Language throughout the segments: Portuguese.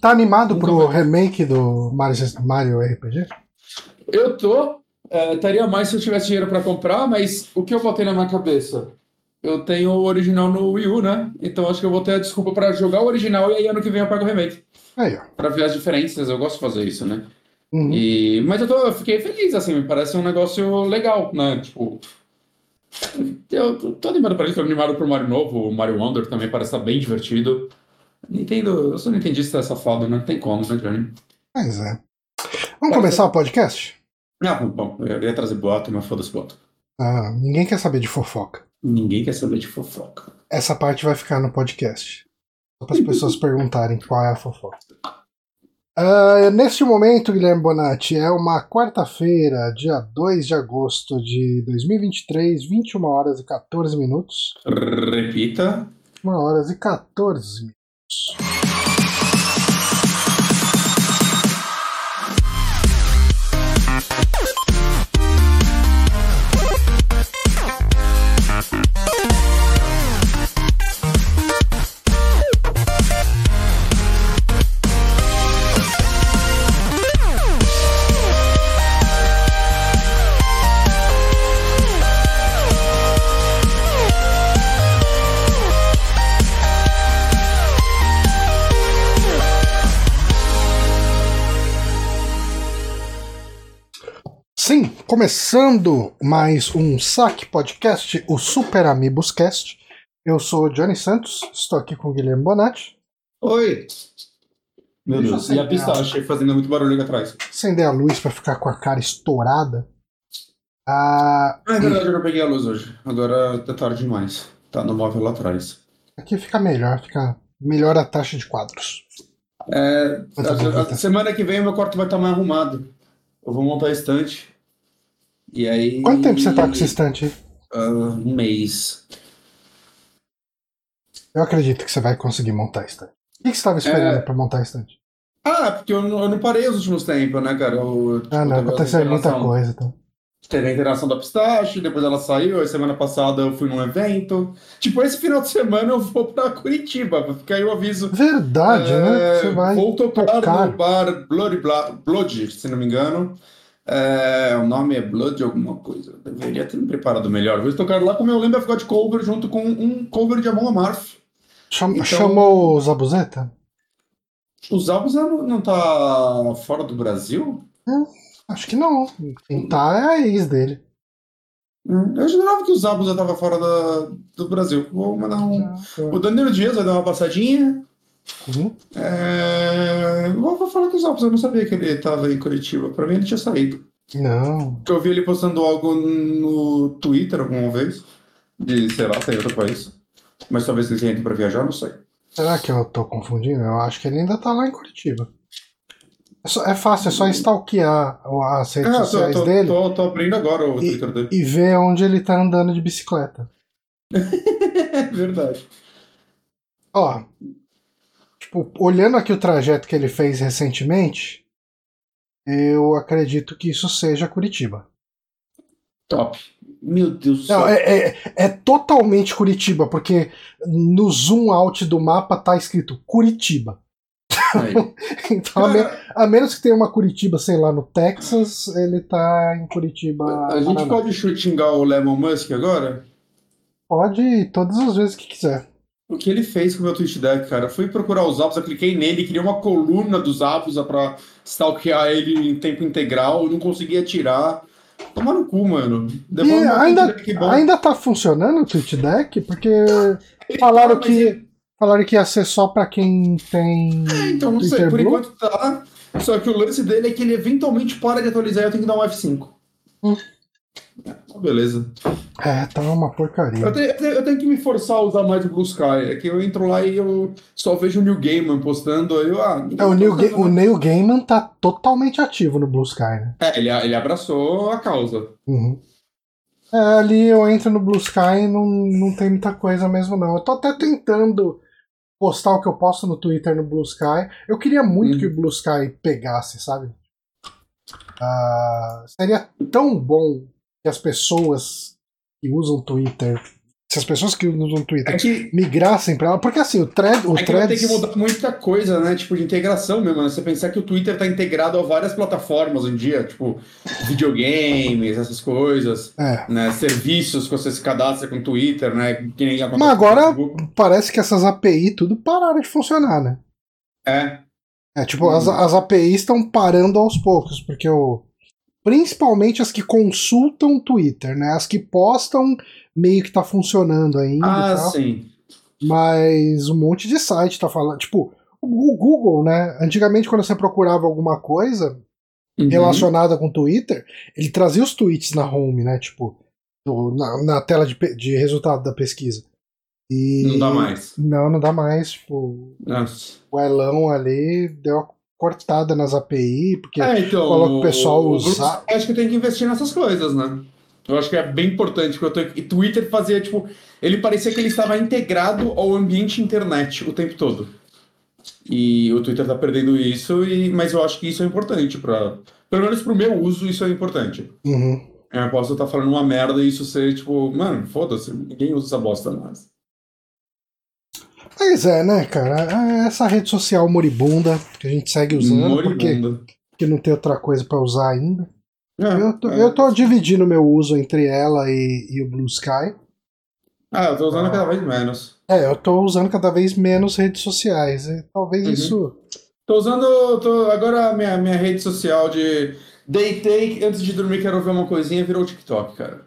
Tá animado Nunca pro vi. remake do Mario, Mario RPG? Eu tô. é, estaria mais se eu tivesse dinheiro pra comprar, mas o que eu botei na minha cabeça? Eu tenho o original no Wii U, né? Então acho que eu vou ter a desculpa pra jogar o original e aí ano que vem eu pego o remake. Aí, ó. Pra ver as diferenças, eu gosto de fazer isso, né? Uhum. E... Mas eu, tô, eu fiquei feliz, assim, me parece um negócio legal, né? Tipo. Eu tô- animado pra isso, tô animado pro Mario novo, o Mario Wonder também parece estar bem divertido. Nintendo, eu sou nintendista safado, né? Não tem como, né, Johnny? Pois é. Vamos começar o podcast? Ah, bom, eu ia trazer boato, mas foda-se boato. Ah, ninguém quer saber de fofoca. Ninguém quer saber de fofoca. Essa parte vai ficar no podcast. Só para as pessoas perguntarem qual é a fofoca. Ah, neste momento, Guilherme Bonatti, é uma quarta-feira, dia 2 de agosto de 2023, 21 horas e 14 minutos. Repita. 21 horas e 14 minutos. Sim, começando mais um Saque Podcast, o Super Amigos Cast. Eu sou o Johnny Santos, estou aqui com o Guilherme Bonatti. Oi. Meu Deixa eu Deus, e a acender pistache fazendo muito barulho aqui atrás. Acender a luz para ficar com a cara estourada. Ah, Ah, é verdade, eu não peguei a luz hoje. Agora tá tarde demais. Tá no móvel lá atrás. aqui fica melhor, fica melhor a taxa de quadros. É, a- a- semana que vem o meu quarto vai estar mais arrumado. Eu vou montar a estante. E aí. Quanto tempo você tá com esse estante aí? Ah, um mês. Eu acredito que você vai conseguir montar a estante. O que você estava esperando É. para montar a estante? Ah, porque eu não, eu não parei os últimos tempos, né, cara? Eu, tipo, Ah, não, aconteceu muita coisa. Então. Teve a interação da pistache, depois ela saiu, aí semana passada eu fui num evento. Tipo, esse final de semana eu vou pra Curitiba, pra ficar aí o aviso. Verdade, É, né? Você vai. Vou tocar tocar. no bar Blood, Bla- Blood, se não me engano. É, o nome é Blood alguma coisa. Eu Deveria ter me preparado melhor. Vou tocar lá como eu lembro, vai ficar de cover junto com um cover de Amon Amarth. Cham- então- Chamou o Zabuzeta? O Zabuza não, não tá fora do Brasil? Acho que não. Quem tá é a ex dele. Hum, Eu jurava que o Zabuza tava fora da- do Brasil. Vou mandar um. O Danilo Dias vai dar uma passadinha. Uhum. É... Vou vou falar o Zabuza, eu não sabia que ele tava em Curitiba. Pra mim ele tinha saído. Não. Porque eu vi ele postando algo no Twitter alguma vez. De, sei lá, tem outro país. Mas talvez ele tenha ido pra viajar, não sei. Será que eu tô confundindo? Eu acho que ele ainda tá lá em Curitiba. É, só- é fácil, é só stalkear as redes Ah, tô, sociais tô, dele tô, tô abrindo agora o Twitter dele. e ver onde ele tá andando de bicicleta. É verdade. Ó, tipo, olhando aqui o trajeto que ele fez recentemente, eu acredito que isso seja Curitiba. Top. Meu Deus do céu. Não, é, é, é totalmente Curitiba, porque no zoom out do mapa tá escrito Curitiba. Então, a, me- a menos que tenha uma Curitiba, sei lá, no Texas, ele tá em Curitiba. a gente Paraná. pode xingar o Lemon Musk agora? Pode todas as vezes que quiser. O que ele fez com o meu tweet deck, cara? Eu fui procurar os Zabuza, cliquei nele, criei uma coluna dos Zabuza pra stalkear ele em tempo integral, eu não conseguia tirar. Tomar no cu, mano. E Devolve meu ainda, deck bom. ainda tá funcionando o Twitch Deck? Porque falaram Mas que, falaram que ia ser só pra quem tem. É, então, não sei, por Blue? enquanto tá. Só que o lance dele é que ele eventualmente para de atualizar e eu tenho que dar um F5. Hum. É, beleza. É, tá uma porcaria. Eu tenho, eu tenho- que me forçar a usar mais o Blue Sky. É que eu entro lá e eu só vejo o New Gaiman postando. Aí eu, ah, É, o, Neil Ga- o? Neil Gaiman tá totalmente ativo no Blue Sky, né? É, ele, ele abraçou a causa. Uhum. É, ali eu entro no Blue Sky e não, não tem muita coisa mesmo, não. Eu tô até tentando postar o que eu posto no Twitter no Blue Sky. Eu queria muito Uhum. que o Blue Sky pegasse, sabe? Ah, seria tão bom que as pessoas que usam Twitter se as pessoas que usam Twitter É que, migrassem pra ela. Porque assim, o thread. O é threads, que mudar muita coisa, né? Tipo, de integração mesmo. né? Você pensar que o Twitter tá integrado a várias plataformas hoje em dia, tipo, videogames, essas coisas, É. né? Serviços que você se cadastra com o Twitter, né? Mas agora parece que essas API tudo pararam de funcionar, né? É. É, tipo, as, as APIs estão parando aos poucos, porque o. Principalmente as que consultam o Twitter, né? As que postam meio que tá funcionando ainda. Ah, sim. Mas um monte de site tá falando. Tipo, o Google, né? Antigamente, quando você procurava alguma coisa Uhum. relacionada com o Twitter, ele trazia os tweets na home, né? Tipo, na, na tela de, de resultado da pesquisa. E... Não dá mais. Não, não dá mais. Tipo, Nossa. o Elão ali deu cortada nas API, porque. É, então. coloca o pessoal o usar- Bruce, acho que tem que investir nessas coisas, né? Eu acho que é bem importante, porque eu tô, e Twitter fazia, tipo, ele parecia que ele estava integrado ao ambiente internet o tempo todo. E o Twitter tá perdendo isso, e, mas eu acho que isso é importante para Pelo menos pro meu uso, isso é importante. Uhum. Eu posso estar falando uma merda e isso ser, tipo, mano, foda-se, ninguém usa essa bosta mais. Pois é, né, cara? É Essa rede social moribunda que a gente segue usando, porque, Moribunda. porque não tem outra coisa pra usar ainda. É, Eu tô, é. eu tô dividindo meu uso entre ela e, e o Blue Sky. Ah, eu tô usando cada vez menos. É, eu tô usando cada vez menos redes sociais. talvez Uhum. isso. Tô usando. Tô, agora a minha, minha rede social de deitei antes de dormir, quero ver uma coisinha, virou o TikTok, cara.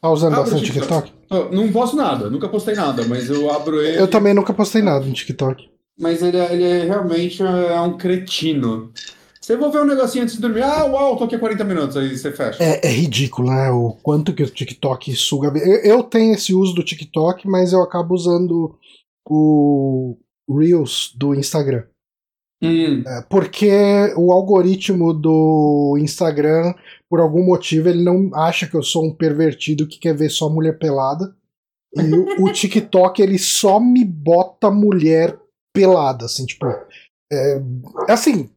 Tá usando Abre bastante TikTok? Tô- não posto nada, nunca postei nada, mas eu abro ele. Eu também nunca postei nada no TikTok. Mas ele, é- ele é realmente é um cretino. Você vai ver um negocinho antes de dormir, ah, uau, tô aqui há 40 minutos, aí você fecha. É, é ridículo, né? O quanto que o TikTok suga. Eu, eu tenho esse uso do TikTok, mas eu acabo usando o Reels do Instagram. Hum, É, Porque o algoritmo do Instagram, por algum motivo, ele não acha que eu sou um pervertido que quer ver só mulher pelada. E o, o TikTok, ele só me bota mulher pelada, assim, tipo. É, assim,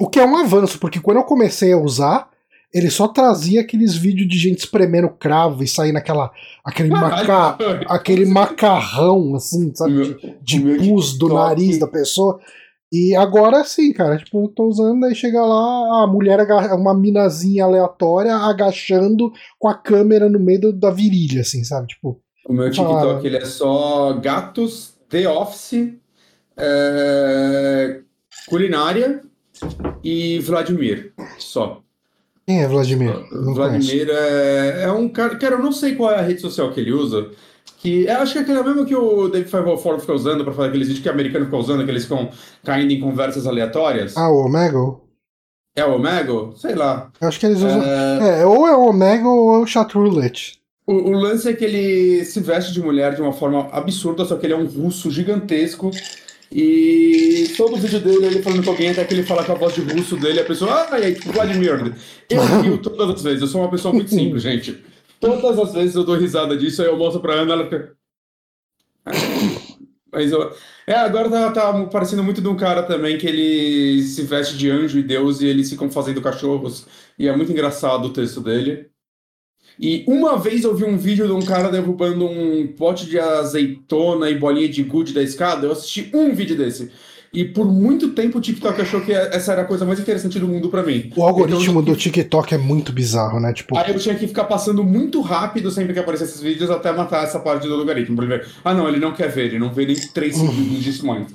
o que é um avanço, porque quando eu comecei a usar, ele só trazia aqueles vídeos de gente espremendo cravo e saindo aquela, aquele, maca, aquele macarrão, assim, sabe? Meu- de de pus do nariz da pessoa. E agora sim, cara, tipo, eu tô usando, aí chega lá, a mulher, uma minazinha aleatória agachando com a câmera no meio da virilha, assim, sabe? Tipo, O meu TikTok ele é só gatos, The Office, é, culinária e Vladimir. Só. quem é Vladimir? Não conheço. Vladimir é, é um cara. Cara, eu não sei qual é a rede social que ele usa. Que eu acho que é aquela mesma que o David Five fica usando pra fazer aqueles vídeos que o americano fica usando, que eles ficam caindo em conversas aleatórias. Ah, o Omegle? É o Omegle? Sei lá. Eu acho que eles usam. É, É, ou é o Omegle ou é o Chat Roulette. O, o lance é que ele se veste de mulher de uma forma absurda, só que ele é um russo gigantesco. E todo vídeo dele, ele falando com alguém, até que ele fala com a voz de russo dele, a pessoa, ah, e aí, tipo, Vladimir. Eu rio todas as vezes, eu sou uma pessoa muito simples, gente. Todas as vezes eu dou risada disso, aí eu mostro pra Ana, ela fica. Mas eu. É, agora tá, tá parecendo muito de um cara também que ele se veste de anjo e Deus e eles ficam fazendo cachorros. E é muito engraçado o texto dele. E uma vez eu vi um vídeo de um cara derrubando um pote de azeitona e bolinha de gude da escada. Eu assisti um vídeo desse. E por muito tempo o TikTok achou que essa era a coisa mais interessante do mundo pra mim. O algoritmo Então, do TikTok é muito bizarro, né? Tipo, Aí eu tinha que ficar passando muito rápido sempre que aparecesse esses vídeos até matar essa parte do algoritmo. Pra ele ver. Ah, não, ele não quer ver, ele não vê nem três segundos disso mais.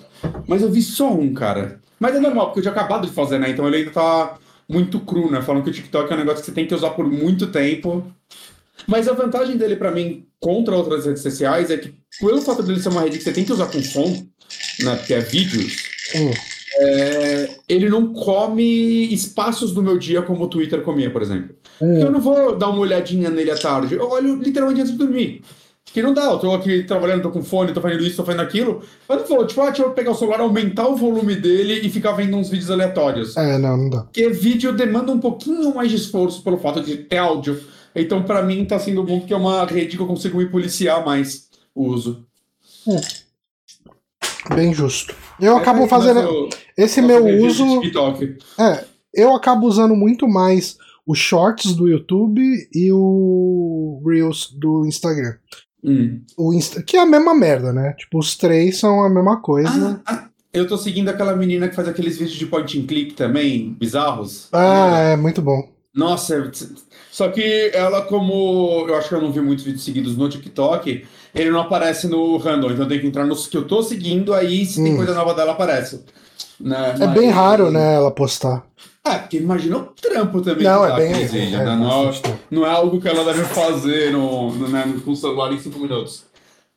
Mas eu vi só um, cara. Mas é normal, porque eu tinha acabado de fazer, né? Então ele ainda tá muito cru, né? Falando que o TikTok é um negócio que você tem que usar por muito tempo. Mas a vantagem dele pra mim contra outras redes sociais é que, pelo fato dele ser uma rede que você tem que usar com som, né? Porque é vídeos. hum, é, ele não come espaços do meu dia como o Twitter comia, por exemplo. hum. Eu não vou dar uma olhadinha nele à tarde. Eu olho literalmente antes de dormir. Que não dá, eu tô aqui trabalhando, tô com fone, tô fazendo isso, tô fazendo aquilo. Mas não vou, tipo, ah, deixa eu pegar o celular, aumentar o volume dele e ficar vendo uns vídeos aleatórios. É, não, não dá. Porque vídeo demanda um pouquinho mais de esforço pelo fato de ter áudio. Então, pra mim, tá sendo bom porque é uma rede que eu consigo me policiar mais o uso. Bem justo. Eu Essa acabo é fazendo. nosso- Esse meu uso. TikTok. É, eu acabo usando muito mais os shorts do YouTube e o Reels do Instagram. Hum. O Insta, que é a mesma merda, né? Tipo, os três são a mesma coisa. Ah, ah, eu tô seguindo aquela menina que faz aqueles vídeos de point and click também, bizarros. Ah, é muito bom. Nossa, é- só que ela, como eu acho que eu não vi muitos vídeos seguidos no TikTok, ele não aparece no random, então tem que entrar nos que eu tô seguindo, aí se tem Hum. coisa nova dela, aparece. Né? É Mas- bem raro, né, ela postar. É, porque imagina o trampo também Não, é bem. vídeos, é, né? Não, é, não é algo que ela deve fazer no, no, né, com o celular em cinco minutos.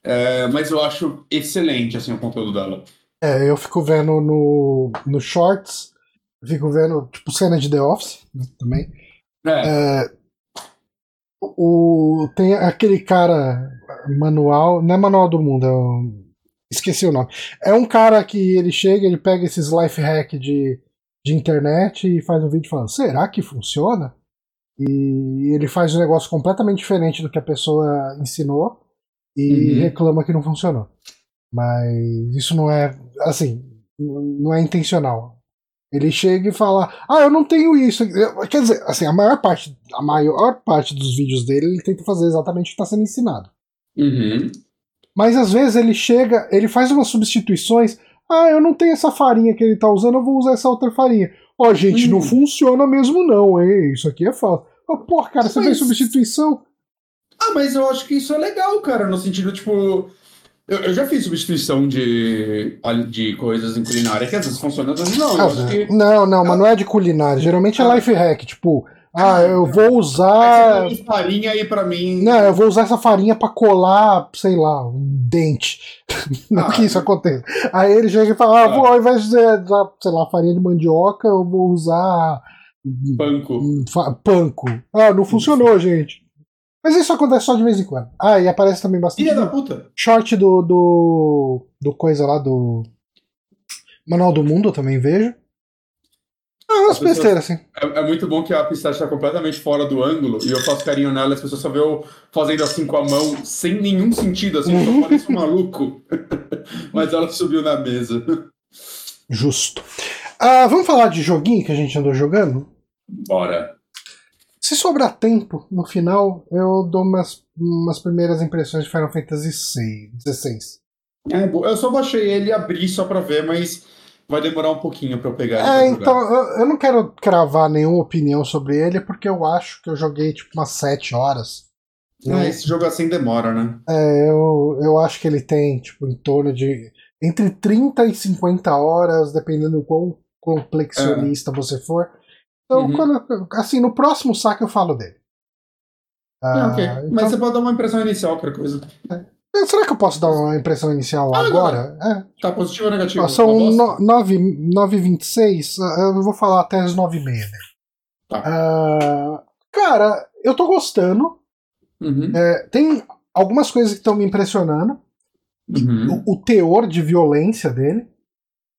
É, mas eu acho excelente assim, o conteúdo dela. É, eu fico vendo no, no Shorts, fico vendo, tipo, cena de The Office né, também. É, O, tem aquele cara manual, não é manual do mundo, é um, esqueci o nome. É um cara que ele chega, ele pega esses life hack de, de internet e faz um vídeo falando, será que funciona? E ele faz um negócio completamente diferente do que a pessoa ensinou e Uhum. reclama que não funcionou. Mas isso não é, assim, não é intencional. Ele chega e fala: Ah, eu não tenho isso. Quer dizer, assim, a maior parte, a maior parte dos vídeos dele ele tenta fazer exatamente o que está sendo ensinado. uhum. Mas às vezes ele chega, ele faz umas substituições. Ah, eu não tenho essa farinha que ele tá usando, eu vou usar essa outra farinha. Ó, gente, Hum. não funciona mesmo, não, hein? Isso aqui é falso. Oh, porra, cara, você Mas- fez substituição? Ah, mas eu acho que isso é legal, cara, no sentido, tipo. Eu, eu já fiz substituição de, de coisas em culinária que às vezes funciona, às vezes não. Ah, que. Não, não, mas não é de culinária. Geralmente é Ah. life hack. Tipo, ah, eu vou Aí usar. põe farinha aí pra mim. Não, eu vou usar essa farinha pra colar, sei lá, um dente. Não Ah. que isso aconteça. Aí ele chega e fala: ah, vou, ao invés de usar, sei lá, farinha de mandioca, eu vou usar Panko. fa- panko. Ah, não funcionou, gente. Mas isso acontece só de vez em quando. Ah, e aparece também bastante Filha da puta. short do, do. do coisa lá do. Manual do Mundo, eu também vejo. Ah, umas besteiras, assim. É, é muito bom que a pistache tá completamente fora do ângulo e eu faço carinho nela e as pessoas só vê eu fazendo assim com a mão, sem nenhum sentido, assim, Uhum. só parece um maluco. Mas ela subiu na mesa. Justo. Ah, vamos falar de joguinho que a gente andou jogando? Bora. Se sobrar tempo, no final, eu dou umas, umas primeiras impressões de Final Fantasy XVI. É, eu só baixei ele e abri só pra ver, mas vai demorar um pouquinho pra eu pegar ele É, então, eu, eu não quero cravar nenhuma opinião sobre ele, porque eu acho que eu joguei tipo umas 7 horas. Ah, esse jogo assim demora, né? é, eu, eu acho que ele tem, tipo, em torno de entre 30 e 50 horas, dependendo do quão complexionista você for. Então, Uhum. quando- assim, no próximo saque eu falo dele. Ah, Ah, ok. então- Mas você pode dar uma impressão inicial, qualquer coisa. Eh, Será que eu posso dar uma impressão inicial Ah, agora? É. Tá positivo ou negativo? Ó, são Uma bosta? 9h26, eu vou falar até as 9h30. Tá. Ah, cara, eu tô gostando. Uhum. É, tem algumas coisas que estão me impressionando. Uhum. O, o teor de violência dele.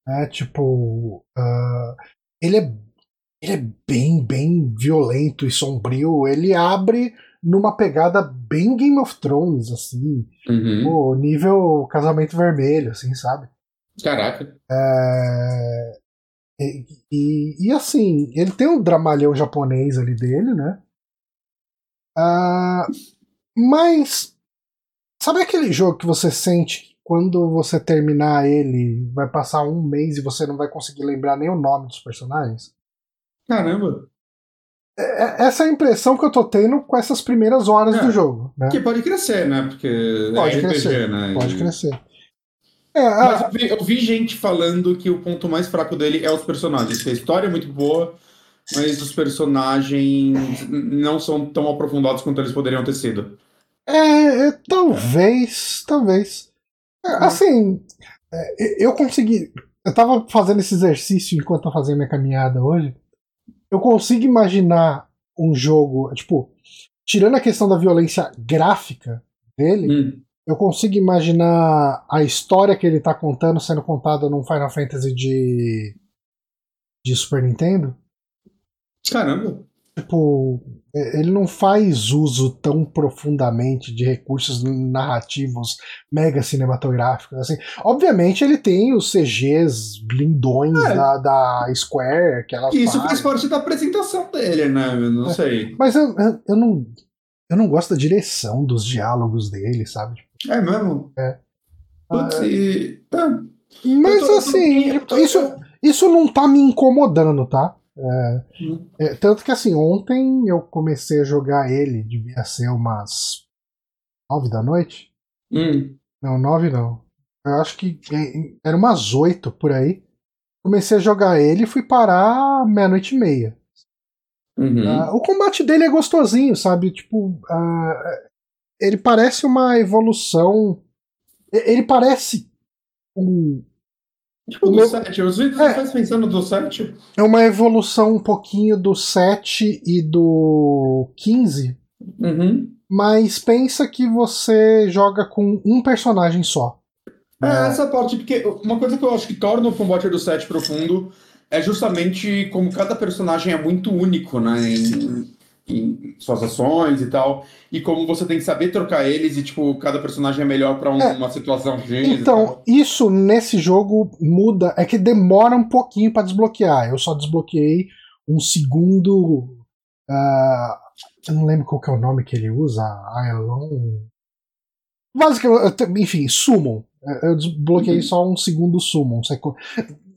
Né, tipo. ah, ele, é, ele é bem, bem violento e sombrio. Ele abre numa pegada bem Game of Thrones, assim. Uhum. Pô, nível casamento vermelho, assim, sabe? Caraca. É, E, e, e, assim, ele tem um dramalhão japonês ali dele, né? Ah, mas sabe aquele jogo que você sente que quando você terminar ele vai passar um mês e você não vai conseguir lembrar nem o nome dos personagens? Caramba. É- essa é a impressão que eu tô tendo com essas primeiras horas É. do jogo. Né? Que pode crescer, né? Porque Pode é RPG, crescer, né? Pode crescer. É, Mas a- eu vi, eu vi gente falando que o ponto mais fraco dele é os personagens. Que a história é muito boa, mas os personagens não são tão aprofundados quanto eles poderiam ter sido. É, é, talvez, talvez. É, assim, é, eu consegui. Eu tava fazendo esse exercício enquanto eu fazia minha caminhada hoje. Eu consigo imaginar um jogo, tipo, tirando a questão da violência gráfica dele, Hum. eu consigo imaginar a história que ele tá contando sendo contada num Final Fantasy de. de Super Nintendo. Caramba. Tipo, é, ele não faz uso tão profundamente de recursos narrativos mega cinematográficos. Assim. Obviamente ele tem os CGs lindões É. da, da Square, que ela Isso faz. faz parte da apresentação dele, né? Eu Não É. sei. Mas eu, eu, eu não. eu não gosto da direção dos diálogos dele, sabe? É mesmo? É. Putz, Ah, e... tá. Mas tô- assim, tô- isso, isso não tá me incomodando, tá? É, é, tanto que assim, ontem eu comecei a jogar ele, devia ser umas nove da noite. Hum. Não, nove não. Eu acho que é, era umas oito por aí. Comecei a jogar ele e fui parar meia-noite e meia. Uhum. Ah, o combate dele é gostosinho, sabe? Tipo, ah, ele parece uma evolução. Ele parece um, Tipo, do meu- 7. Os vídeos É. faz pensando do 7. é uma evolução um pouquinho do 7 e do 15, Uhum. mas pensa que você joga com um personagem só. É, essa parte, porque uma coisa que eu acho que torna o combate do 7 profundo é justamente como cada personagem é muito único, né? Em, em suas ações e tal. E como você tem que saber trocar eles e, tipo, cada personagem é melhor pra um- É. uma situação X. Então, isso nesse jogo muda, é que demora um pouquinho pra desbloquear. Eu só desbloqueei um segundo. eu não lembro qual que é o nome que ele usa. Aelon. Basicamente, enfim, Summon. Eu desbloqueei Uhum. só um segundo Summon.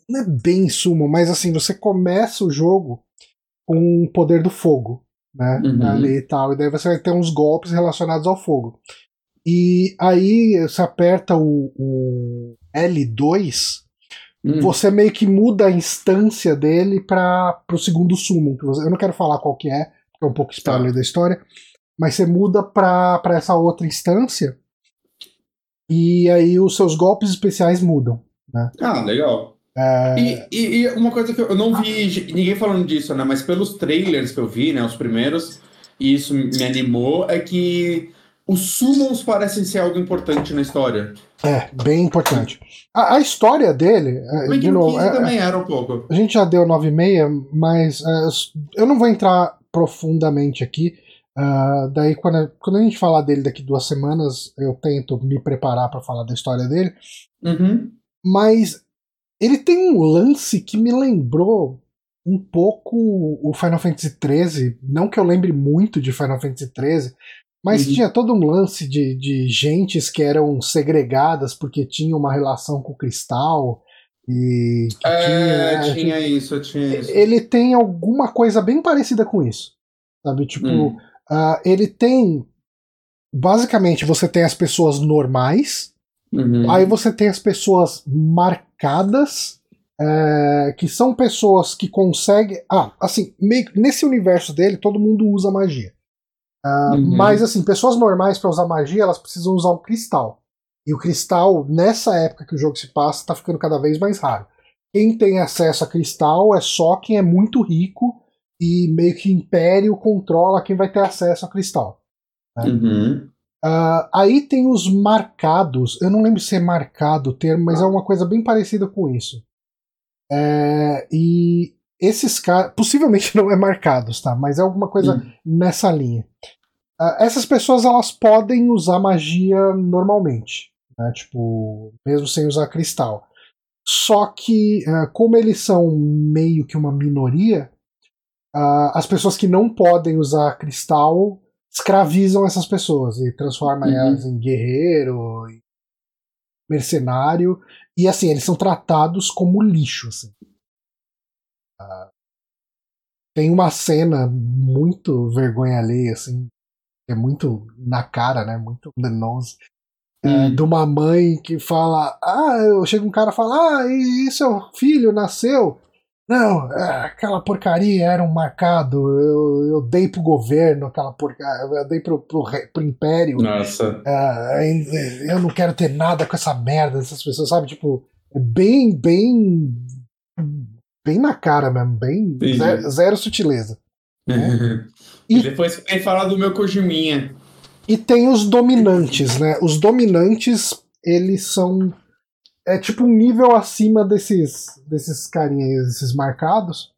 Não é bem Summon, mas assim, você começa o jogo com o poder do fogo. Né, Uhum. ali e tal, e daí você vai ter uns golpes relacionados ao fogo. E aí você aperta o, o L2, Hum. você meio que muda a instância dele para o segundo summon. você- Eu não quero falar qual que é, porque é um pouco spoiler Tá. da história, mas você muda para essa outra instância e aí os seus golpes especiais mudam. Ah, legal. É, E, e- e uma coisa que eu não vi ge- ninguém falando disso, né? Mas pelos trailers que eu vi, né? Os primeiros, e isso me animou, é que os summons parecem ser algo importante na história. é, bem importante. A, a história dele, é, Bem que de no novo, 15 é- também era um pouco. A gente já deu 9,5, mas é, eu não vou entrar profundamente aqui. Ah, daí, quando a, quando a gente falar dele daqui duas semanas, eu tento me preparar para falar da história dele. Uhum. Mas ele tem um lance que me lembrou um pouco o Final Fantasy XIII. Não que eu lembre muito de Final Fantasy XIII, mas Uhum. tinha todo um lance de, de gentes que eram segregadas porque tinham uma relação com o cristal. E É, tinha, tinha isso, tinha isso. ele tem alguma coisa bem parecida com isso. Sabe? Tipo, Hum. ah, ele tem. Basicamente, você tem as pessoas normais, Uhum. aí você tem as pessoas marcadas, é, que são pessoas que conseguem. Ah, assim, meio, nesse universo dele, todo mundo usa magia. Ah, Uhum. Mas, assim, pessoas normais para usar magia, elas precisam usar um cristal. E o cristal, nessa época que o jogo se passa, tá ficando cada vez mais raro. Quem tem acesso a cristal é só quem é muito rico e meio que império controla quem vai ter acesso a cristal. Uhum. Ah, aí tem os marcados. Eu não lembro se é marcado o termo, mas é uma coisa bem parecida com isso. É, e esses caras. Possivelmente não é marcados, tá? Mas é alguma coisa Hum. nessa linha. Ah, essas pessoas elas podem usar magia normalmente. Né? Tipo, mesmo sem usar cristal. Só que, ah, como eles são meio que uma minoria, as pessoas que não podem usar cristal escravizam essas pessoas e transformam Uhum. elas em guerreiro, em mercenário. E assim, eles são tratados como lixo. Assim. Ah, tem uma cena muito vergonha alheia, assim, é muito na cara, né? Muito on the nose. é, Hum. de uma mãe que fala: Ah, chega um cara e fala: Ah, e, e seu filho nasceu? Não, é, aquela porcaria era um marcado. Eu, eu dei pro governo aquela porcaria, eu dei pro, pro, pro império. Nossa. Ah, eu não quero ter nada com essa merda dessas pessoas, sabe? Tipo, é bem, bem. Bem na cara mesmo, bem. Zero, zero sutileza. E E- depois fiquei falar do meu Kojiminha. E tem os dominantes, né? Os dominantes, eles são. É tipo um nível acima desses, desses carinhas, desses marcados,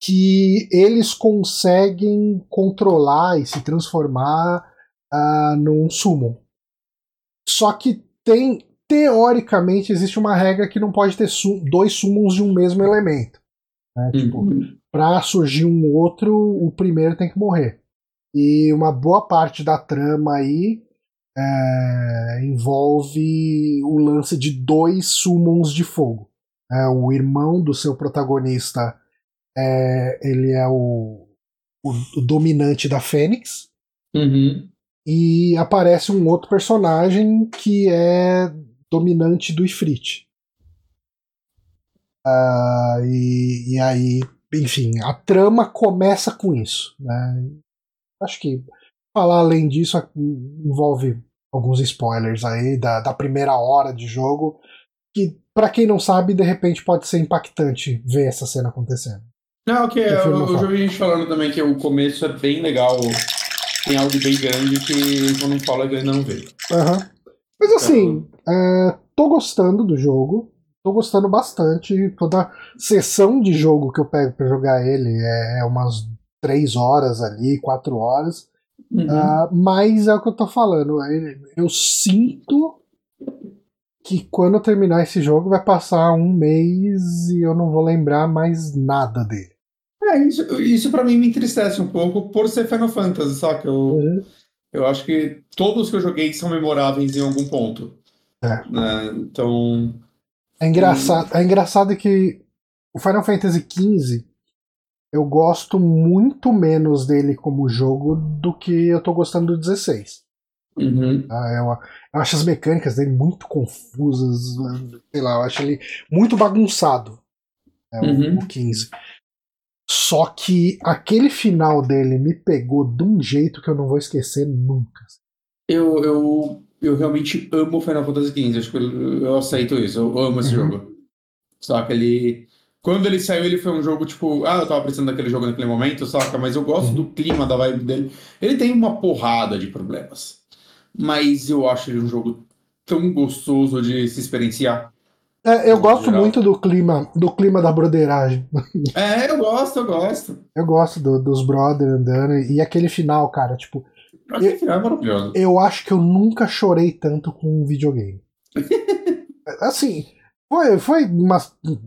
que eles conseguem controlar e se transformar ah, num summon. Só que tem. Teoricamente, existe uma regra que não pode ter su- dois summons de um mesmo elemento. Né? Tipo, Uhum. pra surgir um outro, o primeiro tem que morrer. E uma boa parte da trama aí é, envolve o lance de dois summons de fogo. É, o irmão do seu protagonista é, ele é o, o, o dominante da Fênix. Uhum. E aparece um outro personagem que é dominante do Ifrit. Uh, e, e, aí, enfim, a trama começa com isso. Né? Acho que falar além disso envolve alguns spoilers aí da, da primeira hora de jogo, que para quem não sabe, de repente pode ser impactante ver essa cena acontecendo. Não, ok, eu, eu, eu já vi gente falando também que o começo é bem legal, tem algo bem grande que quando fala eu ainda não vejo. Uhum. Mas assim, então... é, tô gostando do jogo, tô gostando bastante. Toda sessão de jogo que eu pego para jogar ele é, é umas três horas ali, quatro horas. Uhum. Uh, mas é o que eu tô falando. Eu sinto que quando eu terminar esse jogo vai passar um mês e eu não vou lembrar mais nada dele. É, isso, isso para mim me entristece um pouco por ser Final Fantasy, saca? Eu, uhum. eu acho que todos que eu joguei são memoráveis em algum ponto. É. Né? Então. É engraçado, é engraçado que o Final Fantasy XV eu gosto muito menos dele como jogo do que eu tô gostando do 16. Uhum. Ah, eu, eu, acho as mecânicas dele muito confusas, sei lá, eu acho ele muito bagunçado. É, uhum. o 15. Só que aquele final dele me pegou de um jeito que eu não vou esquecer nunca. Eu, eu, eu realmente amo Final Fantasy XV, acho que eu, eu aceito isso, eu amo esse uhum. jogo. Só que ele quando ele saiu, ele foi um jogo tipo, ah, eu tava precisando daquele jogo naquele momento, saca? Mas eu gosto do clima, da vibe dele. Ele tem uma porrada de problemas. Mas eu acho ele um jogo tão gostoso de se experienciar. É, eu gosto geral. muito do clima, do clima da broderagem. É, eu gosto, eu gosto. Eu gosto do, dos brothers andando e aquele final, cara, tipo. Aquele final é maravilhoso. Eu acho que eu nunca chorei tanto com um videogame. assim, foi, foi uma,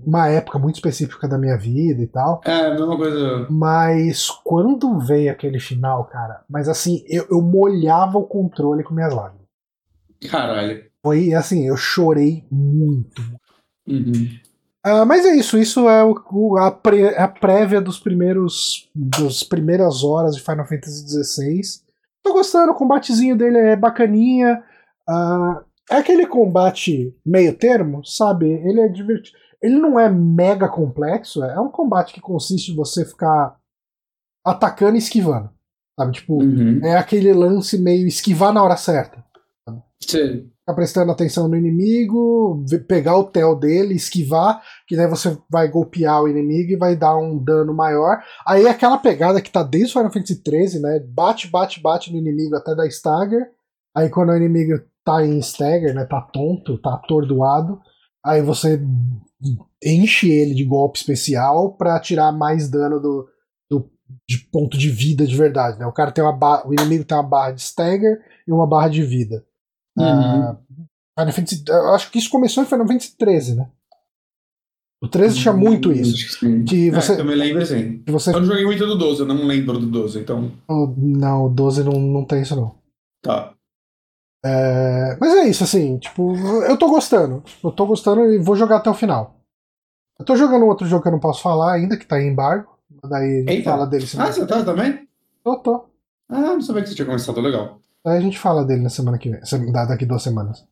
uma época muito específica da minha vida e tal. É, a mesma coisa. Mas quando veio aquele final, cara, mas assim, eu, eu molhava o controle com minhas lágrimas. Caralho. Foi assim, eu chorei muito. Uhum. Uh, mas é isso, isso é o, a, pré, a prévia dos primeiros das primeiras horas de Final Fantasy XVI. Tô gostando, o combatezinho dele é bacaninha. Uh, é aquele combate meio termo, sabe? Ele é divertido. Ele não é mega complexo, é um combate que consiste em você ficar atacando e esquivando. Sabe? Tipo, uhum. é aquele lance meio esquivar na hora certa. Sim. Ficar prestando atenção no inimigo, pegar o tel dele, esquivar, que daí você vai golpear o inimigo e vai dar um dano maior. Aí é aquela pegada que tá desde o Final Fantasy XIII, né? Bate, bate, bate no inimigo até dar stagger. Aí quando o inimigo tá em stagger, né? Tá tonto, tá atordoado. Aí você enche ele de golpe especial para tirar mais dano do, do de ponto de vida de verdade. Né? O cara tem uma barra, o inimigo tem uma barra de stagger e uma barra de vida. Uhum. Uh, Fantasy, eu acho que isso começou em Final Fantasy 13, né? O 13 tinha uhum, muito isso. Que você, é, eu me lembro assim. Que você... Eu não joguei muito do 12, eu não lembro do 12, então. Não, o 12 não, não tem isso não. Tá. É, mas é isso, assim, tipo, eu tô gostando. Eu tô gostando e vou jogar até o final. Eu tô jogando outro jogo que eu não posso falar ainda, que tá em embargo. Daí a gente fala dele semana Ah, você tá também? Eu tô. Ah, não sabia que você tinha começado legal. Aí a gente fala dele na semana que vem, daqui duas semanas.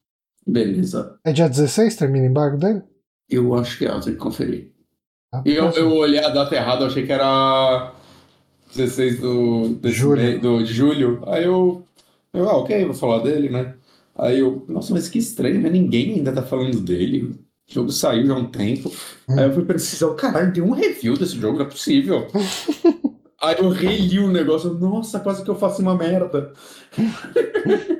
Beleza. É dia 16, termina o embargo dele? Eu acho que é, eu tenho que conferir. Ah, e eu, eu olhei a data errada, eu achei que era 16 do, julho. Mês, do, de julho. Aí eu eu, ah, ok, vou falar dele, né? Aí eu, nossa, mas que estranho, né? Ninguém ainda tá falando dele. O jogo saiu já há um tempo. Aí eu fui precisar, caralho, tem um review desse jogo, não é possível. Aí eu reli o negócio, nossa, quase que eu faço uma merda.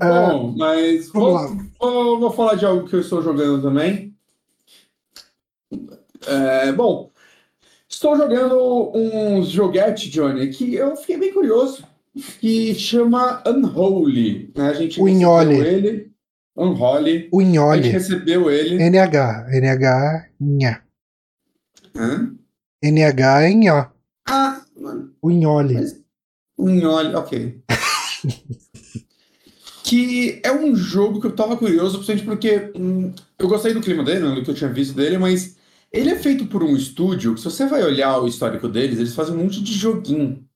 É, Bom, mas vou, vou, vou, falar de algo que eu estou jogando também. É, bom, estou jogando uns joguetes, Johnny, que eu fiquei bem curioso que chama Unholy. Né? A gente o Inhole. ele. Unholy. O Inhole. A gente recebeu ele. NH. NH Nha. Hã? NH é Nha. Ah, mano. O Inhole. Mas, Um olha, ok. que é um jogo que eu tava curioso, principalmente porque hum, eu gostei do clima dele, né, do que eu tinha visto dele, mas ele é feito por um estúdio que, se você vai olhar o histórico deles, eles fazem um monte de joguinho.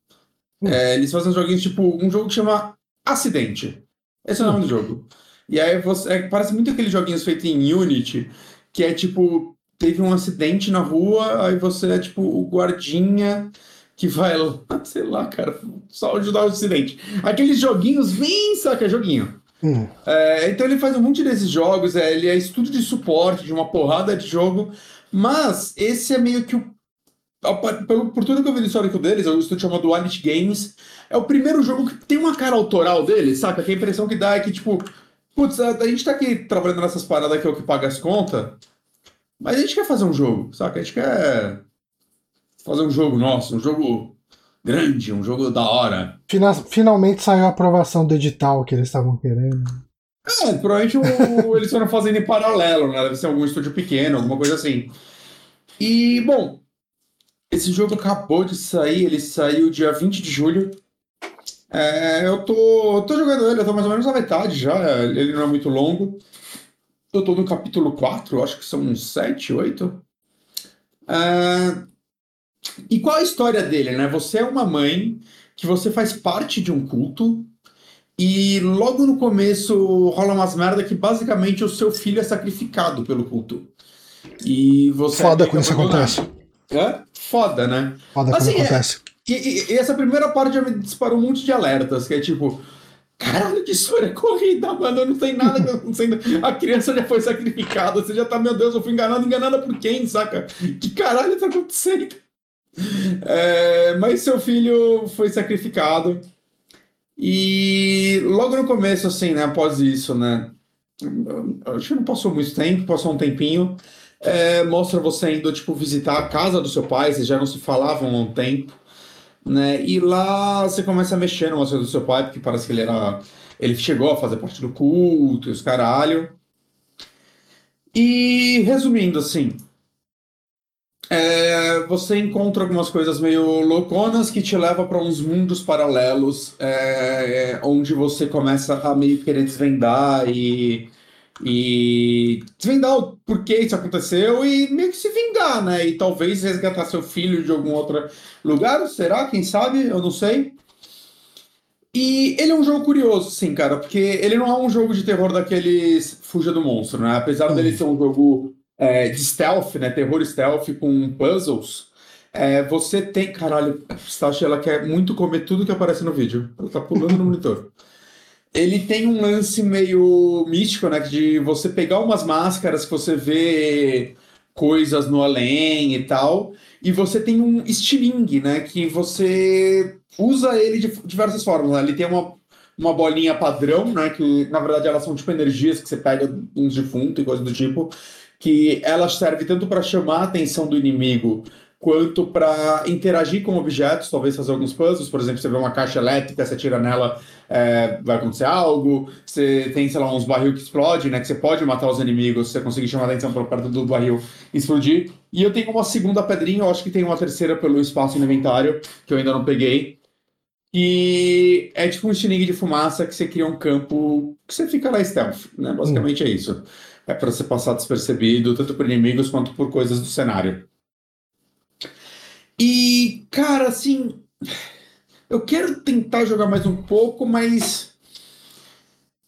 É, eles fazem joguinhos tipo um jogo que chama Acidente. Esse é o nome do jogo. E aí você. É, parece muito aqueles joguinhos feitos em Unity, que é tipo, teve um acidente na rua, aí você é tipo o guardinha que vai lá, sei lá, cara, só ajudar o acidente. Aqueles joguinhos bem saca, joguinho. Hum. É, então ele faz um monte desses jogos, é, ele é estúdio de suporte de uma porrada de jogo, mas esse é meio que o. Por, por tudo que eu vi no histórico deles, é o estúdio chamado Wallet Games. É o primeiro jogo que tem uma cara autoral dele, saca? Que a impressão que dá é que, tipo, putz, a, a gente tá aqui trabalhando nessas paradas que é o que paga as contas, mas a gente quer fazer um jogo, saca? A gente quer fazer um jogo nosso, um jogo grande, um jogo da hora. Finalmente saiu a aprovação do edital que eles estavam querendo. É, provavelmente o, eles foram fazendo em paralelo, né? Deve ser algum estúdio pequeno, alguma coisa assim. E, bom, esse jogo acabou de sair, ele saiu dia 20 de julho. É, eu tô, tô jogando ele, eu tô mais ou menos na metade já, ele não é muito longo. Eu tô no capítulo 4, acho que são uns 7, 8. É, e qual a história dele, né? Você é uma mãe que você faz parte de um culto e logo no começo rola umas merda que basicamente o seu filho é sacrificado pelo culto. E você. Foda quando isso acontece. É? Foda, né? Foda assim, quando é, acontece. É, e, e, essa primeira parte já me disparou um monte de alertas, que é tipo. Caralho, que história corrida, mano. Não tem nada acontecendo. A criança já foi sacrificada. Você já tá, meu Deus, eu fui enganado. Enganada por quem, saca? Que caralho tá acontecendo? É, mas seu filho foi sacrificado. E logo no começo, assim, né, após isso, né, acho que não passou muito tempo, passou um tempinho, é, mostra você indo, tipo, visitar a casa do seu pai, vocês já não se falavam há um tempo, né, e lá você começa a mexer no coisas do seu pai, porque parece que ele era, ele chegou a fazer parte do culto e os caralho. E, resumindo, assim, é, você encontra algumas coisas meio louconas que te leva para uns mundos paralelos, é, onde você começa a meio querer desvendar e, e desvendar o porquê isso aconteceu e meio que se vingar, né? E talvez resgatar seu filho de algum outro lugar, será? Quem sabe? Eu não sei. E ele é um jogo curioso, sim, cara, porque ele não é um jogo de terror daqueles Fuja do Monstro, né? Apesar hum. dele ser um jogo é, de stealth, né? Terror stealth com puzzles. É, você tem. Caralho, Stash, ela quer muito comer tudo que aparece no vídeo. Ela tá pulando no monitor. Ele tem um lance meio místico, né? De você pegar umas máscaras que você vê coisas no além e tal. E você tem um estilingue, né? Que você usa ele de diversas formas. Né? Ele tem uma, uma bolinha padrão, né? Que na verdade elas são tipo energias que você pega uns defuntos e coisa do tipo que ela serve tanto para chamar a atenção do inimigo quanto para interagir com objetos, talvez fazer alguns puzzles, por exemplo, você vê uma caixa elétrica, você tira nela, é, vai acontecer algo, você tem, sei lá, uns barril que explode, né, que você pode matar os inimigos, você conseguir chamar a atenção para perto do barril explodir, e eu tenho uma segunda pedrinha, eu acho que tem uma terceira pelo espaço no inventário, que eu ainda não peguei, e é tipo um estilingue de fumaça que você cria um campo que você fica lá stealth, né, basicamente hum. é isso é para ser passado despercebido, tanto por inimigos quanto por coisas do cenário. E, cara, assim. Eu quero tentar jogar mais um pouco, mas.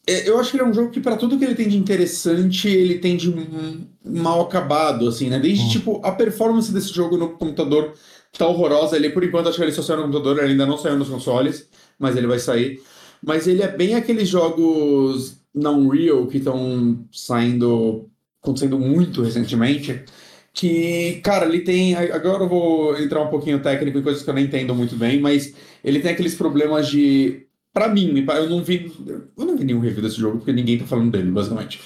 É, eu acho que ele é um jogo que, para tudo que ele tem de interessante, ele tem de mal acabado, assim, né? Desde, hum. tipo, a performance desse jogo no computador tá horrorosa. Ele, por enquanto, acho que ele só saiu no computador, ele ainda não saiu nos consoles, mas ele vai sair. Mas ele é bem aqueles jogos na Unreal que estão saindo, acontecendo muito recentemente, que, cara, ele tem. Agora eu vou entrar um pouquinho técnico em coisas que eu não entendo muito bem, mas ele tem aqueles problemas de. Pra mim, eu não vi. Eu não vi nenhum review desse jogo, porque ninguém tá falando dele, basicamente.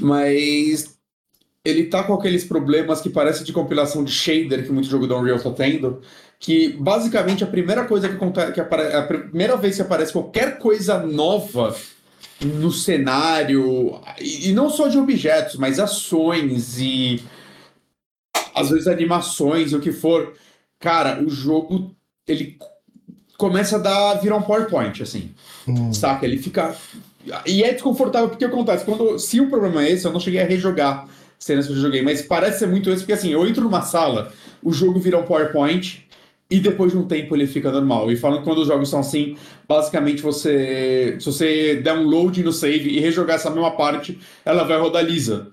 Mas ele tá com aqueles problemas que parece de compilação de shader que muito jogo da Unreal tá tendo, que basicamente a primeira coisa que acontece, que a primeira vez que aparece qualquer coisa nova no cenário, e não só de objetos, mas ações e às vezes animações, o que for. Cara, o jogo ele começa a dar, virar um PowerPoint, assim. Hum. Saca? Ele fica. E é desconfortável porque acontece. Quando, se o problema é esse, eu não cheguei a rejogar cenas que eu joguei, mas parece ser muito esse, porque assim, eu entro numa sala, o jogo vira um PowerPoint. E depois de um tempo ele fica normal. E falando que quando os jogos são assim, basicamente você. Se você der um load no save e rejogar essa mesma parte, ela vai rodar lisa.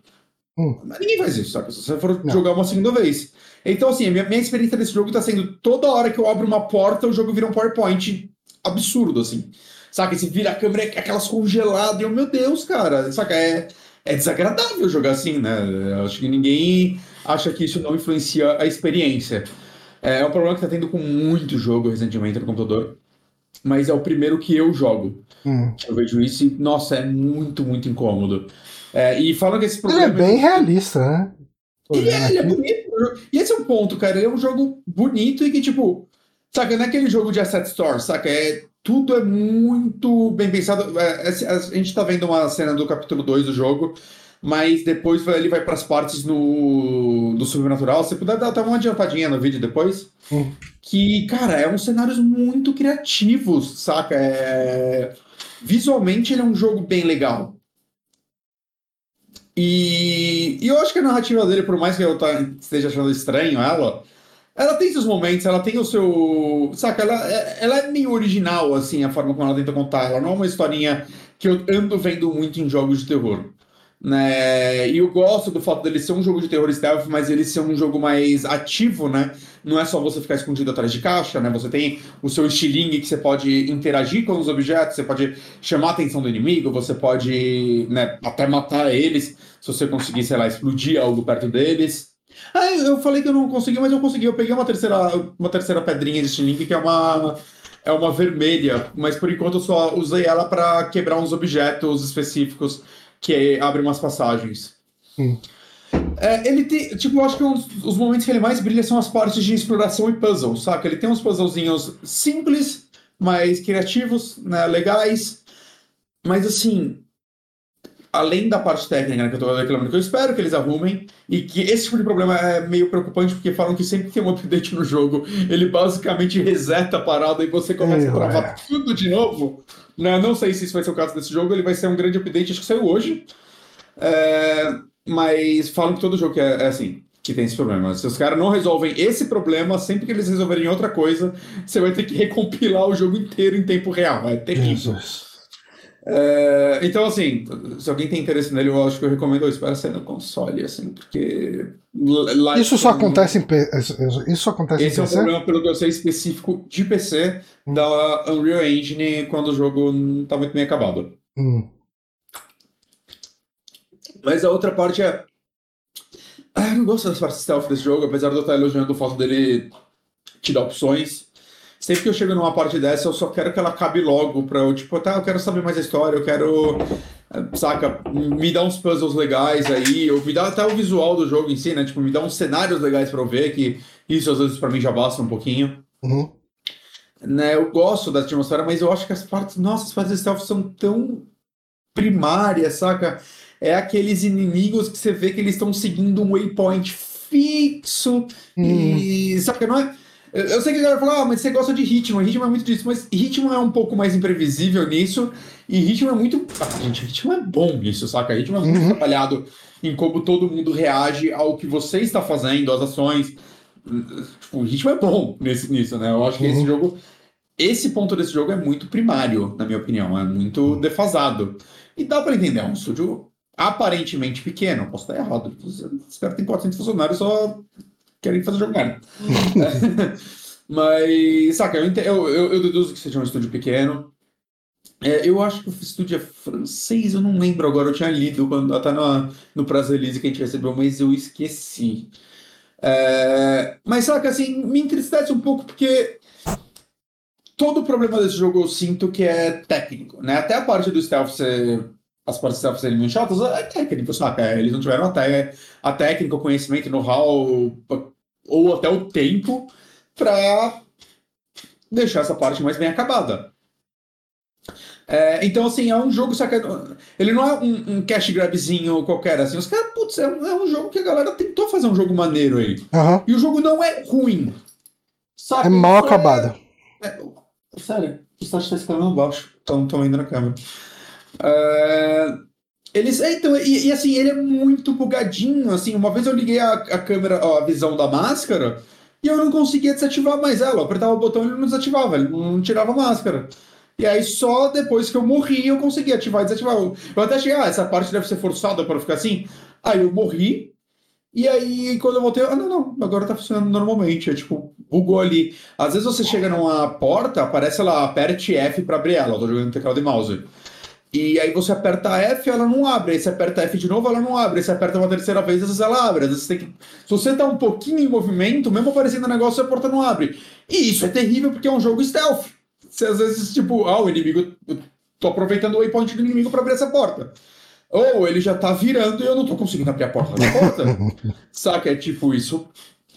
Hum. Ninguém faz isso, sabe? Se você for Não. jogar uma segunda vez. Então, assim, a minha, minha experiência desse jogo tá sendo toda hora que eu abro uma porta, o jogo vira um PowerPoint absurdo, assim. Saca? Você vira a câmera, é aquelas congeladas, e eu, meu Deus, cara, saca? É, é desagradável jogar assim, né? Eu acho que ninguém acha que isso não influencia a experiência. É um problema que tá tendo com muito jogo recentemente no computador. Mas é o primeiro que eu jogo. Hum. Eu vejo isso e, nossa, é muito, muito incômodo. É, e falam que esse Ele é problema. bem realista, né? Ele é, ele é bonito. E esse é um ponto, cara. Ele é um jogo bonito e que, tipo, saca, não é aquele jogo de asset store, saca? É, tudo é muito bem pensado. É, é, a gente tá vendo uma cena do capítulo 2 do jogo, mas depois ele vai pras partes no, do sobrenatural. Se puder dar até uma adiantadinha no vídeo depois. Hum. Que, cara, é uns cenários muito criativos, saca? É... Visualmente ele é um jogo bem legal. E, e eu acho que a narrativa dele, por mais que eu tá- esteja achando estranho ela, ela tem seus momentos, ela tem o seu. Saca, ela, é- ela é meio original, assim, a forma como ela tenta contar. Ela não é uma historinha que eu ando vendo muito em jogos de terror. Né? E eu gosto do fato dele ser um jogo de terror stealth, mas ele ser um jogo mais ativo, né? Não é só você ficar escondido atrás de caixa, né? Você tem o seu estilingue que você pode interagir com os objetos, você pode chamar a atenção do inimigo, você pode né, até matar eles se você conseguir, sei lá, explodir algo perto deles. Ah, eu falei que eu não consegui, mas eu consegui. Eu peguei uma terceira, uma terceira pedrinha de estilingue que é uma é uma vermelha, mas por enquanto eu só usei ela para quebrar uns objetos específicos que abrem umas passagens. Hum. É, ele tem, tipo, eu acho que uns, os momentos que ele mais brilha são as partes de exploração e puzzle, saca? Ele tem uns puzzlezinhos simples, mas criativos, né, legais. Mas assim, além da parte técnica né, que eu tô reclamando, que eu espero que eles arrumem, e que esse tipo de problema é meio preocupante, porque falam que sempre que tem um update no jogo, ele basicamente reseta a parada e você começa a Eu, travar é. tudo de novo. Né? Não sei se isso vai ser o caso desse jogo, ele vai ser um grande update, acho que saiu hoje. É, mas falam que todo jogo é, é assim, que tem esse problema. Se os caras não resolvem esse problema, sempre que eles resolverem outra coisa, você vai ter que recompilar o jogo inteiro em tempo real. É terrível. Jesus. É, então, assim, se alguém tem interesse nele, eu acho que eu recomendo isso para ser no console, assim, porque. lá- Isso só acontece em P... isso- acontece Esse em é um PC? problema, pelo que eu sei, específico de PC da Unreal Engine quando o jogo não tá muito bem acabado. Hum. Mas a outra parte é. Ah, eu não gosto das partes stealth desse jogo, apesar de eu estar elogiando o fato dele te dar opções. Sempre que eu chego numa parte dessa, eu só quero que ela acabe logo pra eu, tipo, tá, eu quero saber mais a história, eu quero. eh, Saca, me dá uns puzzles legais aí, ou me dá até o visual do jogo em si, né? Tipo, me dá uns cenários legais pra eu ver, que isso às vezes pra mim já basta um pouquinho. Uhum. Né, eu gosto da atmosfera, mas eu acho que as partes, nossa, as partes stealth são tão primárias, saca? É aqueles inimigos que você vê que eles estão seguindo um waypoint fixo e, saca, não é? Eu sei que a galera fala, ah, mas você gosta de ritmo, ritmo é muito disso, mas ritmo é um pouco mais imprevisível nisso, e ritmo é muito. Ah, gente, ritmo é bom nisso, saca? Ritmo é muito Uhum. trabalhado em como todo mundo reage ao que você está fazendo, às ações. Tipo, o ritmo é bom nesse, nisso, né? Eu acho que esse Uhum. jogo. Esse ponto desse jogo é muito primário, na minha opinião, é muito defasado. E dá pra entender, é um estúdio aparentemente pequeno, posso estar errado. Os caras têm 400 funcionários só querem fazer jogo merda. Mas, saca, eu, eu, eu, eu deduzo que seja um estúdio pequeno. É, eu acho que o estúdio é francês, eu não lembro agora, eu tinha lido quando, até no, no prazo release que a gente recebeu, mas eu esqueci. É, mas saca, assim, me entristece um pouco porque todo o problema desse jogo eu sinto que é técnico, né? Até a parte do stealth ser. As partes stealth serem muito chatas, é técnico, saca? Eles não tiveram até a técnica, o conhecimento, know-how, ou até o tempo pra deixar essa parte mais bem acabada. É, então, assim, é um jogo, saca? Ele não é um, um cash grabzinho qualquer, assim. Os caras, putz, é, um- é um jogo que a galera tentou fazer um jogo maneiro aí. Aham. E o jogo não é ruim. Saca? É mal Só acabado. é- Sério, o site tá escalando baixo. Estão indo na câmera. É, Eles, é, então, e, e, assim, ele é muito bugadinho, assim, uma vez eu liguei a, a câmera, a visão da máscara, e eu não conseguia desativar mais ela, eu apertava o botão e ele não desativava, ele não tirava a máscara. E aí só depois que eu morri eu consegui ativar e desativar. Eu até achei, ah, essa parte deve ser forçada para ficar assim. Aí eu morri, e aí, quando eu voltei, ah, não, não, agora tá funcionando normalmente. É tipo, bugou ali. Às vezes você chega numa porta, aparece lá, aperte F pra abrir ela. Eu tô jogando teclado e mouse. E aí você aperta F, ela não abre. Aí você aperta F de novo, ela não abre. Aí você aperta uma terceira vez, às vezes ela abre. Às vezes você tem que... Se você tá um pouquinho em movimento, mesmo aparecendo o negócio, a porta não abre. E isso é terrível porque é um jogo stealth. Você às vezes, tipo, ah, o inimigo. Eu tô aproveitando o waypoint do inimigo para abrir essa porta. Ou ele já tá virando e eu não tô conseguindo abrir a porta da porta. Saca? É tipo, isso.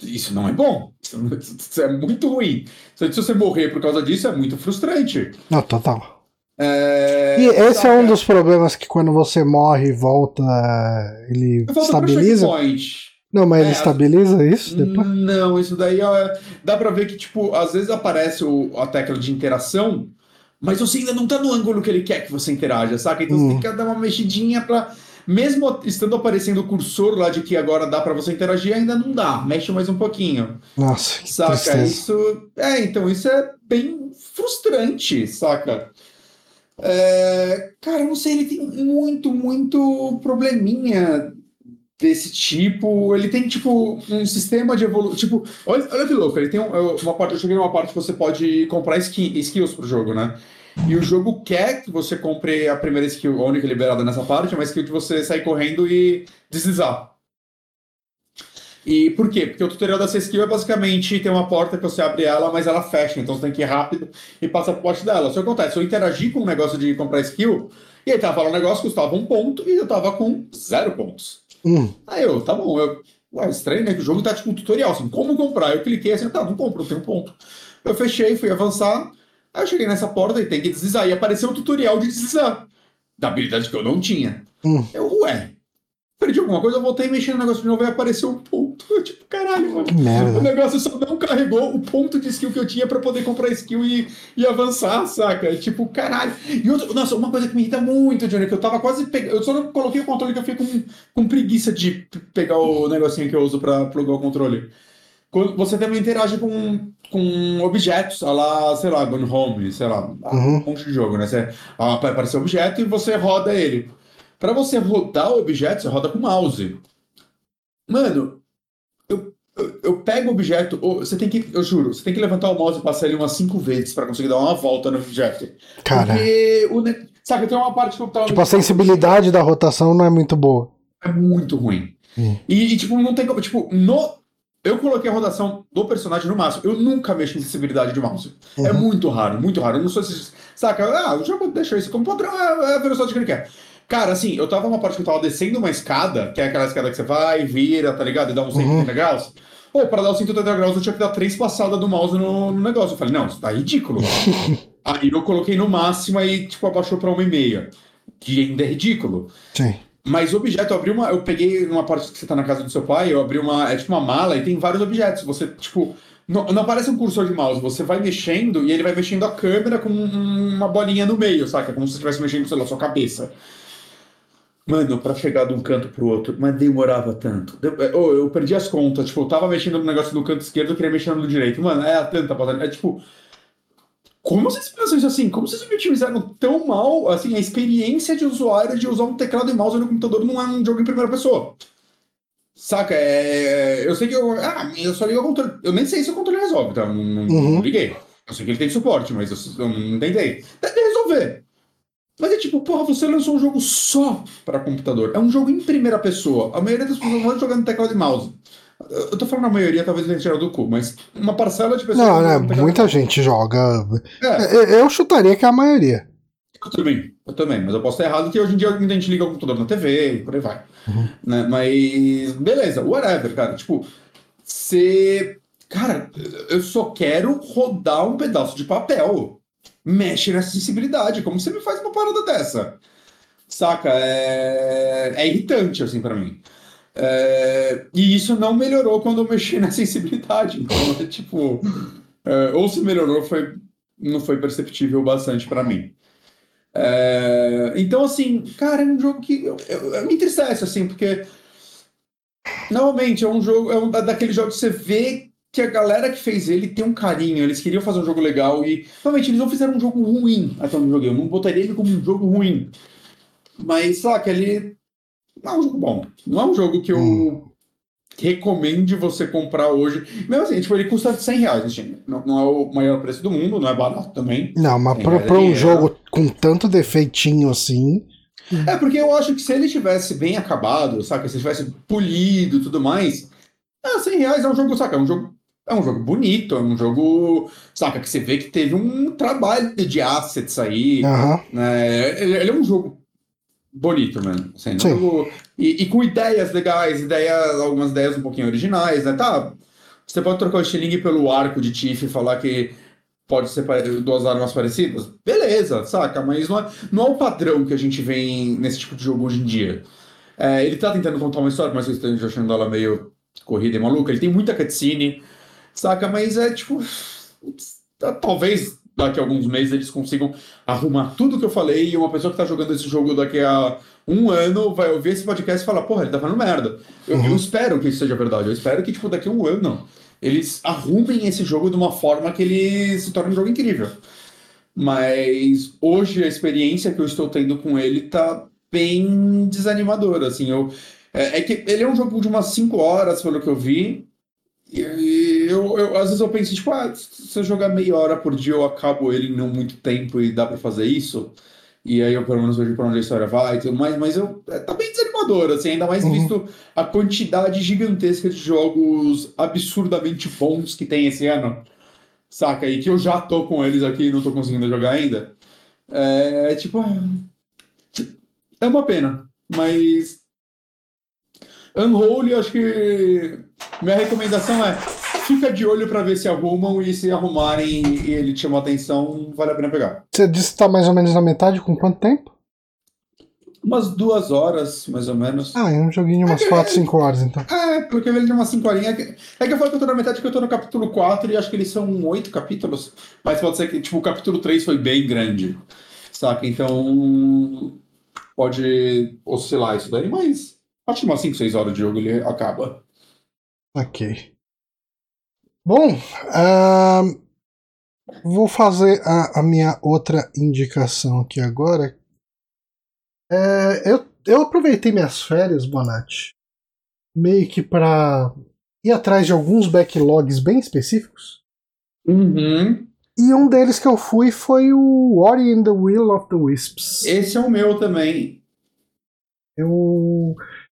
Isso não é bom. Isso é muito ruim. Se você morrer por causa disso, é muito frustrante. Não, total. É... E esse Saca? é um dos problemas que quando você morre e volta, ele estabiliza. Não, mas é, ele estabiliza isso depois? Não, isso daí ó, dá pra ver que, tipo, às vezes aparece o, a tecla de interação mas você ainda não tá no ângulo que ele quer que você interaja, saca? Então você tem que dar uma mexidinha pra. Mesmo estando aparecendo o cursor lá de que agora dá para você interagir, ainda não dá. Mexe mais um pouquinho. Nossa, que saca? Tristeza. Isso. É, então isso é bem frustrante, saca? É... Cara, não sei, ele tem muito, muito probleminha desse tipo. Ele tem, tipo, um sistema de evolução. Tipo, olha, olha que louco, ele tem uma parte. Eu cheguei numa parte que você pode comprar skin, skills pro jogo, né? E o jogo quer que você compre a primeira skill, a única liberada nessa parte, é uma skill você sair correndo e deslizar. E por quê? Porque o tutorial dessa skill é basicamente tem uma porta que você abre ela, mas ela fecha, então você tem que ir rápido e passar por parte dela. Isso acontece, eu interagi com o um negócio de comprar skill, e aí tava falando um negócio que custava um ponto e eu tava com zero pontos. Hum. Aí eu, tá bom, eu, ué, estranho, né? Que o jogo tá tipo um tutorial, assim, como comprar? Eu cliquei assim, tá, não compro, tem um ponto. Eu fechei, fui avançar, aí eu cheguei nessa porta e tem que deslizar, e apareceu o tutorial de deslizar, da habilidade que eu não tinha. Hum. Eu, ué, perdi alguma coisa, eu voltei mexendo no negócio de novo e apareceu um ponto. Tipo, caralho, mano. Que merda. O negócio só não carregou o ponto de skill que eu tinha pra poder comprar skill e, e avançar, saca? Tipo, caralho. E outra, nossa, uma coisa que me irrita muito, Johnny, que eu tava quase pegando. Eu só não coloquei o controle que eu fiquei com, com preguiça de pegar o negocinho que eu uso pra plugar o controle. Quando você também interage com, com objetos, lá, sei lá, Gone Home, sei lá, uhum. um monte de jogo, né? Você, aparece um objeto e você roda ele. Para você rodar o objeto, você roda com o mouse. Mano, eu, pego o objeto, você tem que, eu juro, você tem que levantar o mouse e passar ele umas cinco vezes para conseguir dar uma volta no objeto. Cara. Porque, o, sabe, tem uma parte que eu tava. Tipo, a sensibilidade da rotação não é muito boa. É muito ruim. Hum. E, e, tipo, não tem como. Tipo, no. Eu coloquei a rotação do personagem no máximo. Eu nunca mexo em sensibilidade de mouse. É uhum. É muito raro, muito raro. Eu não sou se. Saca? Ah, o jogo deixa isso como padrão, é, é a velocidade que ele quer. Cara, assim, eu tava numa parte que eu tava descendo uma escada, que é aquela escada que você vai, vira, tá ligado? E dá uns 180 uhum. graus. Pô, pra dar os 180 graus eu tinha que dar três passadas do mouse no, no negócio. Eu falei, não, isso tá ridículo. aí eu coloquei no máximo e, tipo, abaixou pra uma e meia. Que ainda é ridículo. Sim. Mas objeto, eu abri uma. Eu peguei numa parte que você tá na casa do seu pai, eu abri uma. É tipo uma mala e tem vários objetos. Você, tipo. Não, não aparece um cursor de mouse, você vai mexendo e ele vai mexendo a câmera com uma bolinha no meio, saca? Como se você estivesse mexendo, sei lá, sua cabeça. Mano, pra chegar de um canto pro outro, mas demorava tanto. Eu, é, eu perdi as contas, tipo, eu tava mexendo no negócio no canto esquerdo, eu queria mexer no direito. Mano, é tanta batalha. É tipo. Como vocês pensam isso assim? Como vocês me otimizaram tão mal, assim, a experiência de usuário de usar um teclado e mouse no computador não é um jogo em primeira pessoa. Saca? É... Eu sei que eu. Ah, eu só ligo o controle. Eu nem sei se o controle resolve, tá? Não, não, uhum. liguei. Eu sei que ele tem suporte, mas eu, eu não tentei. Deve resolver. Mas é tipo, porra, você lançou um jogo só para computador. É um jogo em primeira pessoa. A maioria das pessoas vão jogando teclado e mouse. Eu tô falando a maioria, talvez venha tirar do cu, mas uma parcela de pessoas. Não, né? Muita gente joga. É. Eu chutaria que é a maioria. Eu também, eu também, mas eu posso estar errado que hoje em dia a gente liga o computador na TV e por aí vai. Uhum. Né? Mas, beleza, whatever, cara. Tipo, você. Cara, eu só quero rodar um pedaço de papel mexe nessa sensibilidade. Como você me faz uma parada dessa? Saca? É, é irritante, assim, para mim. É... E isso não melhorou quando eu mexi na sensibilidade. Então, é tipo. É... Ou se melhorou, foi não foi perceptível bastante pra mim. É, então, assim, cara, é um jogo que eu, eu- eu me entristece, assim, porque normalmente é um jogo, é um da- daquele jogo que você vê que a galera que fez ele tem um carinho, eles queriam fazer um jogo legal e realmente eles não fizeram um jogo ruim até onde eu joguei. Eu não botaria ele como um jogo ruim. Mas, saca, ele não é um jogo bom. Não é um jogo que eu Hum. recomende você comprar hoje. Mesmo assim, tipo, ele custa 100 reais no Steam. Não, não é o maior preço do mundo, não é barato também. Não, mas pra um jogo com tanto defeitinho assim. É porque eu acho que se ele tivesse bem acabado, saca? Se ele tivesse polido e tudo mais, ah, 100 reais é um jogo, saca? É um jogo, é um jogo bonito, é um jogo, saca? Que você vê que teve um trabalho de assets aí, Aham. né? Ele, ele é um jogo bonito, mano. Assim, um Sim. jogo- e, e com ideias legais, ideias, algumas ideias um pouquinho originais, né? Tá, você pode trocar o estilingue pelo arco de Tiff e falar que pode ser duas armas parecidas? Beleza, saca? Mas não é, não é o padrão que a gente vê nesse tipo de jogo hoje em dia. É, ele tá tentando contar uma história, mas eu estou achando ela meio corrida e maluca. Ele tem muita cutscene, saca? Mas é tipo. Talvez daqui a alguns meses eles consigam arrumar tudo que eu falei e uma pessoa que tá jogando esse jogo daqui a um ano vai ouvir esse podcast e falar, porra, ele tá falando merda. Eu, eu Uhum. espero que isso seja verdade. Eu espero que, tipo, daqui a um ano eles arrumem esse jogo de uma forma que ele se torne um jogo incrível. Mas hoje a experiência que eu estou tendo com ele tá bem desanimadora, assim. Eu, é, é que ele é um jogo de umas 5 horas, pelo que eu vi. E eu, eu- às vezes eu penso, tipo, ah, se eu jogar meia hora por dia, eu acabo ele em não muito tempo e dá pra fazer isso. E aí eu pelo menos vejo pra onde a história vai e tudo mais, mas eu, é, tá bem desanimador, assim, ainda mais Uhum. visto a quantidade gigantesca de jogos absurdamente bons que tem esse ano. Saca? E que eu já tô com eles aqui e não tô conseguindo jogar ainda. É tipo. É uma pena. Mas. Unholy, acho que. Minha recomendação é. Fica de olho pra ver se arrumam e se arrumarem e ele te chamou a atenção, vale a pena pegar. Você disse que tá mais ou menos na metade, com quanto tempo? Umas duas horas, mais ou menos. Ah, é um joguinho de umas 4, 5 horas, então. É, porque ele tem umas 5 horinhas. É que é que eu falo que eu tô na metade, que eu tô no capítulo 4 e acho que eles são oito capítulos. Mas pode ser que, tipo, o capítulo 3 foi bem grande. Saca? Então. Pode oscilar isso daí, mas. Acho que umas 5, 6 horas de jogo ele acaba. Ok. Bom, ahn, vou fazer a, a minha outra indicação aqui agora. É, eu, eu aproveitei minhas férias, Bonatti, meio que para ir atrás de alguns backlogs bem específicos. Uhum. E um deles que eu fui foi o Ori and the Will of the Wisps. Esse é o meu também. Eu,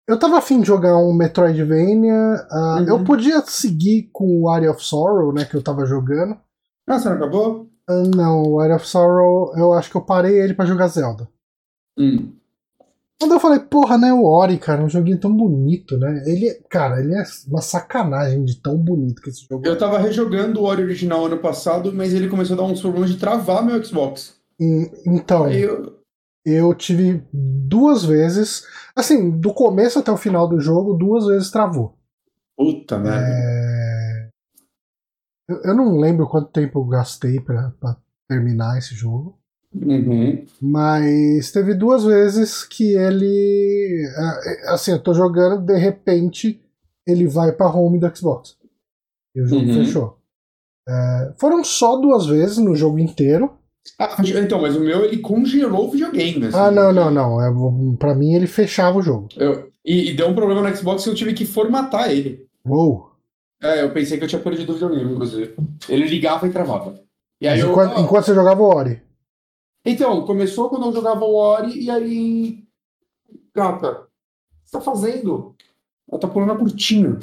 eu tava afim de jogar um Metroidvania. ah, Uhum. Eu podia seguir com o Area of Sorrow, né, que eu tava jogando. Ah, você não acabou? Ah, não, o Area of Sorrow, eu acho que eu parei ele pra jogar Zelda. Hum. Quando eu falei, porra, né, o Ori, cara, um joguinho tão bonito, né? Ele, cara, ele é uma sacanagem de tão bonito que esse jogo é. Eu tava rejogando o Ori original ano passado, mas ele começou a dar uns problemas de travar meu Xbox. Então, Aí eu. Eu tive duas vezes, assim, do começo até o final do jogo, duas vezes travou. Puta merda. É, Eu, eu não lembro quanto tempo eu gastei pra, pra terminar esse jogo. Uhum. Mas teve duas vezes que ele. Assim, eu tô jogando, de repente ele vai pra home do Xbox. E o jogo Uhum. fechou. É, foram só duas vezes no jogo inteiro. Ah, então, mas o meu ele congelou o videogame. assim. Ah, não, não, não. É, pra mim ele fechava o jogo. Eu- e, e deu um problema no Xbox que eu tive que formatar ele. Uou! É, eu pensei que eu tinha perdido o videogame, inclusive. Ele ligava e travava. E aí eu. enquanto, enquanto você jogava o Ori. Então, começou quando eu jogava o Ori e aí. Gata, o que você tá fazendo? Ela tá pulando a cortina.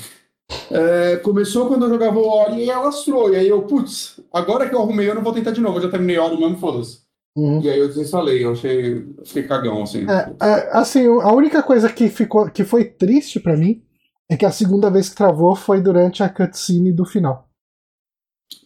É, começou quando eu jogava o Ori e alastrou. E aí eu, putz, agora que eu arrumei, eu não vou tentar de novo. Eu já terminei Ori mesmo, foda-se. Uhum. E aí eu desinstalei, eu achei. Fiquei cagão, assim. É, é, assim, a única coisa que, ficou, que foi triste pra mim é que a segunda vez que travou foi durante a cutscene do final.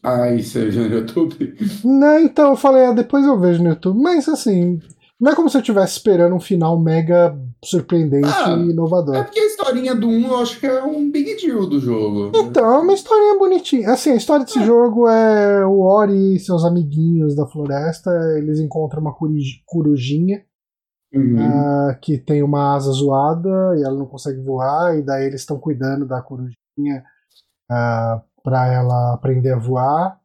Ai, você viu no YouTube? Não, então eu falei, ah, depois eu vejo no YouTube. Mas assim, Não é como se eu estivesse esperando um final mega surpreendente Ah, e inovador. É porque a historinha do 1 eu acho que é um big deal do jogo. Então, é uma historinha bonitinha. Assim, a história desse jogo é o Ori e seus amiguinhos da floresta. Eles encontram uma coruj- corujinha Uhum. ah, que tem uma asa zoada e ela não consegue voar. E daí eles estão cuidando da corujinha ah, pra ela aprender a voar.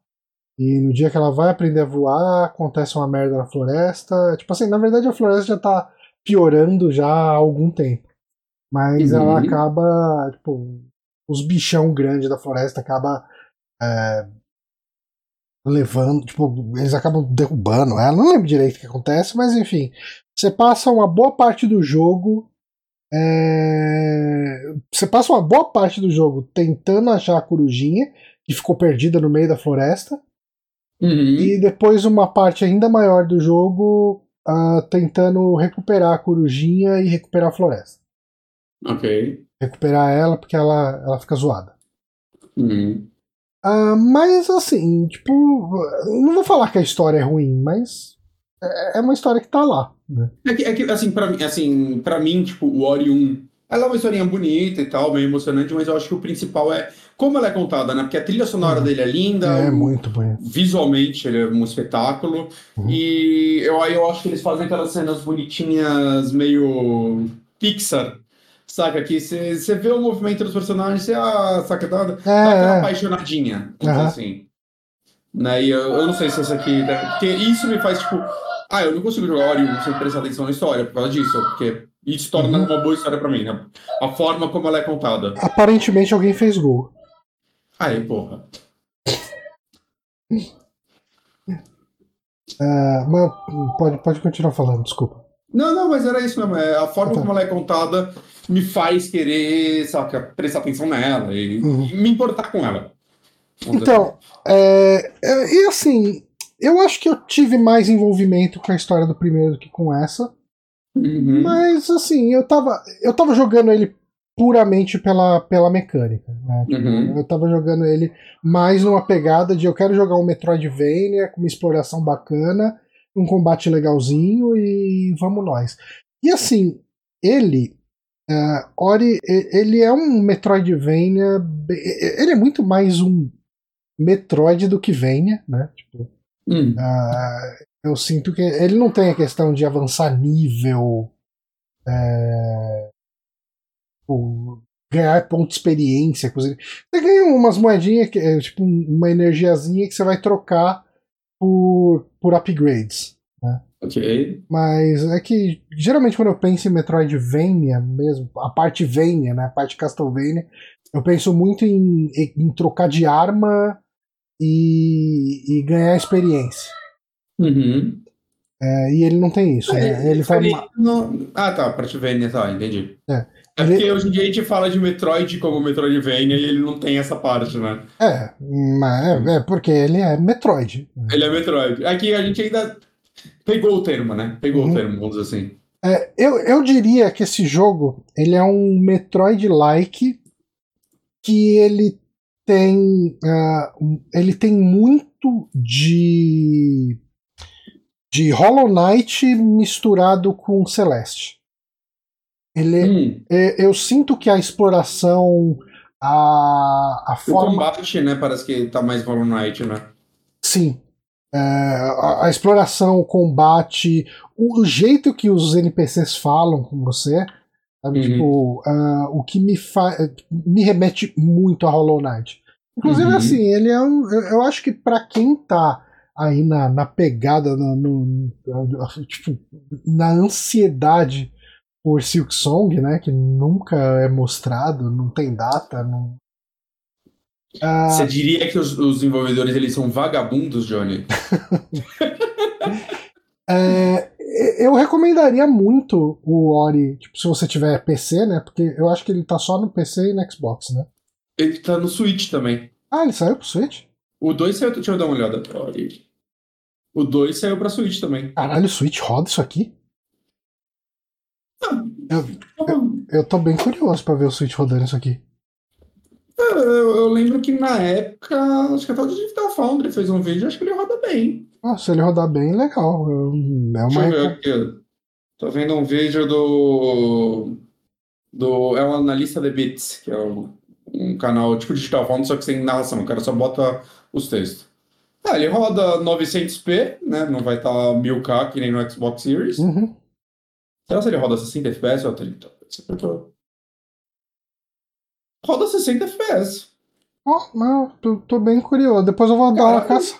E no dia que ela vai aprender a voar, acontece uma merda na floresta. Tipo assim, na verdade a floresta já tá piorando já há algum tempo. Mas Uhum. ela acaba, tipo, os bichão grandes da floresta acaba é, levando, tipo, eles acabam derrubando ela. Não lembro direito o que acontece, mas enfim. Você passa uma boa parte do jogo. é, Você passa uma boa parte do jogo tentando achar a corujinha, que ficou perdida no meio da floresta. Uhum. E depois uma parte ainda maior do jogo ah, tentando recuperar a corujinha e recuperar a floresta. Ok. Recuperar ela porque ela, ela fica zoada. Uhum. Ah, mas assim, tipo, não vou falar que a história é ruim, mas é é uma história que tá lá. Né? É que, é que, assim, pra assim, pra mim, tipo, o Ori 1, ela é uma historinha bonita e tal, meio emocionante, mas eu acho que o principal é como ela é contada, né? Porque a trilha sonora Uhum. dele é linda, É o- muito bonito. visualmente ele é um espetáculo, Uhum. e eu, aí eu acho que eles fazem aquelas cenas bonitinhas, meio Pixar, saca? Que você vê o movimento dos personagens, você, ah, saca, dá, dá aquela É, é. apaixonadinha, dizer Aham. assim. Né? E eu, eu não sei se esse aqui. Porque isso me faz, tipo. Ah, eu não consigo jogar Ori 1 sem prestar atenção na história por causa disso. Porque isso torna Uhum. uma boa história pra mim, né? A forma como ela é contada. Aparentemente alguém fez gol. Aí, porra. Ah, mas pode, pode continuar falando, desculpa. Não, não, mas era isso mesmo. É, a forma Tá. como ela é contada me faz querer, saca, prestar atenção nela e, Uhum. e me importar com ela. Então, é, é, e assim, eu acho que eu tive mais envolvimento com a história do primeiro do que com essa. Uhum. Mas assim, eu tava, eu tava jogando ele puramente pela, pela mecânica. Né? Uhum. Eu tava jogando ele mais numa pegada de eu quero jogar um Metroidvania com uma exploração bacana, um combate legalzinho e vamos nós. E assim, ele. é, Ori, ele é um Metroidvania. Ele é muito mais um Metroid do que Vania, né? Tipo, Hum. ah, eu sinto que ele não tem a questão de avançar nível, é, tipo, ganhar ponto de experiência. Coisa. Você ganha umas moedinhas, que é, tipo uma energiazinha que você vai trocar por, por upgrades. Ok. Mas é que geralmente quando eu penso em Metroidvania mesmo, a parte Vania, né, a parte Castlevania, eu penso muito em, em trocar de arma e, e ganhar experiência. Uhum. É, e ele não tem isso, né? Ele vai. ma- não- Ah, tá, Prativania, tá, entendi. É. É porque hoje em dia a gente fala de Metroid como Metroidvania e ele não tem essa parte, né? É, mas é, é porque ele é Metroid. Ele é Metroid. Aqui a gente ainda pegou o termo, né? Pegou Uhum. o termo, vamos dizer assim. É, eu, eu diria que esse jogo ele é um Metroid-like que ele tem um- ele tem muito de de Hollow Knight misturado com Celeste. Ele, Hum, é, eu sinto que a exploração a, a o forma combate, né? Parece que tá mais Hollow Knight, né? Sim. É, a, a exploração, o combate, o, o jeito que os NPCs falam com você, sabe? Uhum. Tipo, ah, o que me faz. me remete muito a Hollow Knight. Inclusive, Uhum. assim, ele é um. Eu, acho que pra quem tá aí na, na pegada, no, no- tipo, na ansiedade por Silk Song, né? Que nunca é mostrado, não tem data, não. Ah, Você diria que os, os desenvolvedores eles são vagabundos, Johnny? É, eu recomendaria muito o Ori, tipo, se você tiver PC, né? Porque eu acho que ele tá só no PC e no Xbox, né? Ele tá no Switch também. Ah, ele saiu pro Switch? O 2 saiu. Deixa eu dar uma olhada. Olha. O 2 saiu pra Switch também. Caralho, o Switch roda isso aqui? Eu, Eu, eu tô bem curioso pra ver o Switch rodando isso aqui. eu- eu lembro que na época, acho que até o Digital Foundry fez um vídeo, acho que ele roda bem. Ah, se ele rodar bem, legal. Eu- É Deixa uma, eu ver aqui. Tô vendo um vídeo do. do é um analista de bits, que é um, um canal tipo digital falando, só que sem narração. O cara só bota os textos. Ah, ele roda 900p, né? Não vai estar tá 1000K que nem no Xbox Series. Uhum. Será se ele roda 60 FPS ou 30? Roda 60 FPS. Oh, não, tô, tô, bem curioso. Depois eu vou dar uma caça.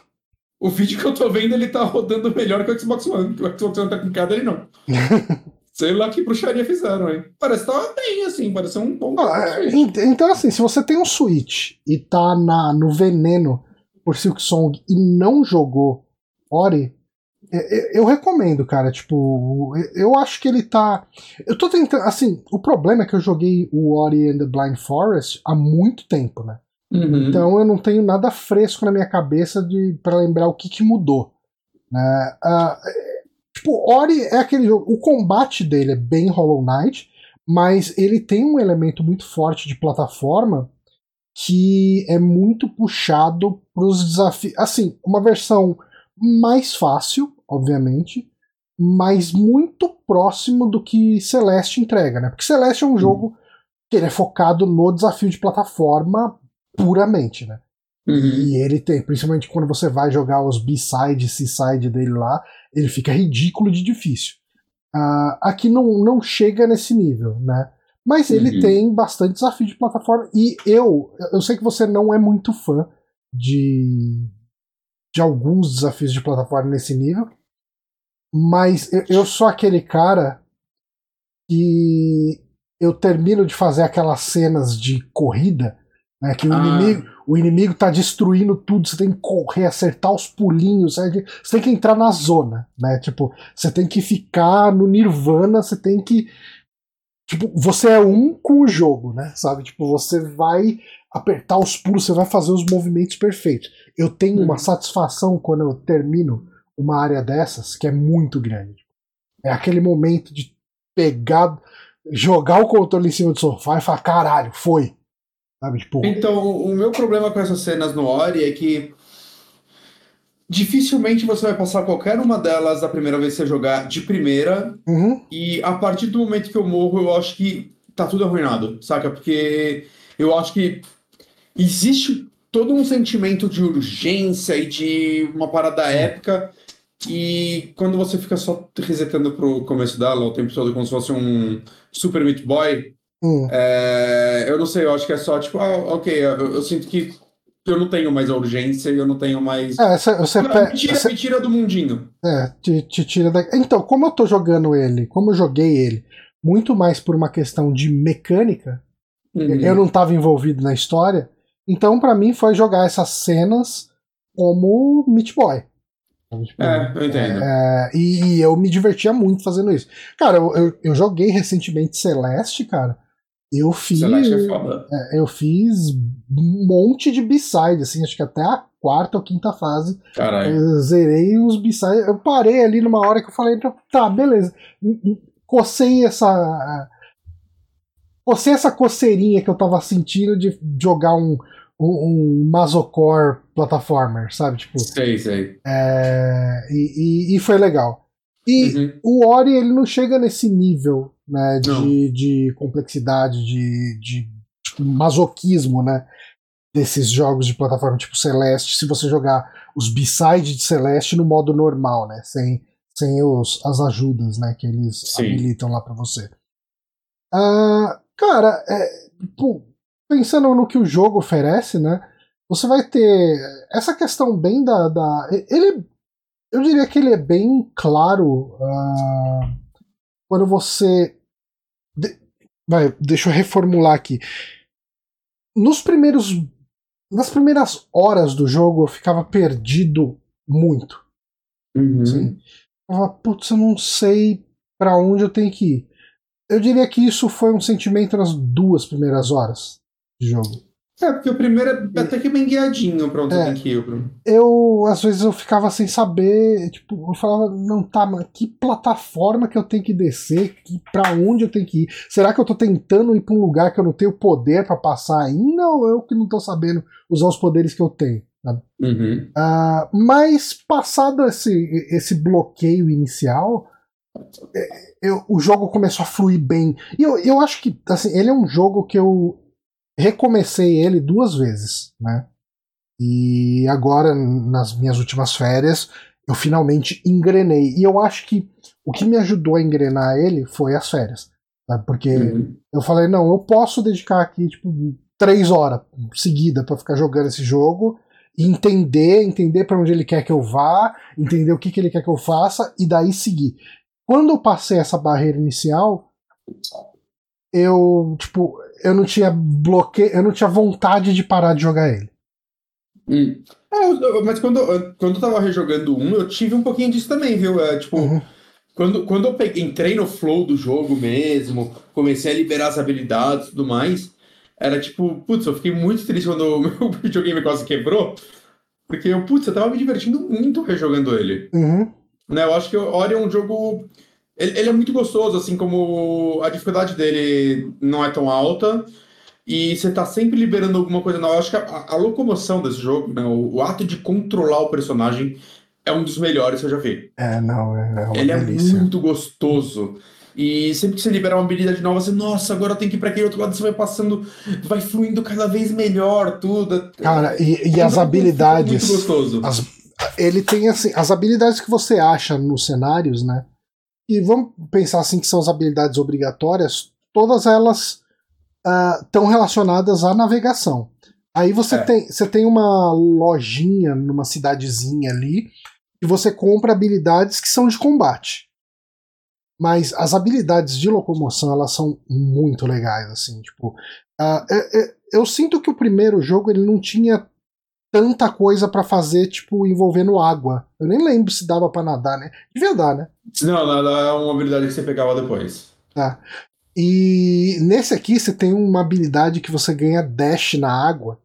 O vídeo que eu tô vendo, ele tá rodando melhor que o Xbox One. O Xbox One tá com cada, ele não. Sei lá que bruxaria fizeram, hein? Parece que tá bem, assim, parece um bom. Ah, então, assim, se você tem um Switch e tá na, no veneno por Silk Song e não jogou Ori, é, é, eu recomendo, cara. Tipo, eu acho que ele tá. Eu tô tentando. Assim, o problema é que eu joguei o Ori and the Blind Forest há muito tempo, né? Uhum. Então eu não tenho nada fresco na minha cabeça de para lembrar o que, que mudou. Né? Uh, tipo, Ori é aquele jogo. O combate dele é bem Hollow Knight, mas ele tem um elemento muito forte de plataforma que é muito puxado para os desafios. Assim, uma versão mais fácil, obviamente, mas muito próximo do que Celeste entrega, né? Porque Celeste é um jogo que ele é focado no desafio de plataforma puramente, né? Uhum. E ele tem, principalmente quando você vai jogar os B-side, C-side dele lá, ele fica ridículo de difícil. Uh, aqui não, não chega nesse nível, né? Mas ele uhum. tem bastante desafio de plataforma. E eu, eu sei que você não é muito fã de, de alguns desafios de plataforma nesse nível, mas eu, eu sou aquele cara que eu termino de fazer aquelas cenas de corrida, né, que o, ah. inimigo, o inimigo tá destruindo tudo, você tem que correr, acertar os pulinhos, você tem que entrar na zona, né? Tipo, você tem que ficar no nirvana, você tem que Tipo, você é um com o jogo, né? Sabe? Tipo, você vai apertar os pulos, você vai fazer os movimentos perfeitos. Eu tenho uma uhum. satisfação quando eu termino uma área dessas que é muito grande. É aquele momento de pegar, jogar o controle em cima do sofá e falar, caralho, foi. Sabe? Tipo, então, o meu problema com essas cenas no Ori é que dificilmente você vai passar qualquer uma delas da primeira vez que você jogar de primeira. Uhum. E a partir do momento que eu morro, eu acho que tá tudo arruinado, saca? Porque eu acho que existe todo um sentimento de urgência e de uma parada épica. E quando você fica só resetando pro começo dela o tempo todo, como se fosse um Super Meat Boy, hum. é, eu não sei, eu acho que é só tipo, ah, ok, eu, eu sinto que eu não tenho mais a urgência e eu não tenho mais. É, você, você não, me, tira, você... me tira do mundinho. É, te, te tira da. Então, como eu tô jogando ele, como eu joguei ele, muito mais por uma questão de mecânica, uhum. eu não estava envolvido na história, então para mim foi jogar essas cenas como Meat Boy. Tipo, é, eu entendo. É, e, e, eu me divertia muito fazendo isso. Cara, eu, eu, eu joguei recentemente Celeste, cara. Eu fiz. É é, eu fiz um monte de b-side, assim, acho que até a quarta ou quinta fase. Caralho. Eu zerei uns b-side. Eu parei ali numa hora que eu falei, tá, beleza. Cocei essa. Cocei essa coceirinha que eu tava sentindo de jogar um, um, um Masocore platformer, sabe? Tipo, sei, sei. É, e, e, e foi legal. E uhum. o Ori ele não chega nesse nível né, de, de complexidade, de, de tipo, masoquismo, né? Desses jogos de plataforma tipo Celeste, se você jogar os B-side de Celeste no modo normal, né? Sem, sem os, as ajudas, né? Que eles Sim. habilitam lá para você. Uh, cara, é, pô, pensando no que o jogo oferece, né? Você vai ter essa questão bem da. da ele eu diria que ele é bem claro uh, quando você. De... Vai, deixa eu reformular aqui. Nos primeiros. Nas primeiras horas do jogo eu ficava perdido muito. Uhum. Assim, eu putz, eu não sei para onde eu tenho que ir. Eu diria que isso foi um sentimento nas duas primeiras horas de jogo. É, porque o primeiro é até que bem guiadinho pra onde é, tem que ir, Bruno. Eu, às vezes, eu ficava sem saber, tipo, eu falava, não, tá, mas que plataforma que eu tenho que descer, que, pra onde eu tenho que ir? Será que eu tô tentando ir pra um lugar que eu não tenho poder para passar ainda, ou eu que não tô sabendo usar os poderes que eu tenho? Uhum. Uh, mas, passado esse, esse bloqueio inicial, eu, o jogo começou a fluir bem. E eu, eu acho que assim, ele é um jogo que eu recomecei ele duas vezes, né? E agora, nas minhas últimas férias, eu finalmente engrenei. E eu acho que o que me ajudou a engrenar ele foi as férias. Sabe? Porque uhum. eu falei, não, eu posso dedicar aqui, tipo, três horas seguida para ficar jogando esse jogo e entender, entender para onde ele quer que eu vá, entender o que, que ele quer que eu faça e daí seguir. Quando eu passei essa barreira inicial, eu, tipo, eu não tinha bloqueio, eu não tinha vontade de parar de jogar ele. Hum. É, mas quando, quando eu tava rejogando um, eu tive um pouquinho disso também, viu? É, tipo, uhum. quando, quando eu peguei, entrei no flow do jogo mesmo, comecei a liberar as habilidades e tudo mais, era tipo, putz, eu fiquei muito triste quando o meu videogame quase quebrou, porque eu, putz, eu tava me divertindo muito rejogando ele. Uhum. Né, eu acho que o Ori é um jogo. Ele, ele, é muito gostoso, assim como a dificuldade dele não é tão alta. E você tá sempre liberando alguma coisa nova. Eu acho que a, a locomoção desse jogo, né, o, o, ato de controlar o personagem é um dos melhores que eu já vi. É, não, é, é Ele é delícia. é muito gostoso. E sempre que você liberar uma habilidade nova, você, nossa, agora eu tenho que ir pra aquele outro lado, você vai passando, vai fluindo cada vez melhor, tudo. Cara, e, e as habilidades. Muito gostoso. As, ele tem assim, as habilidades que você acha nos cenários, né? E vamos pensar assim que são as habilidades obrigatórias, todas elas estão uh, relacionadas à navegação. Aí você, é. tem, você tem uma lojinha numa cidadezinha ali e você compra habilidades que são de combate. Mas as habilidades de locomoção elas são muito legais, assim, tipo. Uh, eu, eu, sinto que o primeiro jogo ele não tinha tanta coisa para fazer, tipo, envolvendo água. Eu nem lembro se dava para nadar, né? Devia dar, né? Não, é uma habilidade que você pegava depois. Tá. E nesse aqui você tem uma habilidade que você ganha dash na água.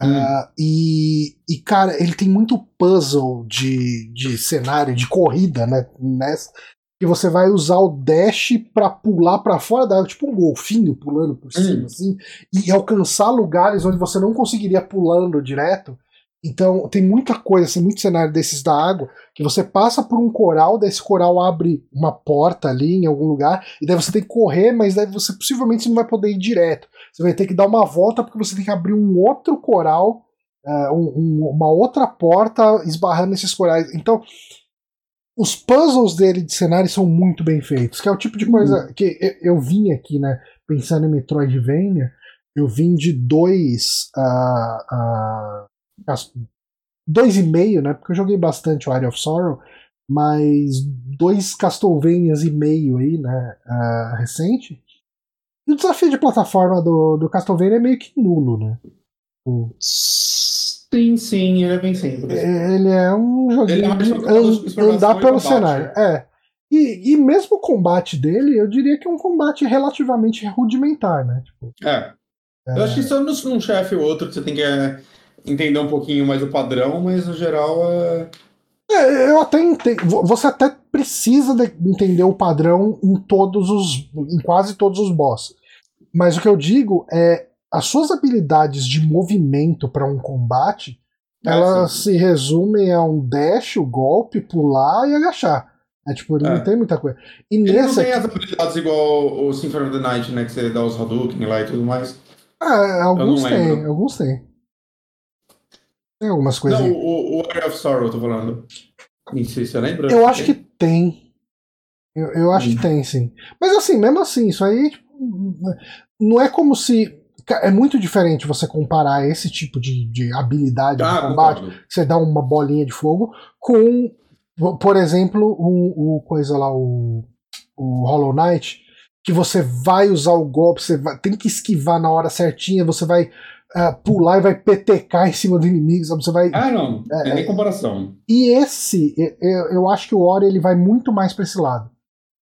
Hum. Uh, e, e, cara, ele tem muito puzzle de, de cenário, de corrida, né? Nessa, que você vai usar o dash para pular para fora da água, tipo um golfinho pulando por cima, hum. assim, e alcançar lugares onde você não conseguiria pulando direto. Então tem muita coisa, assim, muito cenário desses da água, que você passa por um coral, desse coral abre uma porta ali em algum lugar, e daí você tem que correr, mas daí você possivelmente não vai poder ir direto. Você vai ter que dar uma volta porque você tem que abrir um outro coral, uh, um, um, uma outra porta esbarrando nesses corais. Então, os puzzles dele de cenário são muito bem feitos, que é o tipo de coisa uhum. que eu, eu vim aqui, né, pensando em Metroidvania, eu vim de dois uh, uh, dois e meio, né, porque eu joguei bastante o Area of Sorrow, mas dois Castlevanias e meio aí, né, uh, recente. E o desafio de plataforma do, do Castlevania é meio que nulo, né? O... Sim, sim, ele é bem simples. Ele é um joguinho é de andar pelo cenário. É. E, e mesmo o combate dele, eu diria que é um combate relativamente rudimentar, né? Tipo, é. é. Eu acho que só num chefe ou outro que você tem que é, entender um pouquinho mais o padrão, mas no geral é. É, eu até entendo. Você até precisa de entender o padrão em todos os. em quase todos os boss. Mas o que eu digo é as suas habilidades de movimento para um combate, é, elas sim. se resumem a um dash, o golpe, pular e agachar. É tipo, ele é. não tem muita coisa. E ele nesse não tem aqui... as habilidades igual o Symphony of the Night, né? Que você dá os Hadouken lá e tudo mais. Ah, alguns tem, alguns tem. Tem algumas coisas. Não, o, o Area of Sorrow, eu tô falando. Não sei se você lembra. Eu acho que tem. Eu, eu acho hum. que tem, sim. Mas assim, mesmo assim, isso aí tipo, não é como se é muito diferente você comparar esse tipo de, de habilidade ah, de combate, que você dá uma bolinha de fogo, com, por exemplo, o, o coisa lá, o, o Hollow Knight, que você vai usar o golpe, você vai, tem que esquivar na hora certinha, você vai uh, pular e vai petecar em cima do inimigo, sabe? Você vai. Ah, não, é, tem nem comparação. E esse, eu, eu acho que o Ori ele vai muito mais pra esse lado.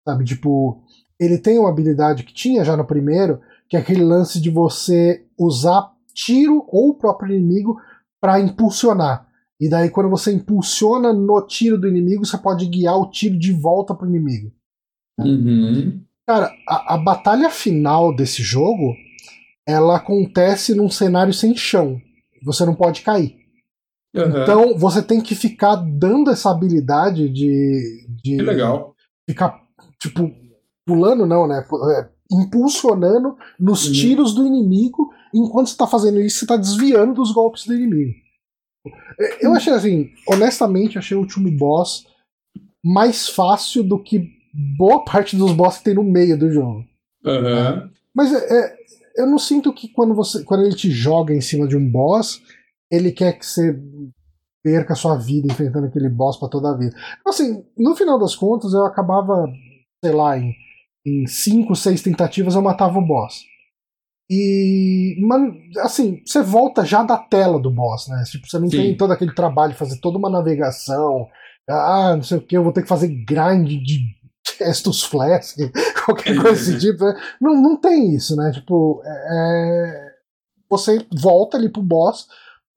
Sabe? Tipo, ele tem uma habilidade que tinha já no primeiro, que é aquele lance de você usar tiro ou o próprio inimigo para impulsionar. E daí, quando você impulsiona no tiro do inimigo, você pode guiar o tiro de volta pro inimigo. Uhum. Cara, a, a, batalha final desse jogo ela acontece num cenário sem chão. Você não pode cair. Uhum. Então você tem que ficar dando essa habilidade de. de que legal ficar, tipo, pulando não, né? Impulsionando nos uhum. tiros do inimigo, enquanto você tá fazendo isso, você tá desviando dos golpes do inimigo. É, eu achei assim, honestamente, achei o último boss mais fácil do que boa parte dos boss que tem no meio do jogo. Uhum. Mas é, é, eu não sinto que quando você quando ele te joga em cima de um boss, ele quer que você perca a sua vida enfrentando aquele boss para toda a vida. Assim, no final das contas, eu acabava, sei lá, em, em cinco, seis tentativas eu matava o boss. E, assim, você volta já da tela do boss, né? Tipo, você não Sim. tem todo aquele trabalho de fazer toda uma navegação. Ah, não sei o que, eu vou ter que fazer grind de Estus Flask, qualquer coisa desse tipo. Né? Não, não tem isso, né? Tipo, é, é, você volta ali pro boss,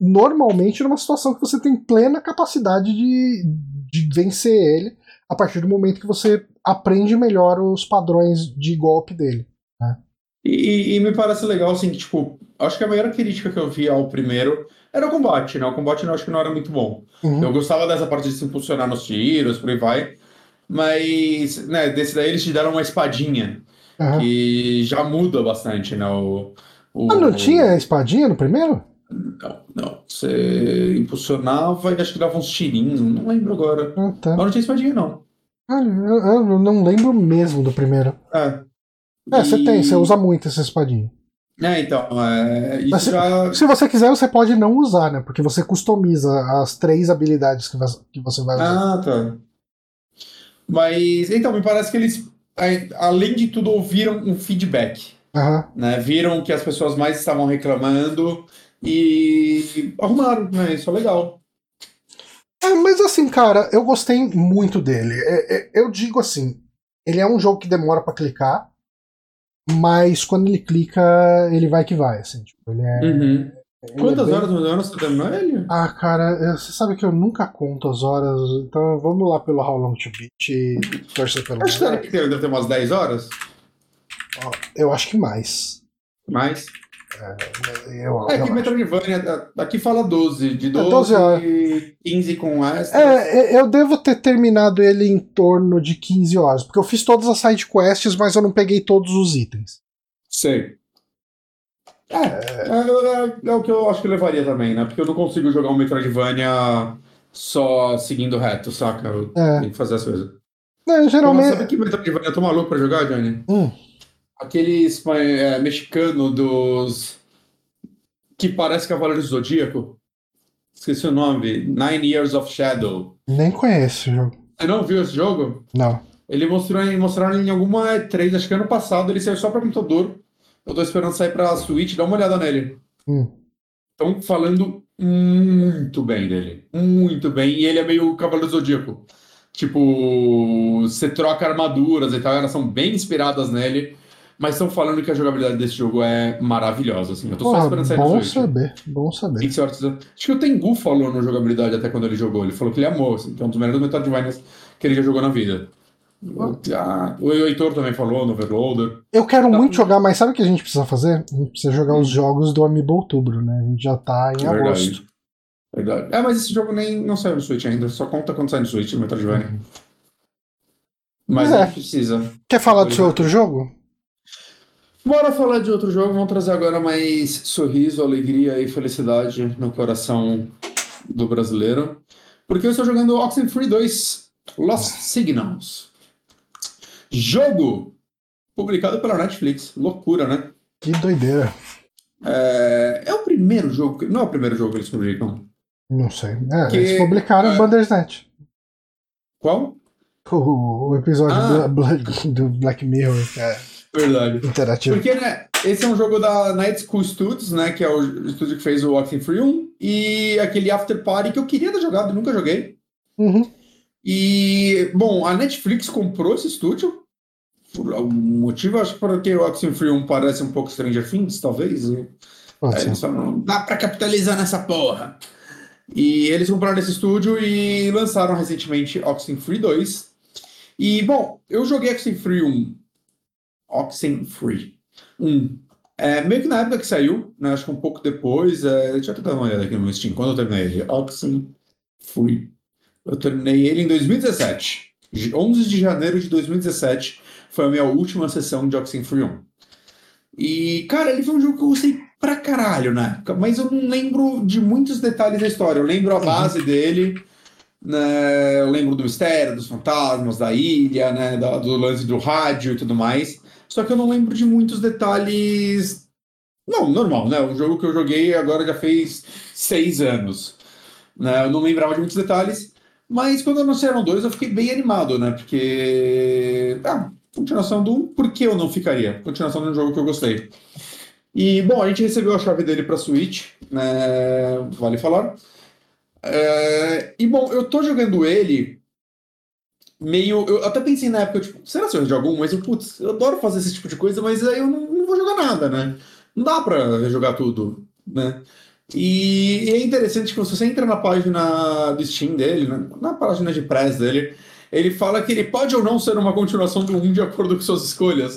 normalmente numa situação que você tem plena capacidade de, de vencer ele a partir do momento que você aprende melhor os padrões de golpe dele. Né? E, e, me parece legal, assim, que, tipo, acho que a maior crítica que eu vi ao primeiro era o combate, né? O combate eu acho que não era muito bom. Uhum. Eu gostava dessa parte de se impulsionar nos tiros, por aí vai. Mas, né, desse daí eles te deram uma espadinha. Uhum. Que já muda bastante, né? O, o, ah, não tinha espadinha no primeiro? Não, não. Você impulsionava e acho que dava uns tirinhos, não lembro agora. Ah, tá. Mas não tinha espadinha, não. Ah, eu, não lembro mesmo do primeiro. É. É, e... você tem, você usa muito essa espadinha. É, então, é, se, já... se você quiser, você pode não usar, né? Porque você customiza as três habilidades que, que você vai usar. Ah, tá. Mas, então, me parece que eles, além de tudo, ouviram um feedback. Uhum. Né? Viram que as pessoas mais estavam reclamando e arrumaram, né? Isso é legal. É, mas assim, cara, eu gostei muito dele. É, é, eu digo assim, ele é um jogo que demora para clicar, mas quando ele clica, ele vai que vai, assim. Tipo, ele é, uhum. ele Quantas é bem... horas ano você terminou ele? Ah, cara, você sabe que eu nunca conto as horas, então vamos lá pelo How Long to Beat e torcer pelo Acho que deve ter umas 10 horas. Eu acho que mais. Mais? É, eu, é que Metroidvania, aqui fala 12, de 12, é 12 e 15 com extras. É, eu devo ter terminado ele em torno de 15 horas, porque eu fiz todas as side quests, mas eu não peguei todos os itens. Sei. É, é, é, é, o que eu acho que levaria também, né? Porque eu não consigo jogar um Metroidvania só seguindo reto, saca? Eu é. tenho que fazer as coisas. É, geralmente... sabe que Metroidvania eu tô maluco pra jogar, Johnny? Hum aquele é, mexicano dos. que parece Cavaleiro do Zodíaco. Esqueci o nome. Nine Years of Shadow. Nem conheço o jogo. Você não viu esse jogo? Não. Ele mostrou, mostraram em alguma E3, acho que ano passado, ele saiu só pra computador. Eu tô esperando sair pra Switch, dá uma olhada nele. Estão falando muito bem dele. Muito bem. E ele é meio Cavaleiro Zodíaco. Tipo, você troca armaduras e tal, elas são bem inspiradas nele. Mas estão falando que a jogabilidade desse jogo é maravilhosa, assim. Eu tô só esperando sair Bom saber, bom saber. Que Acho que o Tengu falou no jogabilidade até quando ele jogou. Ele falou que ele amou, assim, é um dos melhores Metroidvanias que ele já jogou na vida. Ah, o Heitor também falou no Overloader. Eu quero tá. muito jogar, mas sabe o que a gente precisa fazer? A gente precisa jogar os jogos do Amiibo Outubro, né? A gente já tá em é agosto. Verdade. É, mas esse jogo nem não saiu no Switch ainda, só conta quando sai no Switch, Metroidvania. Uhum. Mas é. a gente precisa. Quer falar do seu outro jogo? Bora falar de outro jogo, vamos trazer agora mais sorriso, alegria e felicidade no coração do brasileiro. Porque eu estou jogando Oxenfree 2 Lost Signals. Jogo publicado pela Netflix. Loucura, né? Que doideira. É, é o primeiro jogo. Não é o primeiro jogo que eles publicam. Não sei. É, que, eles publicaram é... Bandersnatch. Qual? O, o episódio ah. do, do Black Mirror. É. Verdade. Interativo. Porque, né, esse é um jogo da Night School Studios, né, que é o estúdio que fez o Walking Free 1, e aquele After Party que eu queria ter jogado e nunca joguei. Uhum. E, bom, a Netflix comprou esse estúdio, por algum motivo, acho que porque o Free 1 parece um pouco Stranger Things, talvez. Pode só não dá pra capitalizar nessa porra. E eles compraram esse estúdio e lançaram recentemente Free 2. E, bom, eu joguei Free 1 Oxenfree. Um, é, meio que na época que saiu, né, acho que um pouco depois, é, deixa eu dar uma olhada aqui no Steam, quando eu terminei ele, Oxenfree. Eu terminei ele em 2017. 11 de janeiro de 2017 foi a minha última sessão de Oxenfree 1. E, cara, ele foi um jogo que eu gostei pra caralho na época, mas eu não lembro de muitos detalhes da história. Eu lembro a uhum. base uhum. dele, né? Eu lembro do mistério, dos fantasmas, da ilha, né? Da, do lance do rádio e tudo mais. Só que eu não lembro de muitos detalhes. Não, normal, né? O jogo que eu joguei agora já fez seis anos. Né? Eu não lembrava de muitos detalhes. Mas quando anunciaram dois, eu fiquei bem animado, né? Porque. Ah, continuação do 1, por que eu não ficaria? Continuação de um jogo que eu gostei. E, bom, a gente recebeu a chave dele para Switch, né? Vale falar. É... E, bom, eu tô jogando ele meio. Eu até pensei na época, tipo, será que eu jogo um? Mas eu, putz, eu adoro fazer esse tipo de coisa, mas aí eu não, não vou jogar nada, né? Não dá pra jogar tudo, né? E, é interessante que se você entra na página do Steam dele, né? na página de press dele, ele fala que ele pode ou não ser uma continuação do 1 de acordo com suas escolhas.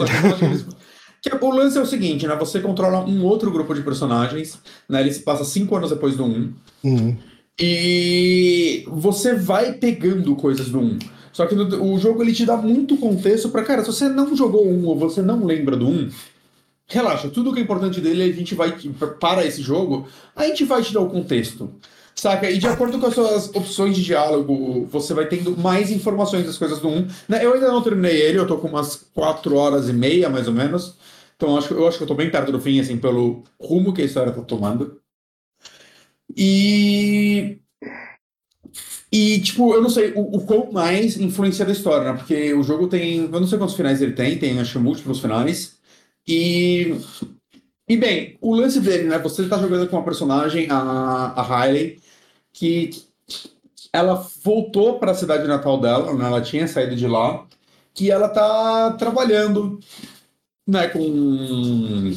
que o lance é o seguinte, né? Você controla um outro grupo de personagens, né? Ele se passa cinco anos depois do 1. Uhum. E você vai pegando coisas do 1. Só que no, o jogo ele te dá muito contexto para cara, se você não jogou um ou você não lembra do 1, relaxa, tudo que é importante dele a gente vai para esse jogo, a gente vai te dar o contexto. Saca? E de acordo com as suas opções de diálogo, você vai tendo mais informações das coisas do 1. Né? Eu ainda não terminei ele, eu tô com umas 4 horas e meia, mais ou menos. Então eu acho, eu acho que eu tô bem perto do fim, assim, pelo rumo que a história tá tomando. E. E, tipo, eu não sei o, quão mais influencia da história, né? Porque o jogo tem. Eu não sei quantos finais ele tem, tem acho múltiplos finais. E. E bem, o lance dele, né? Você tá jogando com uma personagem, a, a Riley, que ela voltou para a cidade natal dela, né? Ela tinha saído de lá, que ela tá trabalhando, né? Com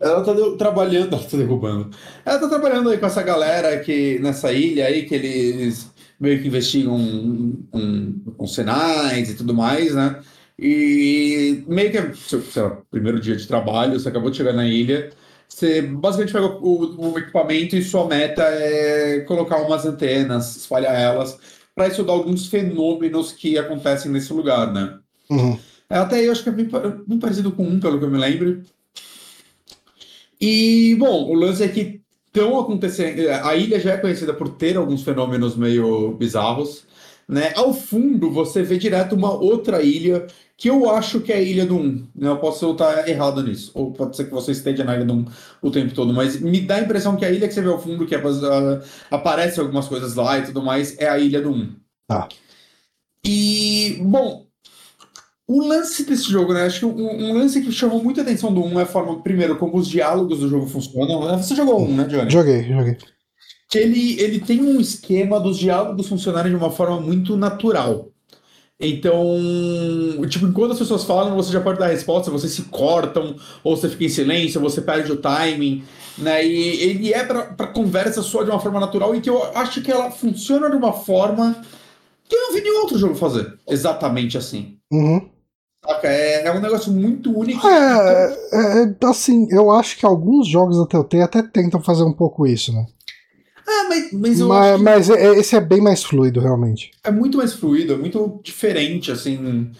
ela tá trabalhando, ela tá derrubando. Ela tá trabalhando aí com essa galera que nessa ilha aí que eles meio que investigam um, um, um sinais e tudo mais, né? E meio que, sei lá, primeiro dia de trabalho, você acabou de chegar na ilha, você basicamente pega o, o equipamento e sua meta é colocar umas antenas, espalhar elas, para estudar alguns fenômenos que acontecem nesse lugar, né? Uhum. Até eu acho que é bem, bem parecido com um, pelo que eu me lembro. E, bom, o lance é que estão acontecendo. A ilha já é conhecida por ter alguns fenômenos meio bizarros. Né? Ao fundo, você vê direto uma outra ilha, que eu acho que é a Ilha do 1. Né? Eu posso estar errado nisso. Ou pode ser que você esteja na Ilha do 1 o tempo todo. Mas me dá a impressão que a ilha que você vê ao fundo, que é, uh, aparece algumas coisas lá e tudo mais, é a Ilha do 1. Tá. E, bom, o lance desse jogo, né? Acho que um, um, lance que chamou muita atenção do 1 é a forma, primeiro, como os diálogos do jogo funcionam. Você jogou um, né, Johnny? Joguei, joguei. Que ele, ele tem um esquema dos diálogos funcionarem de uma forma muito natural. Então, tipo, enquanto as pessoas falam, você já pode dar resposta, vocês se cortam, ou você fica em silêncio, você perde o timing, né? E ele é pra, pra conversa sua de uma forma natural e que eu acho que ela funciona de uma forma que eu não vi nenhum outro jogo fazer exatamente assim. Uhum. É, é um negócio muito único. É, é, é, assim, eu acho que alguns jogos da Telltale até tentam fazer um pouco isso, né? Ah, mas, mas eu mas, mas é, esse é bem mais fluido, realmente. É muito mais fluido, é muito diferente, assim,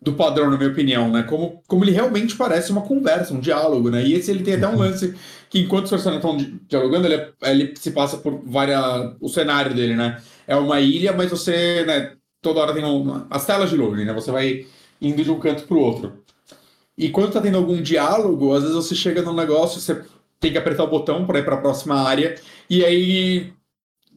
do padrão, na minha opinião, né? Como, como ele realmente parece uma conversa, um diálogo, né? E esse ele tem até um uhum. lance que, enquanto os personagens estão dialogando, ele, ele se passa por várias. O cenário dele, né? É uma ilha, mas você, né? Toda hora tem uma, as telas de loading, né? Você vai indo de um canto para o outro. E quando tá tendo algum diálogo, às vezes você chega num negócio, você tem que apertar o botão para ir para a próxima área, e aí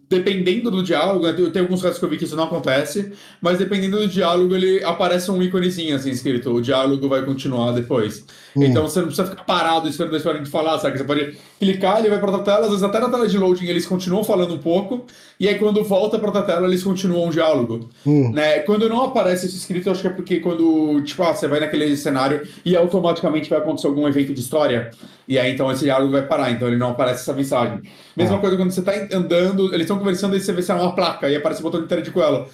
dependendo do diálogo, tem alguns casos que eu vi que isso não acontece, mas dependendo do diálogo, ele aparece um íconezinho assim escrito, o diálogo vai continuar depois. Hum. Então você não precisa ficar parado esperando a história de falar, sabe? Você pode clicar, ele vai para outra tela, às vezes até na tela de loading eles continuam falando um pouco, e aí quando volta para outra tela eles continuam o diálogo. Hum. Né? Quando não aparece isso escrito, eu acho que é porque quando, tipo, ah, você vai naquele cenário e automaticamente vai acontecer algum evento de história, e aí então esse diálogo vai parar, então ele não aparece essa mensagem. Mesma ah. coisa quando você está andando, eles estão conversando e você vê se é uma placa, e aparece o botão de interagir com ela.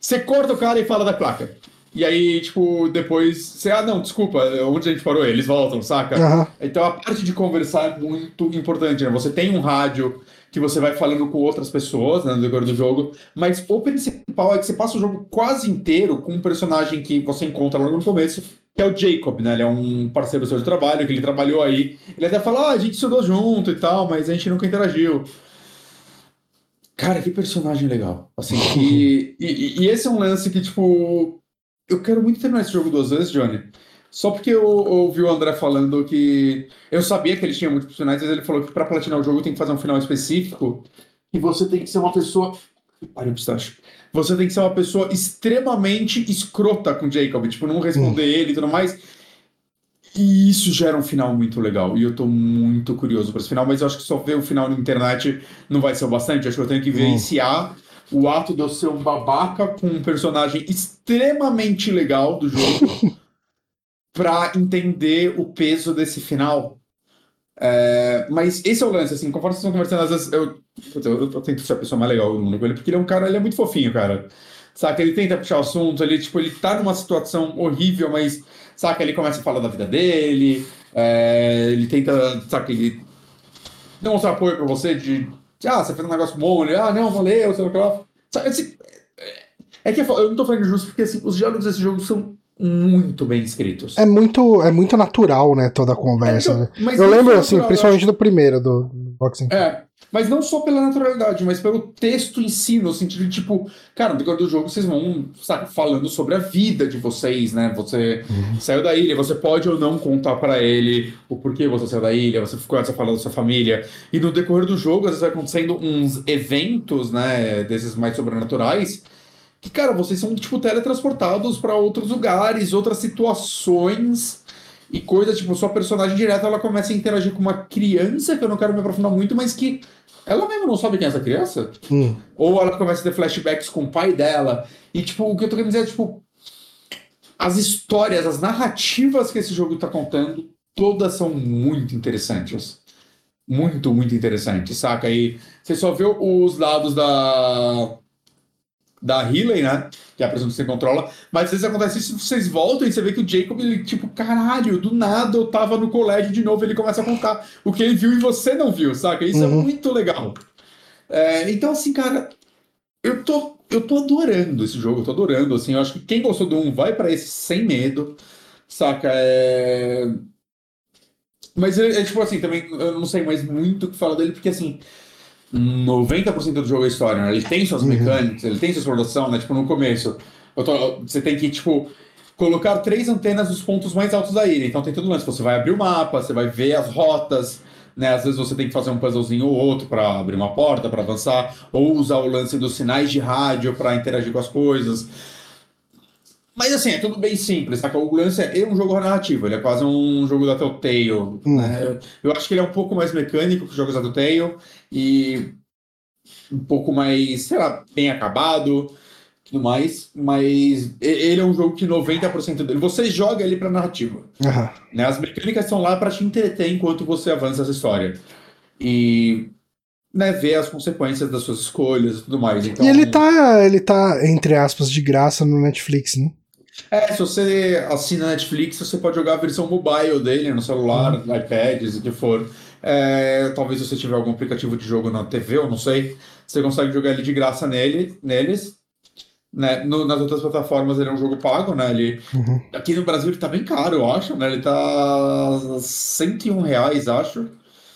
Você corta o cara e fala da placa. E aí, tipo, depois você, ah, não, desculpa, onde a gente parou? Eles voltam, saca? Uhum. Então a parte de conversar é muito importante, né? Você tem um rádio que você vai falando com outras pessoas né, no decorrer do jogo. Mas o principal é que você passa o jogo quase inteiro com um personagem que você encontra logo no começo, que é o Jacob, né? Ele é um parceiro seu de trabalho, que ele trabalhou aí. Ele até fala, ah, a gente estudou junto e tal, mas a gente nunca interagiu. Cara, que personagem legal. Assim, e, e, e esse é um lance que, tipo, eu quero muito terminar esse jogo duas vezes, Johnny. Só porque eu ouvi o André falando que. Eu sabia que ele tinha muitos personagens, mas ele falou que pra platinar o jogo tem que fazer um final específico. E você tem que ser uma pessoa. Pare o pistache. Você tem que ser uma pessoa extremamente escrota com o Jacob. Tipo, não responder hum. ele e tudo mais. E isso gera um final muito legal. E eu tô muito curioso para esse final, mas eu acho que só ver o final na internet não vai ser o bastante. Eu acho que eu tenho que vivenciar hum. o ato de eu ser um babaca com um personagem extremamente legal do jogo para entender o peso desse final. É, mas esse é o lance, assim, conforme vocês estão conversando, às vezes eu, eu, eu, eu tento ser a pessoa mais legal do mundo com ele, porque ele é um cara, ele é muito fofinho, cara. Saca? Ele tenta puxar o assunto, ele, tipo, ele tá numa situação horrível, mas, saca? Ele começa a falar da vida dele, é, ele tenta, saca? Ele demonstrar apoio pra você de, de, ah, você fez um negócio bom, ele, ah, não, valeu, sei lá Saca? Assim, é que eu não tô falando justo porque, assim, os diálogos desse jogo são muito bem escritos. É muito, é muito natural, né, toda a conversa. É, então, eu lembro, assim, principalmente do primeiro, do, do Boxing. É, mas não só pela naturalidade, mas pelo texto em si, no sentido de, tipo, cara, no decorrer do jogo vocês vão, sabe, falando sobre a vida de vocês, né? Você uhum. saiu da ilha, você pode ou não contar para ele o porquê você saiu da ilha, você começa a falar da sua família. E no decorrer do jogo, às vezes vai acontecendo uns eventos, né, desses mais sobrenaturais, que, cara, vocês são, tipo, teletransportados para outros lugares, outras situações e coisas, tipo, sua personagem direta, ela começa a interagir com uma criança, que eu não quero me aprofundar muito, mas que ela mesmo não sabe quem é essa criança. Hum. Ou ela começa a ter flashbacks com o pai dela. E, tipo, o que eu tô querendo dizer é, tipo, as histórias, as narrativas que esse jogo tá contando, todas são muito interessantes. Muito, muito interessantes, saca? E você só vê os lados da da Healy, né? Que é a pessoa que você controla. Mas às vezes acontece isso, vocês voltam e você vê que o Jacob, ele, tipo, caralho, do nada eu tava no colégio de novo, ele começa a contar o que ele viu e você não viu, saca? Isso é uhum. é muito legal. É, então, assim, cara, eu tô, eu tô adorando esse jogo, eu tô adorando, assim, eu acho que quem gostou do 1 vai para esse sem medo, saca? É... Mas é, é, tipo assim, também eu não sei mais muito o que falar dele, porque assim, 90% do jogo é história, né? Ele tem suas uhum. mecânicas, ele tem sua exploração, né? Tipo, no começo, tô, você tem que, tipo, colocar três antenas nos pontos mais altos da ilha. Então tem tudo lance. Você vai abrir o mapa, você vai ver as rotas, né? Às vezes você tem que fazer um puzzlezinho ou outro para abrir uma porta, para avançar, ou usar o lance dos sinais de rádio para interagir com as coisas. Mas assim, é tudo bem simples, saca? O lance é um jogo narrativo, ele é quase um jogo da Telltale. Hum. Né? Eu acho que ele é um pouco mais mecânico que os jogos da Telltale e um pouco mais, sei lá, bem acabado tudo mais, mas ele é um jogo que 90% dele você joga ele para narrativa. Uhum. Né? As mecânicas são lá para te entreter enquanto você avança essa história. E né, ver as consequências das suas escolhas e tudo mais. Então, e ele tá, ele tá, entre aspas, de graça no Netflix, né? É, se você assina Netflix, você pode jogar a versão mobile dele no celular, uhum. iPads, o que for. É, talvez se você tiver algum aplicativo de jogo na TV, eu não sei, você consegue jogar ele de graça nele, neles. Né? No, nas outras plataformas ele é um jogo pago, né? Ele, uhum. Aqui no Brasil ele tá bem caro, eu acho, né? Ele tá 101 reais, acho.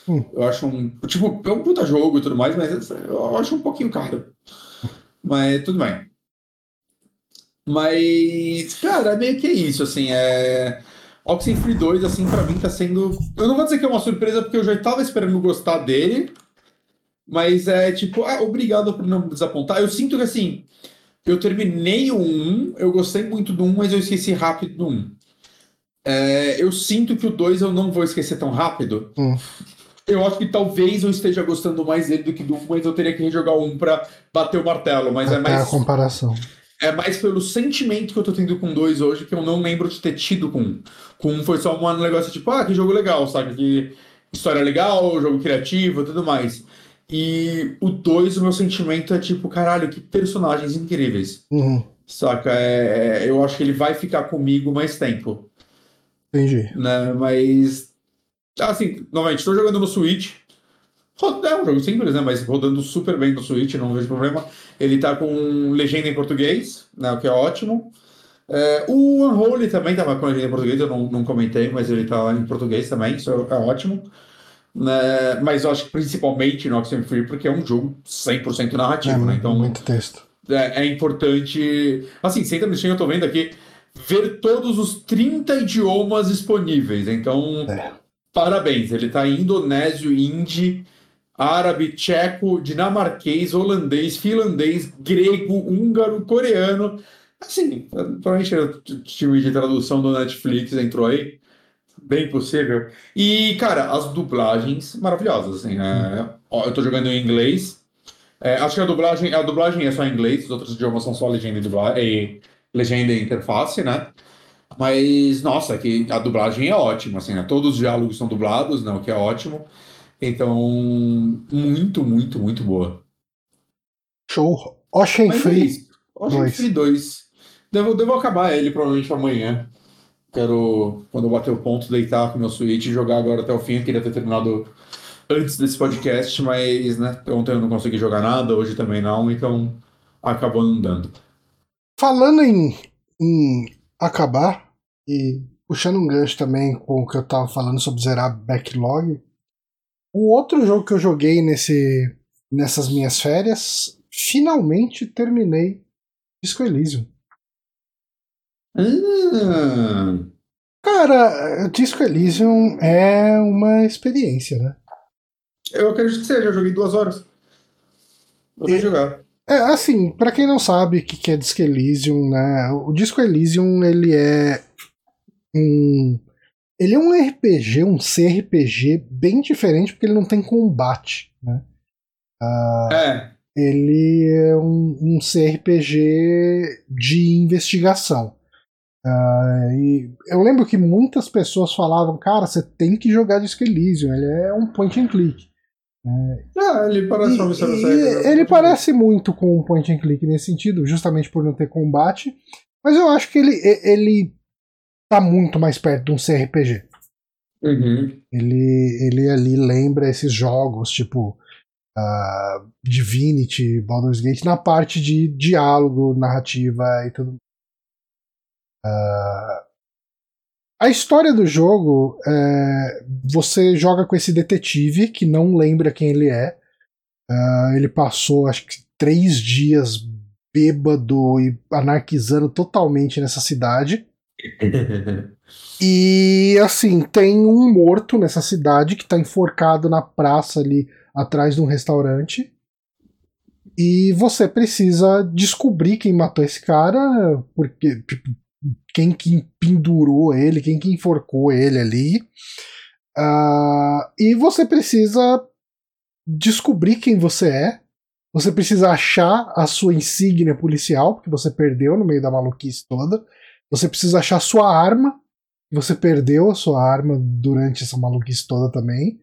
Uhum. Eu acho um. Tipo, é um puta jogo e tudo mais, mas eu acho um pouquinho caro. Mas tudo bem. Mas, cara, meio que é isso, assim, é... Oxenfree 2, assim, pra mim tá sendo... Eu não vou dizer que é uma surpresa, porque eu já estava esperando gostar dele, mas é tipo, ah, obrigado por não me desapontar. Eu sinto que, assim, eu terminei o 1, eu gostei muito do 1, mas eu esqueci rápido do 1. É, eu sinto que o 2 eu não vou esquecer tão rápido. Hum. Eu acho que talvez eu esteja gostando mais dele do que do 1, mas eu teria que rejogar o 1 pra bater o martelo, mas é, é mais... a comparação. É mais pelo sentimento que eu tô tendo com dois hoje, que eu não lembro de ter tido com um. Com um foi só um negócio tipo, ah, que jogo legal, sabe? Que história legal, jogo criativo tudo mais. E o dois, o meu sentimento é tipo, caralho, que personagens incríveis. Uhum. Saca? É, é, eu acho que ele vai ficar comigo mais tempo. Entendi. Né? Mas. Assim, novamente, estou jogando no Switch. É um jogo simples, né? Mas rodando super bem no Switch, não vejo problema. Ele tá com legenda em português, né? O que é ótimo. É, o Unholy também tava com legenda em português, eu não, não comentei, mas ele tá em português também, isso é ótimo. Né? Mas eu acho que principalmente no Oxenfree, porque é um jogo 100% narrativo, é, né? Então, muito texto. É, é importante. Assim, sem no Steam, eu tô vendo aqui, ver todos os 30 idiomas disponíveis. Então, É. parabéns. Ele tá em indonésio, hindi, árabe, tcheco, dinamarquês, holandês, finlandês, grego, húngaro, coreano. Assim, provavelmente o time de tradução do Netflix entrou aí. Bem possível. E, cara, as dublagens maravilhosas. Assim, é, eu tô jogando em inglês. É, acho que a dublagem, a dublagem é só em inglês, os outros idiomas são só legenda e, dubla, e legenda e interface, né? Mas, nossa, que a dublagem é ótima, assim, né? Todos os diálogos são dublados, né? O que é ótimo. Então, muito, muito, muito boa. Show. Ocean Mas é Free. isso. Ocean dois. Free 2. Devo, devo acabar ele provavelmente amanhã. Quero, quando eu bater o ponto, deitar com meu Switch e jogar agora até o fim. Eu queria ter terminado antes desse podcast, mas né, ontem eu não consegui jogar nada, hoje também não, então acabou não dando. Falando em, em acabar, e puxando um gancho também com o que eu tava falando sobre zerar backlog, o outro jogo que eu joguei nesse, nessas minhas férias, finalmente terminei Disco Elysium. Ah, Cara, Disco Elysium é uma experiência, né? eu acredito que seja, eu joguei duas horas. Vou E- jogar. É, assim, pra quem não sabe o que que é Disco Elysium, né? O Disco Elysium, ele é um ele é um RPG, um CRPG bem diferente porque ele não tem combate, né? É, Ele é um, um CRPG de investigação. Ah, e eu lembro que muitas pessoas falavam, cara, você tem que jogar Disco Elysium, ele é um point and click. ah, ele parece E- uma missão e séria. ele parece muito com um point and click nesse sentido, justamente por não ter combate. Mas eu acho que ele, ele tá muito mais perto de um CRPG. Uhum. Ele, ele ali lembra esses jogos, tipo ah, Divinity, Baldur's Gate, na parte de diálogo, narrativa e tudo. Ah, a história do jogo é, você joga com esse detetive que não lembra quem ele é. Ah, ele passou acho que três dias bêbado e anarquizando totalmente nessa cidade. E assim, tem um morto nessa cidade que tá enforcado na praça ali atrás de um restaurante. E você precisa descobrir quem matou esse cara, porque tipo, quem que pendurou ele, quem que enforcou ele ali. Ah, e você precisa descobrir quem você é. Você precisa achar a sua insígnia policial, porque você perdeu no meio da maluquice toda. Você precisa achar sua arma, você perdeu a sua arma durante essa maluquice toda também.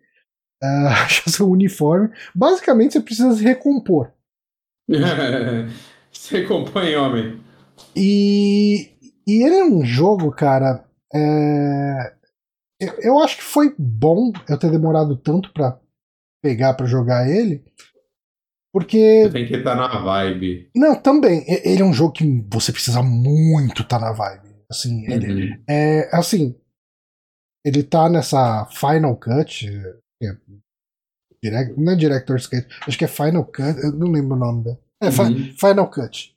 Ah, achar seu uniforme. Basicamente, você precisa se recompor. Você compõe, homem. E, e ele é um jogo, cara. é, eu, eu acho que foi bom eu ter demorado tanto pra pegar pra jogar ele. Porque Você tem que estar na vibe. Não, também. Ele é um jogo que você precisa muito estar na vibe. Assim, ele Uhum. é assim. Ele tá nessa Final Cut. que é direct, não é Director's Cut, acho que é Final Cut, eu não lembro o nome dela. É, Uhum. Final Cut.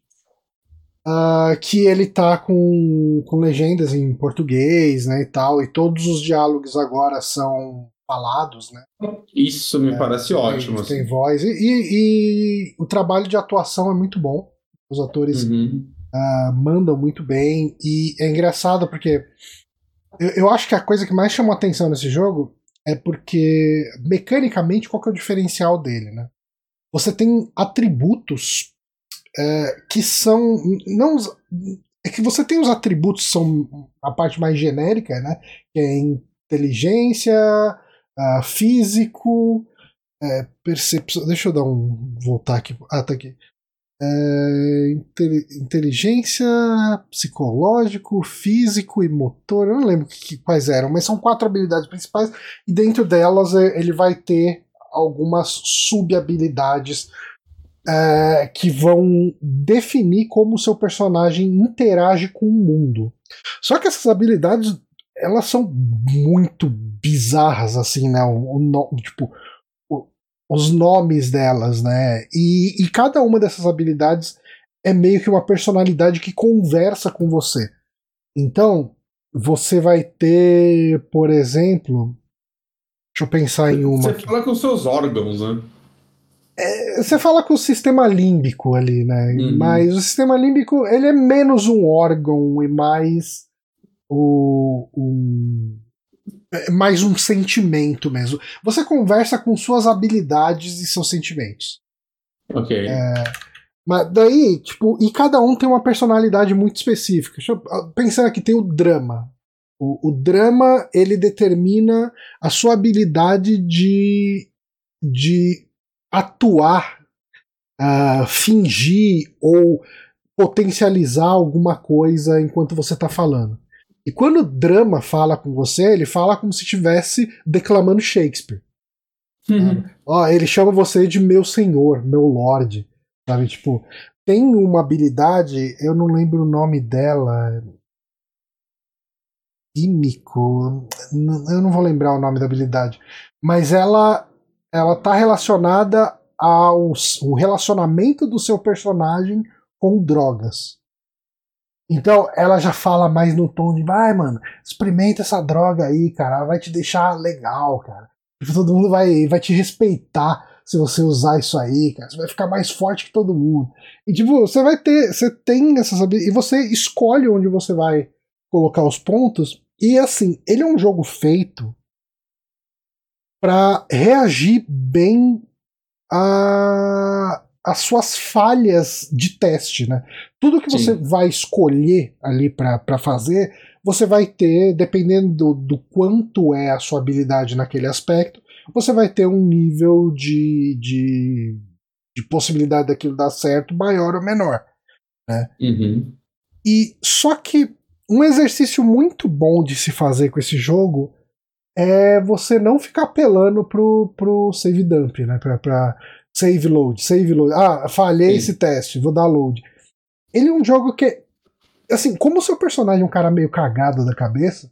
Ah, que ele tá com, com legendas em português, né, e tal, e todos os diálogos agora são falados, né? Isso me parece ótimo. Tem, Assim. voz. E, e- e o trabalho de atuação é muito bom. Os atores Uhum. ah, mandam muito bem. E é engraçado porque eu, eu acho que a coisa que mais chamou atenção nesse jogo é porque, mecanicamente, qual que é o diferencial dele, né? Você tem atributos é, que são. não É que você tem os atributos são a parte mais genérica, né? Que é inteligência, ah, físico, é, percepção. Deixa eu dar um. voltar aqui. Ah, tá aqui. É, inte- inteligência, psicológico, físico e motor. Eu não lembro que- quais eram, mas são quatro habilidades principais. E dentro delas é, ele vai ter algumas sub-habilidades é, que vão definir como o seu personagem interage com o mundo. Só que essas habilidades elas são muito bizarras, assim, né? O, o tipo, o, os nomes delas, né? E, e cada uma dessas habilidades é meio que uma personalidade que conversa com você. Então, você vai ter, por exemplo. Deixa eu pensar em uma. Você fala com seus órgãos, né? É, você fala com o sistema límbico ali, né? Uhum. Mas o sistema límbico ele é menos um órgão e mais o, um, mais um sentimento mesmo. Você conversa com suas habilidades e seus sentimentos. Ok. É, mas daí, tipo, e cada um tem uma personalidade muito específica. Deixa eu, ah, pensando aqui, tem o drama. O, o drama, ele determina a sua habilidade de, de atuar, uh, fingir ou potencializar alguma coisa enquanto você está falando. E quando o drama fala com você, ele fala como se estivesse declamando Shakespeare. Uhum. Ó, ele chama você de meu senhor, meu lord. Sabe, tipo, tem uma habilidade, eu não lembro o nome dela. Químico, eu não vou lembrar o nome da habilidade, mas ela ela tá relacionada ao o relacionamento do seu personagem com drogas. Então ela já fala mais no tom de vai, mano, experimenta essa droga aí, cara, vai te deixar legal, cara. Todo mundo vai, vai te respeitar se você usar isso aí, cara. Você vai ficar mais forte que todo mundo. E tipo, você vai ter. Você tem essas habilidades. E você escolhe onde você vai colocar os pontos. E assim, ele é um jogo feito para reagir bem a as suas falhas de teste, né? Tudo que Sim. você vai escolher ali para fazer, você vai ter, dependendo do, do, quanto é a sua habilidade naquele aspecto, você vai ter um nível de, de, de possibilidade daquilo dar certo maior ou menor. Né? Uhum. E só que um exercício muito bom de se fazer com esse jogo é você não ficar apelando pro, pro save dump, né? Pra, pra save load, save load. Ah, falhei Sim. esse teste, vou dar load. Ele é um jogo que. Assim, como o seu personagem é um cara meio cagado da cabeça,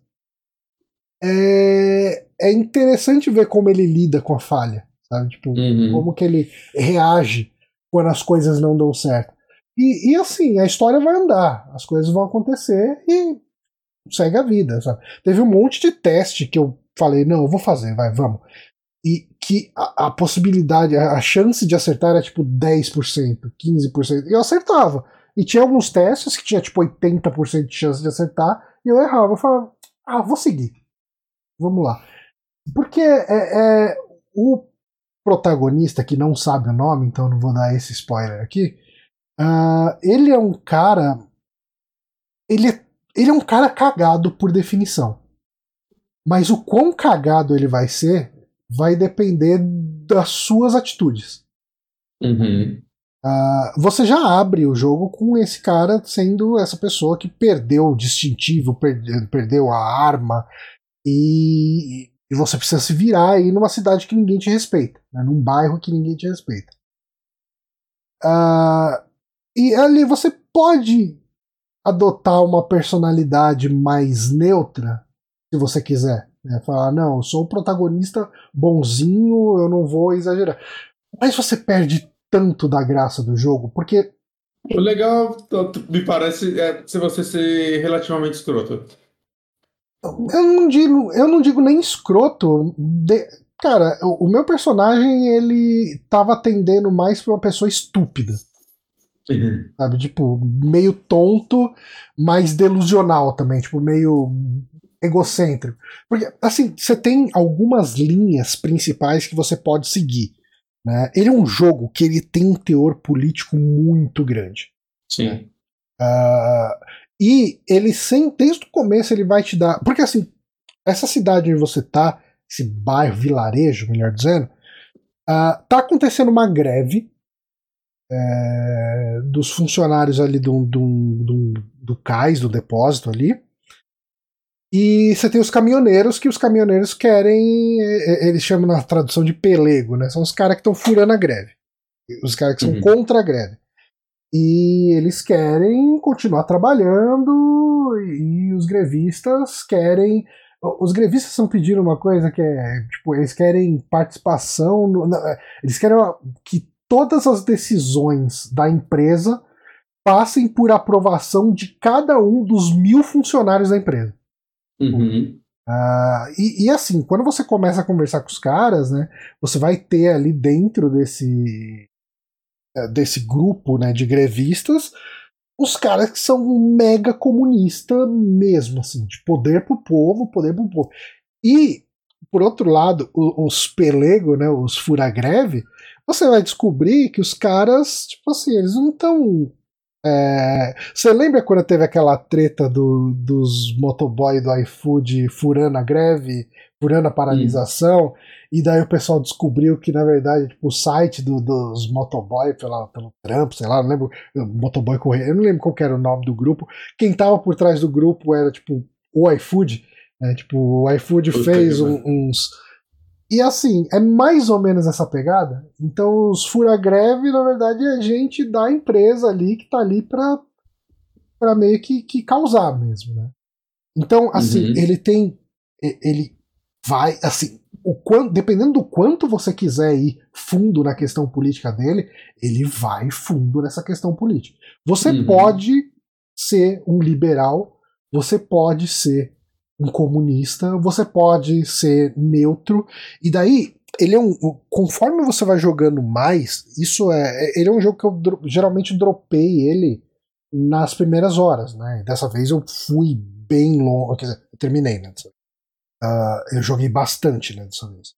é, é interessante ver como ele lida com a falha, sabe? Tipo, uhum. como que ele reage quando as coisas não dão certo. E, e assim, a história vai andar, as coisas vão acontecer e segue a vida, sabe? Teve um monte de teste que eu falei, não, eu vou fazer, vai, vamos. Que a, a possibilidade, a, a, chance de acertar era tipo 10%, 15%. E eu acertava. E tinha alguns testes que tinha tipo 80% de chance de acertar, e eu errava. Eu falava, ah, vou seguir. Vamos lá. Porque é, é, o protagonista, que não sabe o nome, então não vou dar esse spoiler aqui, uh, ele é um cara. Ele é, ele é um cara cagado por definição. Mas o quão cagado ele vai ser vai depender das suas atitudes. Uhum. Uh, você já abre o jogo com esse cara sendo essa pessoa que perdeu o distintivo, perde, perdeu a arma, e, e, você precisa se virar aí numa cidade que ninguém te respeita, né, num bairro que ninguém te respeita. Uh, e ali você pode adotar uma personalidade mais neutra, se você quiser. Né? Falar, não, eu sou o protagonista bonzinho, eu não vou exagerar. Mas você perde tanto da graça do jogo, porque. O legal, me parece, é se você ser relativamente escroto. Eu não digo, eu não digo nem escroto. De, cara, o, meu personagem ele tava atendendo mais pra uma pessoa estúpida. Uhum. Sabe, tipo, meio tonto, mas delusional também, tipo, meio egocêntrico. Porque, assim, você tem algumas linhas principais que você pode seguir. Né? Ele é um jogo que ele tem um teor político muito grande. Sim. Né? Uh, e ele sem, desde o começo ele vai te dar. Porque assim, essa cidade onde você tá, esse bairro, vilarejo, melhor dizendo, uh, tá acontecendo uma greve é, dos funcionários ali do, do, do, do cais, do depósito ali. E você tem os caminhoneiros, que os caminhoneiros querem. Eles chamam na tradução de pelego, né? São os caras que estão furando a greve. Os caras que são uhum. contra a greve. E eles querem continuar trabalhando e os grevistas querem. Os grevistas estão pedindo uma coisa que é. Tipo, eles querem participação. No, eles querem que todas as decisões da empresa passem por aprovação de cada um dos mil funcionários da empresa. Uhum. Uh, e, e, assim, quando você começa a conversar com os caras, né, você vai ter ali dentro desse é, desse grupo né, de grevistas, os caras que são mega comunista mesmo, assim, de poder pro povo, poder pro povo. E, por outro lado, os pelego, né, os fura-greve, você vai descobrir que os caras, tipo assim, eles não estão é... Você lembra quando teve aquela treta do, dos motoboy do iFood furando a greve, furando a paralisação, e daí o pessoal descobriu que, na verdade, tipo, o site do, dos motoboy pela, pelo Trump, sei lá, não lembro, motoboy correio, eu não lembro qual era o nome do grupo. Quem tava por trás do grupo era, tipo, o iFood. Né? Tipo, o iFood fez um, uns. E assim, é mais ou menos essa pegada. Então, os fura-greve, na verdade, é gente da empresa ali que tá ali pra, pra meio que, que causar mesmo, né? Então, assim, uhum. ele tem. Ele vai, assim, o quanto, dependendo do quanto você quiser ir fundo na questão política dele, ele vai fundo nessa questão política. Você uhum. pode ser um liberal, você pode ser um comunista, você pode ser neutro, e daí ele é um. Conforme você vai jogando mais, isso é. é ele é um jogo que eu geralmente dropei ele nas primeiras horas, né? Dessa vez eu fui bem longe. Quer dizer, eu terminei, né? Uh, eu joguei bastante né, dessa vez.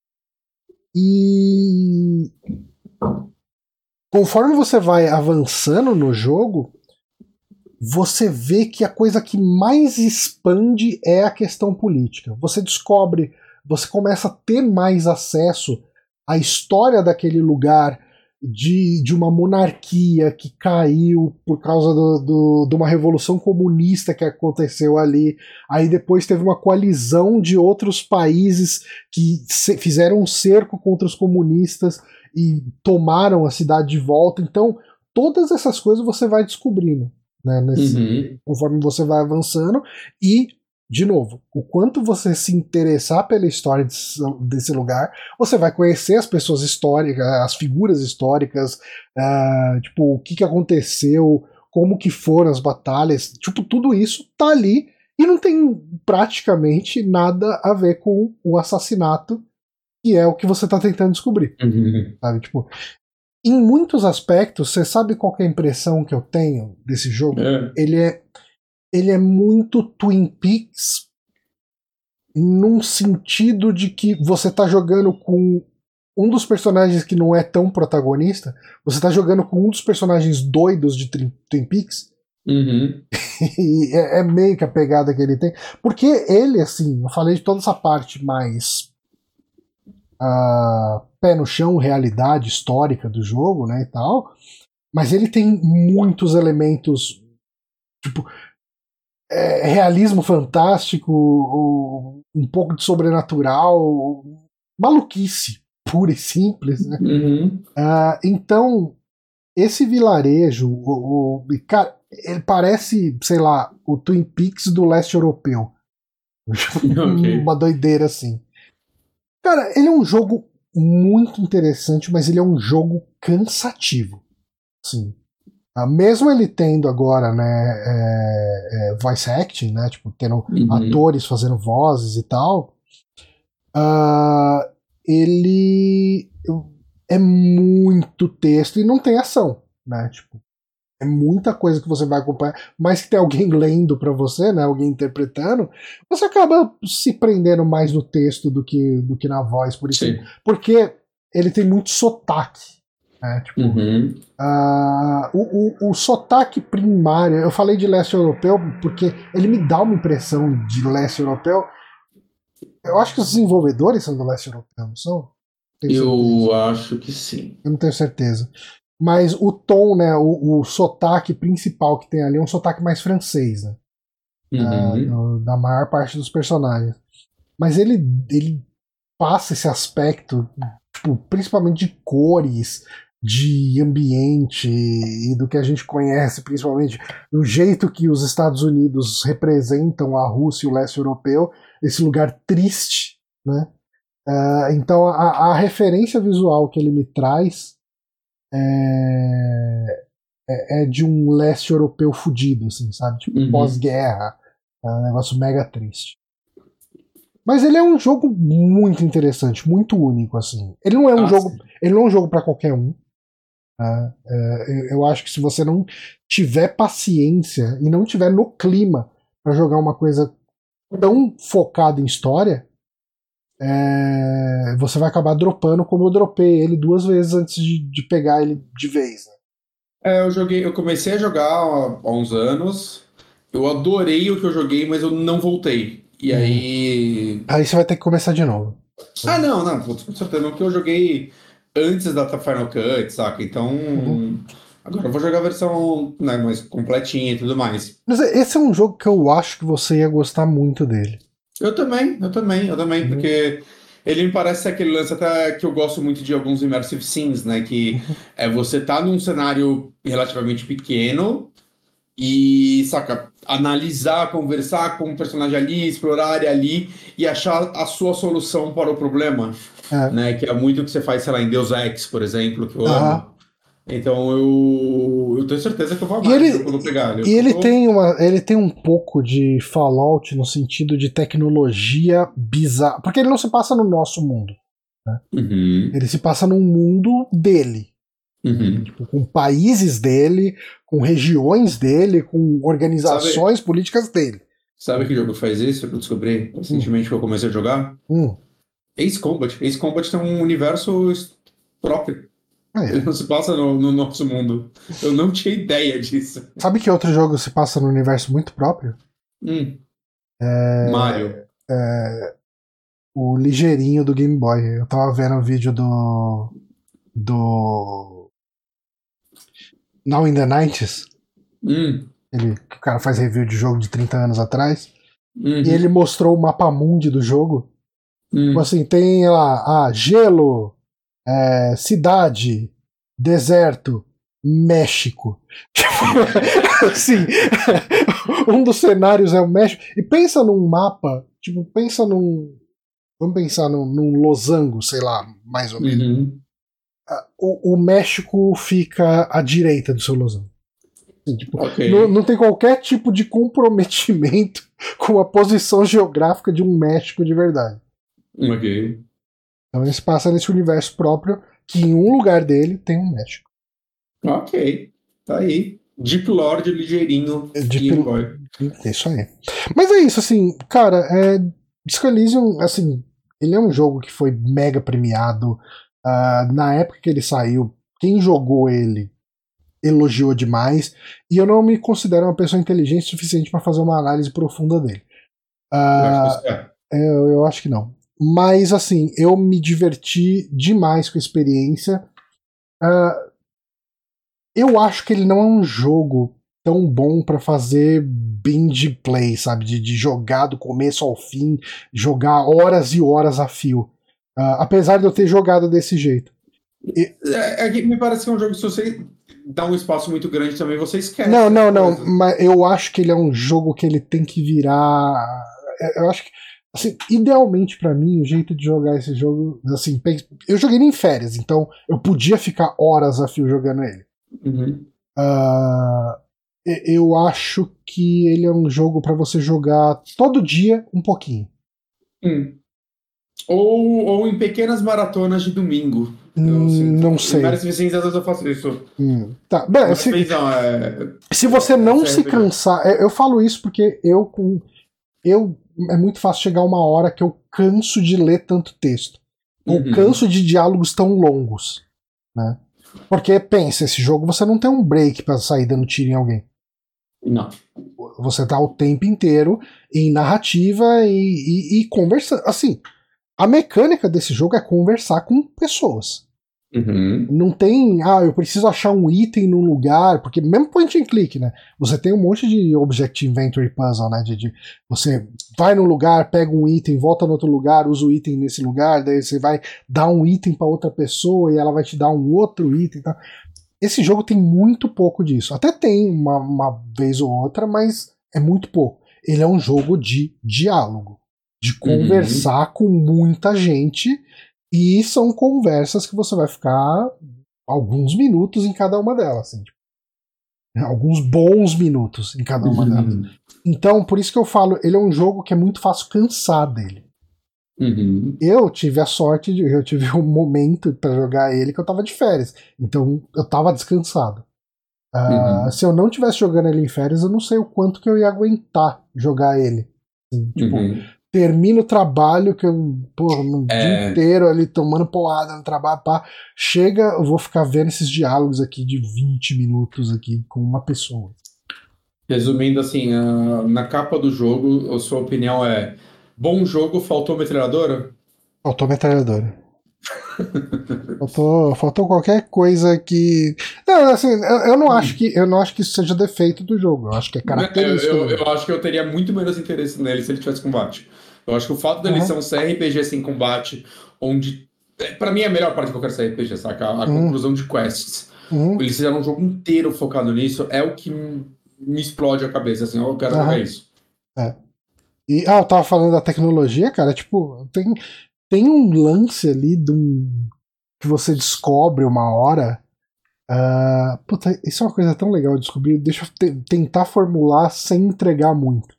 E conforme você vai avançando no jogo, você vê que a coisa que mais expande é a questão política. Você descobre, você começa a ter mais acesso à história daquele lugar, de, de uma monarquia que caiu por causa do, do, de uma revolução comunista que aconteceu ali. Aí depois teve uma coalizão de outros países que se, fizeram um cerco contra os comunistas e tomaram a cidade de volta. Então, todas essas coisas você vai descobrindo. Né, nesse, uhum. conforme você vai avançando, e de novo, o quanto você se interessar pela história desse lugar, você vai conhecer as pessoas históricas, as figuras históricas, uh, tipo, o que, que aconteceu, como que foram as batalhas, tipo, tudo isso tá ali e não tem praticamente nada a ver com o assassinato, que é o que você tá tentando descobrir. Uhum. Sabe, tipo, em muitos aspectos, você sabe qual é a impressão que eu tenho desse jogo? É. Ele é ele é muito Twin Peaks num sentido de que você tá jogando com um dos personagens que não é tão protagonista, você tá jogando com um dos personagens doidos de Twin Peaks. Uhum. e é, é, meio que a pegada que ele tem. Porque ele, assim, eu falei de toda essa parte mais uh, pé no chão, realidade histórica do jogo, né, e tal. Mas ele tem muitos elementos. Tipo, é, realismo fantástico, um pouco de sobrenatural, maluquice pura e simples. Né? Uhum. Uh, então, esse vilarejo, o, o, cara, ele parece, sei lá, o Twin Peaks do leste europeu. Okay. Uma doideira assim. Cara, ele é um jogo muito interessante, mas ele é um jogo cansativo. Sim. Ah, mesmo ele tendo agora, né, é, é, voice acting, né, tipo, tendo uhum. atores fazendo vozes e tal, uh, ele é muito texto e não tem ação, né, tipo, é muita coisa que você vai acompanhar, mas que tem alguém lendo para você, né, alguém interpretando, você acaba se prendendo mais no texto do que, do que na voz, por isso, Sim. porque ele tem muito sotaque, é, tipo, uhum. uh, o, o, o sotaque primário, eu falei de leste europeu porque ele me dá uma impressão de leste europeu. Eu acho que os desenvolvedores são do leste europeu, não são? Eu acho que sim. Eu não tenho certeza. Mas o tom, né, o, o sotaque principal que tem ali é um sotaque mais francês, né? Uhum. uh, da maior parte dos personagens. Mas ele, ele passa esse aspecto, tipo, principalmente de cores, de ambiente e do que a gente conhece, principalmente do jeito que os Estados Unidos representam a Rússia e o leste europeu, esse lugar triste, né? Uh, então a, a, referência visual que ele me traz é, é, é de um leste europeu fudido, assim, sabe? Tipo, Uhum. pós-guerra. É um negócio mega triste. Mas ele é um jogo muito interessante, muito único, assim. Ele não é um Ah, jogo. sim. Ele não é um jogo para qualquer um. tá? É, eu- eu acho que se você não tiver paciência e não tiver no clima para jogar uma coisa tão focada em história, é, você vai acabar dropando como eu dropei ele duas vezes antes de, de pegar ele de vez. né? É, eu joguei, eu comecei a jogar há, há uns anos. Eu adorei o que eu joguei, mas eu não voltei. E Uhum. aí. Aí você vai ter que começar de novo. Ah, não, não, com certeza não, porque eu joguei antes da Final Cut, saca? Então. Uhum. Agora eu vou jogar a versão né, mais completinha e tudo mais. Mas esse é um jogo que eu acho que você ia gostar muito dele. Eu também, eu também, eu também, Uhum. porque ele me parece ser aquele lance até que eu gosto muito de alguns immersive scenes, né? Que é você tá num cenário relativamente pequeno e, saca, analisar, conversar com o personagem ali, explorar a área ali e achar a sua solução para o problema, É. né? Que é muito o que você faz, sei lá, em Deus Ex, por exemplo, que eu Aham. amo. Então eu, eu tenho certeza que eu vou E amar ele- quando eu pegar. E ele Eu- tem, uma, ele tem um pouco de Fallout no sentido de tecnologia bizarra. Porque ele não se passa no nosso mundo. Uhum, Ele se passa num mundo dele. uhum. Tipo, com países dele, com regiões dele, com organizações políticas dele. Sabe que jogo faz isso que eu descobri recentemente que eu comecei a jogar? Hum. Ace Combat. Ace Combat tem um universo próprio. Aí, Ele não se passa no, no nosso mundo. Eu não tinha ideia disso. Sabe que outro jogo se passa no universo muito próprio? Hum. É, Mario. o ligeirinho do Game Boy. Eu tava vendo o vídeo do. do. Now in the 90s. Hum. Ele, o cara faz review de jogo de 30 anos atrás. Uhum. E ele mostrou o mapa mundi do jogo. Hum. Tipo assim, tem lá, ah, gelo, é, cidade, deserto, México. Tipo, assim, um dos cenários é o México. E pensa num mapa, tipo, pensa num. Vamos pensar num, num losango, sei lá, mais ou menos. Uhum. O, o México fica à direita do seu losango. Assim, tipo, Ok. não, não tem qualquer tipo de comprometimento com a posição geográfica de um México de verdade. Ok. Então ele se passa nesse universo próprio, que em um lugar dele tem um México. Ok. Tá aí. Deep Lord ligeirinho. Deep- Game Boy. É isso aí. Mas é isso, assim, cara, é, Disco Elysium, assim, ele é um jogo que foi mega premiado. ah, na época que ele saiu, quem jogou ele elogiou demais. E eu não me considero uma pessoa inteligente o suficiente para fazer uma análise profunda dele. Eu Ah, acho é. É, eu, eu acho que não. Mas, assim, eu me diverti demais com a experiência. Ah, eu acho que ele não é um jogo tão bom pra fazer binge play, sabe? De, de jogar do começo ao fim, jogar horas e horas a fio. Ah, apesar de eu ter jogado desse jeito. É, é que me parece que é um jogo que se você dá um espaço muito grande também, você esquece. Não, não, não. Mas eu acho que ele é um jogo que ele tem que virar. é, Eu acho que. Assim, idealmente pra mim, o jeito de jogar esse jogo. Assim, eu joguei ele em férias, então eu podia ficar horas a fio jogando ele. Uhum. E- eu acho que ele é um jogo pra você jogar todo dia um pouquinho. Hum. Ou, ou em pequenas maratonas de domingo. Hum, não Em sei. às vezes eu faço isso. Hum, Tá, bem, se, é... se você não é se cansar, eu, eu falo isso porque eu com eu é muito fácil chegar uma hora que eu canso de ler tanto texto. Eu Uhum. canso de diálogos tão longos, né? Porque pensa, esse jogo você não tem um break pra sair dando tiro em alguém. Não. Você tá o tempo inteiro em narrativa e, e, e conversando. Assim, a mecânica desse jogo é conversar com pessoas. Uhum. Não tem, ah, eu preciso achar um item num lugar, porque mesmo point and click, né? Você tem um monte de object inventory puzzle, né? De, de você vai num lugar, pega um item, volta no outro lugar, usa o item nesse lugar, daí você vai dar um item para outra pessoa e ela vai te dar um outro item. Tá? Esse jogo tem muito pouco disso. Até tem uma, uma vez ou outra, mas é muito pouco. Ele é um jogo de diálogo, de conversar uhum. com muita gente e são conversas que você vai ficar alguns minutos em cada uma delas. Assim, tipo, alguns bons minutos em cada uma delas. Uhum. Então, por isso que eu falo, ele é um jogo que é muito fácil cansar dele. Uhum. Eu tive a sorte de. Eu tive um momento para jogar ele que eu tava de férias. Então eu tava descansado. Uh, uhum. Se eu não tivesse jogando ele em férias, eu não sei o quanto que eu ia aguentar jogar ele. Assim, tipo, uhum termino o trabalho, que eu, porra, no é... dia inteiro ali tomando porrada no trabalho, pá, chega, eu vou ficar vendo esses diálogos aqui de 20 minutos aqui com uma pessoa. Resumindo assim, na capa do jogo, a sua opinião é bom jogo, faltou metralhadora? Faltou metralhadora. faltou, faltou qualquer coisa que. Não, assim, eu, eu, não acho que eu não acho que isso seja defeito do jogo. Eu acho que é característico. Eu, eu, eu acho que eu teria muito menos interesse nele se ele tivesse combate. Eu acho que o fato dele uhum. ser um CRPG sem combate, onde. É, pra mim é a melhor parte de qualquer CRPG, saca? A, a uhum. conclusão de quests. Uhum. Eles fizeram um jogo inteiro focado nisso, é o que me explode a cabeça, assim, eu quero uhum. isso. É. E, ah, eu tava falando da tecnologia, cara, tipo, tem, tem um lance ali de um, que você descobre uma hora. Uh, puta, isso é uma coisa tão legal de descobrir. Deixa eu te, tentar formular sem entregar muito.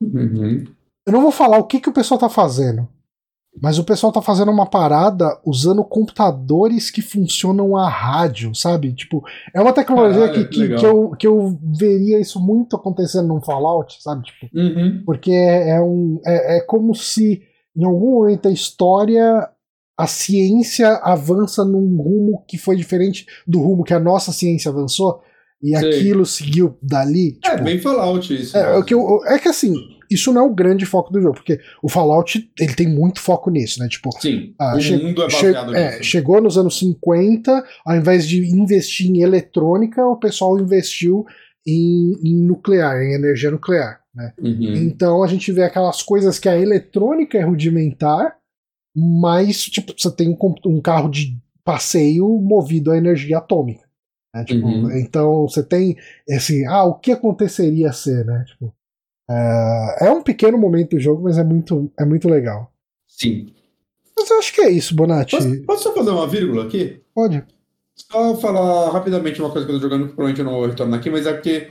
Uhum. Eu não vou falar o que, que o pessoal tá fazendo. Mas o pessoal tá fazendo uma parada usando computadores que funcionam a rádio, sabe? Tipo, é uma tecnologia Caralho, que, que, que, eu, que eu veria isso muito acontecendo num Fallout, sabe? Tipo, uhum. Porque é, é um, é, é como se em algum momento da história a ciência avança num rumo que foi diferente do rumo que a nossa ciência avançou e Sei. aquilo seguiu dali. É, tipo, é, bem Fallout isso. É, é, que eu, é que assim, isso não é o grande foco do jogo, porque o Fallout ele tem muito foco nisso, né? Tipo, Sim, ah, o mundo é baseado é, Chegou nos anos 50, ao invés de investir em eletrônica, o pessoal investiu em, em nuclear, em energia nuclear. Né? Uhum. Então a gente vê aquelas coisas que a eletrônica é rudimentar, mas tipo, você tem um, um carro de passeio movido a energia atômica. Né? Tipo, uhum. Então você tem esse, ah, o que aconteceria ser, né? Tipo, é, é um pequeno momento do jogo, mas é muito, é muito legal. Sim. Mas eu acho que é isso, Bonatti. Posso, posso só fazer uma vírgula aqui? Pode. Só falar rapidamente uma coisa que eu tô jogando, que provavelmente eu não vou retornar aqui, mas é porque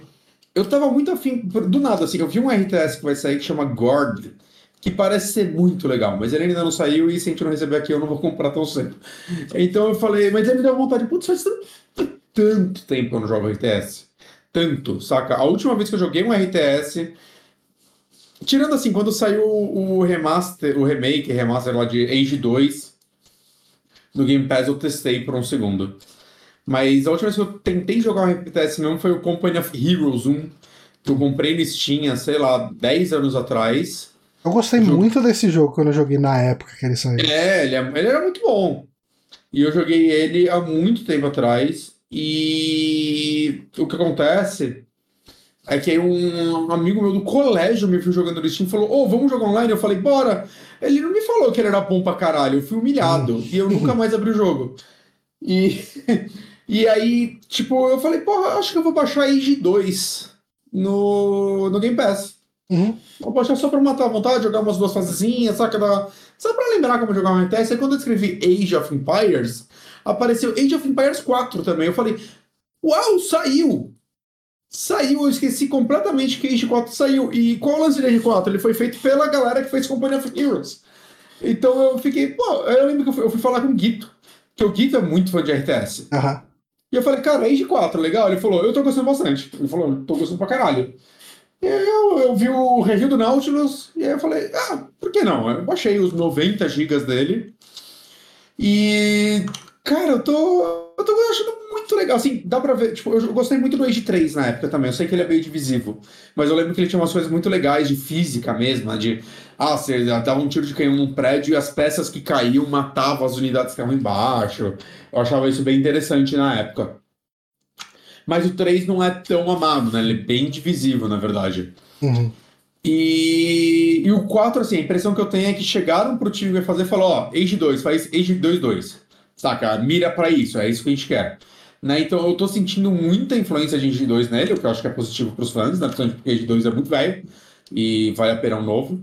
eu tava muito afim, do nada, assim, eu vi um RTS que vai sair que chama Gord, que parece ser muito legal, mas ele ainda não saiu e se a gente não receber aqui eu não vou comprar tão cedo. Então eu falei, mas ele me deu vontade, putz, faz tanto, tanto tempo que eu não jogo RTS. Tanto, saca? A última vez que eu joguei um RTS, tirando assim, quando saiu o remaster, o remake, remaster lá de Age 2, no Game Pass eu testei por um segundo. Mas a última vez que eu tentei jogar um RTS mesmo foi o Company of Heroes 1, que eu comprei no Steam, sei lá, 10 anos atrás. Eu gostei jogo... muito desse jogo quando eu joguei na época que ele saiu. É ele, é, ele era muito bom. E eu joguei ele há muito tempo atrás. E o que acontece é que um amigo meu do colégio me viu jogando no Steam e falou: Ô, oh, vamos jogar online? Eu falei: Bora. Ele não me falou que ele era bom pra caralho. Eu fui humilhado. e eu nunca mais abri o jogo. E. E aí, tipo, eu falei, porra, acho que eu vou baixar Age 2 no, no Game Pass. Uhum. Vou baixar só pra matar a vontade, jogar umas duas fasezinhas, saca? Da... Só pra lembrar como jogar um RTS. Aí quando eu escrevi Age of Empires, apareceu Age of Empires 4 também. Eu falei, uau, saiu! Saiu, eu esqueci completamente que Age 4 saiu. E qual é o lance de Age 4? Ele foi feito pela galera que fez Company of Heroes. Então eu fiquei, pô, eu lembro que eu fui, eu fui falar com o Guito, que o Guito é muito fã de RTS. Uhum. E eu falei, cara, Age 4, legal? Ele falou, eu tô gostando bastante. Ele falou, tô gostando pra caralho. E aí eu, eu vi o review do Nautilus e aí eu falei, ah, por que não? Eu baixei os 90 gigas dele. E, cara, eu tô, eu tô achando muito legal, assim, dá pra ver. Tipo, eu gostei muito do Age 3 na época também. Eu sei que ele é meio divisivo. Mas eu lembro que ele tinha umas coisas muito legais de física mesmo, né? De. Ah, você dava um tiro de canhão num prédio e as peças que caíam matavam as unidades que estavam embaixo. Eu achava isso bem interessante na época. Mas o 3 não é tão amado, né? Ele é bem divisivo, na verdade. Uhum. E, e o 4, assim, a impressão que eu tenho é que chegaram pro time que fazer e falou, ó, Age 2, faz Age 2 2. Saca? Mira para isso, é isso que a gente quer. Né? Então eu tô sentindo muita influência de Age 2 nele, o que eu acho que é positivo pros fãs, né? porque Age 2 é muito velho e vale a pena um novo.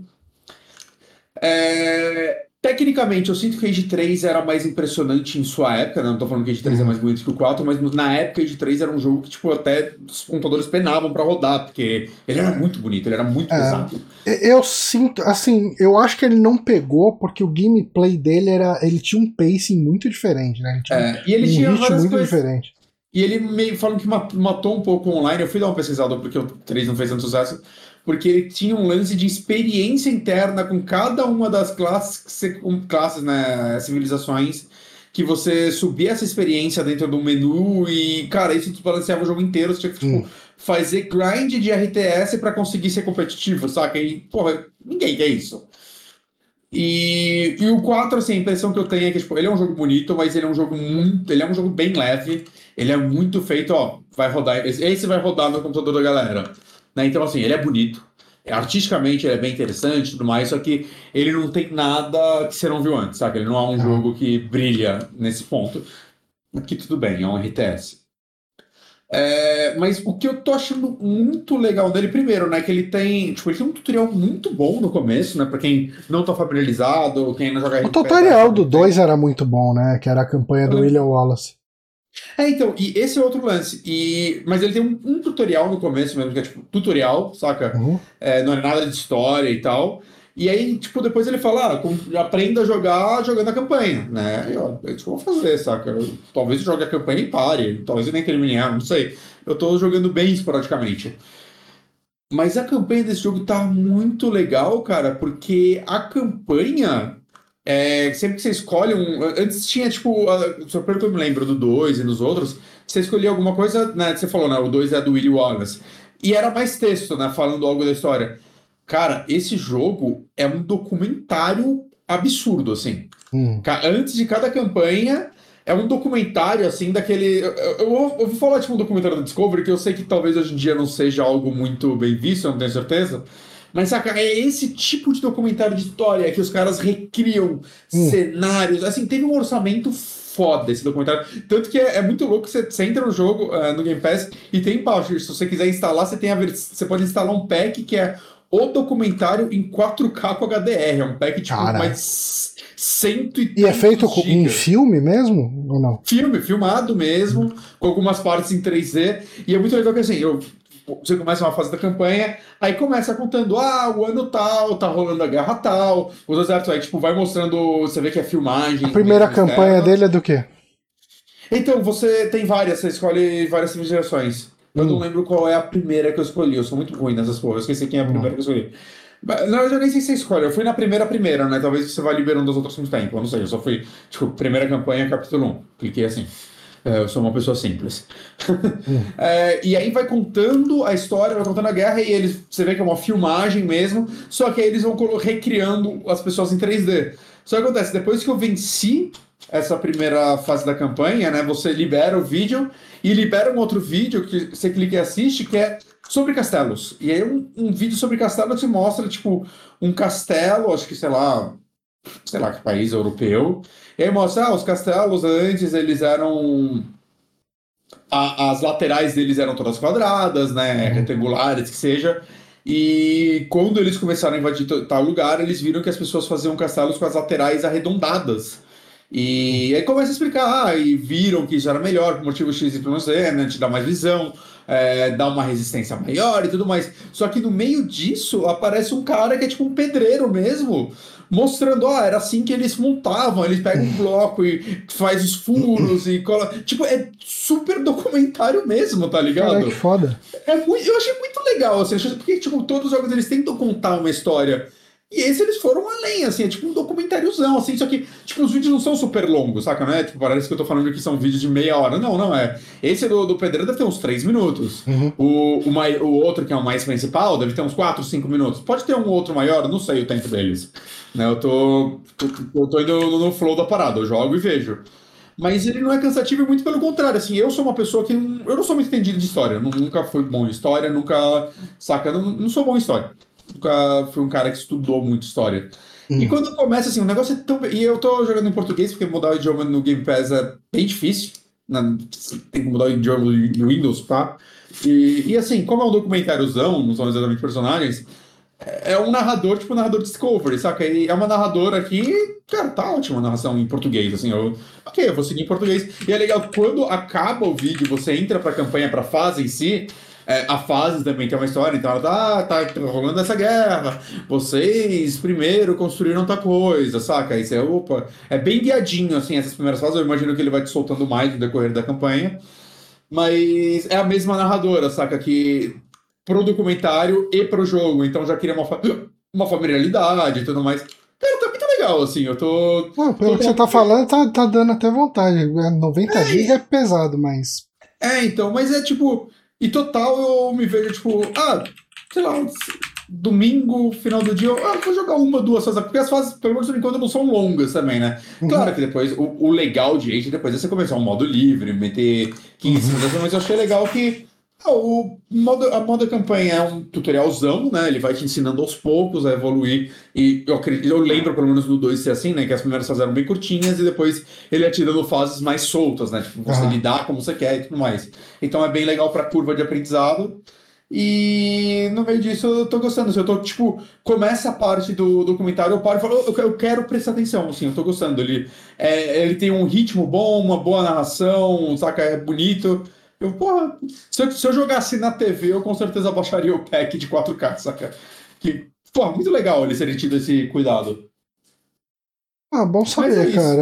É... Tecnicamente, eu sinto que o Age 3 era mais impressionante em sua época, né? Não tô falando que o Age 3 é mais bonito que o 4, mas na época o Age 3 era um jogo que, tipo, até os computadores penavam para rodar, porque ele era muito bonito, ele era muito é, pesado. Eu sinto, assim, eu acho que ele não pegou porque o gameplay dele era. Ele tinha um pacing muito diferente, né? Ele tinha é, e ele um tinha ritmo muito coisas... diferente. E ele meio falando que matou um pouco online. Eu fui dar uma pesquisada porque o 3 não fez tanto sucesso porque ele tinha um lance de experiência interna com cada uma das classes, classes né, civilizações, que você subia essa experiência dentro do menu e, cara, isso desbalanceava o jogo inteiro. Você tinha que tipo, hum. fazer grind de RTS para conseguir ser competitivo, saca? E, porra, ninguém quer isso. E, e o 4, assim, a impressão que eu tenho é que tipo, ele é um jogo bonito, mas ele é um jogo muito. Ele é um jogo bem leve. Ele é muito feito, ó, vai rodar. Esse vai rodar no computador da galera. Né? Então, assim, ele é bonito. Artisticamente ele é bem interessante e tudo mais, só que ele não tem nada que você não viu antes, sabe? Ele não é um jogo que brilha nesse ponto. Aqui tudo bem, é um RTS. É, mas o que eu tô achando muito legal dele, primeiro, né, que ele tem, tipo, ele tem um tutorial muito bom no começo, né, pra quem não tá familiarizado, quem não joga. O tutorial do 2 era muito bom, né, que era a campanha do William Wallace. É, então, e esse é outro lance. E, mas ele tem um, um tutorial no começo mesmo, que é tipo tutorial, saca? Uhum. É, não é nada de história e tal. E aí, tipo, depois ele fala, ah, aprenda a jogar jogando a campanha, né? E, ó, é eu vou fazer, saca? Eu, talvez eu jogue a campanha e pare, talvez eu nem termine não sei. Eu tô jogando bem esporadicamente. Mas a campanha desse jogo tá muito legal, cara, porque a campanha é, sempre que você escolhe um. Antes tinha, tipo, só pelo que eu me lembro do 2 e dos outros, você escolhia alguma coisa, né? Você falou, né? O 2 é do Willy Wallace. E era mais texto, né? Falando algo da história. Cara, esse jogo é um documentário absurdo, assim. Hum. Antes de cada campanha, é um documentário, assim, daquele. Eu, eu, eu, ouvi falar, tipo, um documentário da Discovery, que eu sei que talvez hoje em dia não seja algo muito bem visto, eu não tenho certeza. Mas, saca, é esse tipo de documentário de história que os caras recriam hum. cenários. Assim, teve um orçamento foda esse documentário. Tanto que é, é muito louco, você, você entra no jogo, uh, no Game Pass, e tem embaixo. Se você quiser instalar, você tem a você pode instalar um pack que é o documentário em 4K com HDR. É um pack tipo Cara. mais cento e E é feito com, em filme mesmo? Ou não? Filme, filmado mesmo, com algumas partes em 3D. E é muito legal que assim, eu você começa uma fase da campanha, aí começa contando, ah, o ano tal, tá rolando a guerra tal, os exércitos, aí tipo, vai mostrando, você vê que é filmagem. A primeira campanha dele é do quê? Então, você tem várias, você escolhe várias civilizações. Eu hum. não lembro qual é a primeira que eu escolhi, eu sou muito ruim nessas porras, eu esqueci quem é a primeira hum. que eu escolhi. Não, eu já nem sei se você escolhe, eu fui na primeira primeira, né? Talvez você vá liberando as outras com o tempo, eu não sei, eu só fui, tipo, primeira campanha, capítulo 1, cliquei assim. É, eu sou uma pessoa simples. Hum. é, e aí vai contando a história, vai contando a guerra, e eles, você vê que é uma filmagem mesmo, só que aí eles vão recriando as pessoas em 3D. Só que acontece, depois que eu venci essa primeira fase da campanha, né? Você libera o vídeo e libera um outro vídeo que você clica e assiste, que é sobre castelos. E aí um, um vídeo sobre castelos te mostra, tipo, um castelo, acho que, sei lá, sei lá que país europeu, e aí mostra, ah, os castelos antes eles eram. A, as laterais deles eram todas quadradas, né? Uhum. Retangulares, que seja. E quando eles começaram a invadir tal lugar, eles viram que as pessoas faziam castelos com as laterais arredondadas. E aí começa a explicar, ah, e viram que isso era melhor, por motivo X, Y, Z, né? Te dá mais visão, é, dá uma resistência maior e tudo mais. Só que no meio disso aparece um cara que é tipo um pedreiro mesmo, mostrando, ó, era assim que eles montavam, eles pegam um bloco e faz os furos e cola. Tipo, é super documentário mesmo, tá ligado? Caraca, que foda. É muito, eu achei muito legal, assim, porque, tipo, todos os jogos eles tentam contar uma história. E esse eles foram além, assim, é tipo um documentáriozão, assim, só que, tipo, os vídeos não são super longos, saca, né? Tipo, parece que eu tô falando que são vídeos de meia hora. Não, não é. Esse do, do Pedreiro deve ter uns três minutos. Uhum. O, o, mai- o outro, que é o mais principal, deve ter uns quatro, cinco minutos. Pode ter um outro maior, não sei o tempo deles. Né? Eu tô, eu tô indo no, no flow da parada, eu jogo e vejo. Mas ele não é cansativo, muito pelo contrário. Assim, eu sou uma pessoa que. não- Eu não sou muito entendido de história. Nunca fui bom em história, nunca. Saca? Não, não sou bom em história. Fui um cara que estudou muito história. E Hum. quando começa assim, o negócio é tão. E eu tô jogando em português, porque mudar o idioma no Game Pass é bem difícil. né? Tem que mudar o idioma do Windows, tá? E, e assim, como é um documentáriozão, não são exatamente personagens, é é um narrador, tipo um narrador Discovery, saca? E é uma narradora aqui, cara, tá ótima a narração em português, assim, eu, ok, eu vou seguir em português. E é legal, quando acaba o vídeo, você entra pra campanha, pra fase em si, é, a fase também tem uma história, então ela tá, tá rolando essa guerra, vocês primeiro construíram tal coisa, saca? Aí você, opa, é bem guiadinho, assim, essas primeiras fases, eu imagino que ele vai te soltando mais no decorrer da campanha, mas é a mesma narradora, saca? Que pro documentário e pro jogo, então já cria uma, fa- uma familiaridade e tudo mais. Cara, tá muito legal, assim, eu tô... Pô, pelo tô que você tá falando, tá, tá dando até vontade. É, 90 É, GB é pesado, mas. É, então, mas é tipo... E total eu me vejo, tipo, ah, sei lá, domingo, final do dia, eu ah, vou jogar uma, duas fases, porque as fases, pelo menos por enquanto, não são longas também, né? Uhum. Claro que depois, o, o legal de Age depois é você começar um modo livre, meter 15 minutos, mas eu achei legal que o modo, a modo campanha é um tutorialzão, né? Ele vai te ensinando aos poucos a evoluir. E eu, eu lembro, pelo menos no 2 ser assim, né? Que as primeiras fases eram bem curtinhas e depois ele dando fases mais soltas, né? Tipo, você Aham. lidar como você quer e tudo mais. Então é bem legal pra curva de aprendizado. E no meio disso eu tô gostando. assim, Eu tô, tipo, começa a parte do documentário, eu paro e falo, eu quero, eu quero prestar atenção, assim, eu tô gostando. Ele, é, ele tem um ritmo bom, uma boa narração, saca? É bonito. Eu, porra, se eu, se eu jogasse na TV, eu com certeza baixaria o pack de 4K, saca? Que, porra, muito legal eles terem tido esse cuidado. Ah, bom é saber, isso. cara.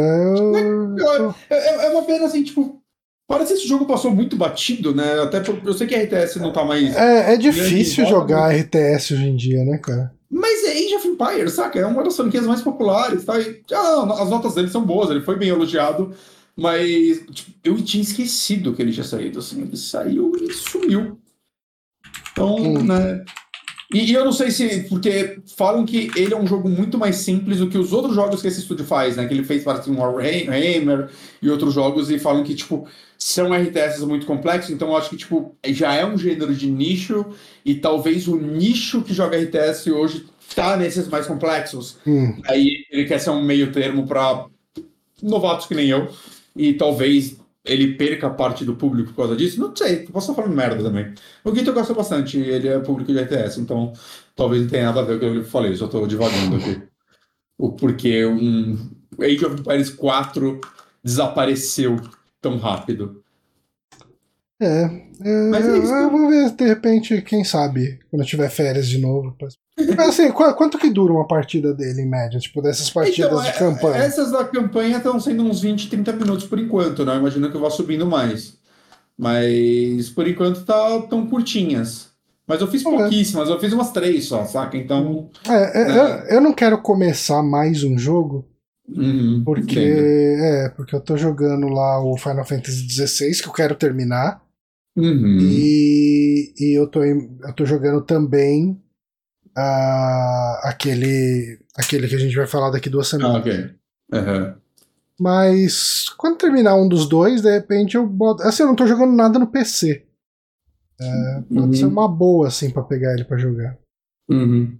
Eu, É, é uma pena assim, tipo. Parece que esse jogo passou muito batido, né? Até por, eu sei que a RTS não tá mais. É, é difícil jogar RTS hoje em dia, né, cara? Mas é Age of Empires, saca? É uma das franquias mais populares, tá? E, ah, as notas dele são boas, ele foi bem elogiado, mas tipo, eu tinha esquecido que ele tinha saído, assim, ele saiu e sumiu. Então, Hum. né? E, e eu não sei se. Porque falam que ele é um jogo muito mais simples do que os outros jogos que esse estúdio faz, né? Que ele fez parte de um Warhammer e outros jogos, e falam que, tipo, são RTS muito complexos, então eu acho que, tipo, já é um gênero de nicho, e talvez o nicho que joga RTS hoje tá nesses mais complexos. Hum. Aí ele quer ser um meio termo para novatos que nem eu, e talvez ele perca parte do público por causa disso. Não sei, posso estar falando merda também. O Guito gosta bastante, ele é público de RTS, então talvez não tenha nada a ver com o que eu falei, só tô divagando aqui. O porquê um Age of Empires 4 desapareceu tão rápido. É, é, Mas é isso, eu vou ver, de repente, quem sabe, quando eu tiver férias de novo. Mas assim, qu- quanto que dura uma partida dele, em média? Tipo, dessas partidas Então, de é- campanha? Essas da campanha estão sendo uns 20, 30 minutos por enquanto, né? Eu imagino que eu vá subindo mais. Mas por enquanto tá tão curtinhas. Mas eu fiz pouquíssimas, eu fiz umas três só, saca? Então. É, é, Eu, eu não quero começar mais um jogo, uhum, porque entendo. é, porque eu tô jogando lá o Final Fantasy XVI, que eu quero terminar. Uhum. E, e eu, tô, eu tô jogando também ah, aquele, aquele que a gente vai falar daqui duas Ah, semanas. ok. Aham. Mas quando terminar um dos dois, de repente eu boto. Assim, eu não tô jogando nada no PC. É, pode Uhum. ser uma boa, assim, pra pegar ele pra jogar. Uhum.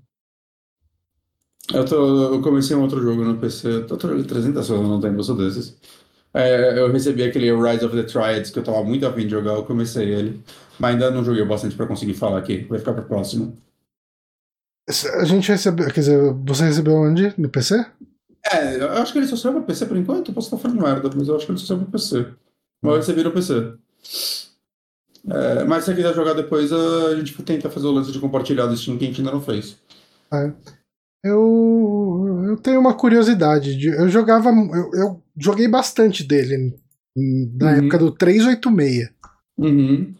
Eu, tô, eu comecei um outro jogo no PC, eu tô jogando 300 horas, não tenho gosto desses. É, eu recebi aquele Rise of the Triads que eu tava muito afim de jogar, eu comecei ele. Mas ainda não joguei bastante pra conseguir falar aqui, vai ficar pra próximo. A gente recebeu. Quer dizer, você recebeu onde? No PC? É, eu acho que ele só saiu pra PC por enquanto, eu posso estar falando merda, mas eu acho que ele só saiu pra PC. Mas eu recebi no PC. É, mas se você quiser jogar depois, a gente tenta fazer o lance de compartilhar do Steam que a gente ainda não fez. Eu, eu tenho uma curiosidade. de- eu jogava. Eu, eu joguei bastante dele na Uhum. época do 386. Uhum.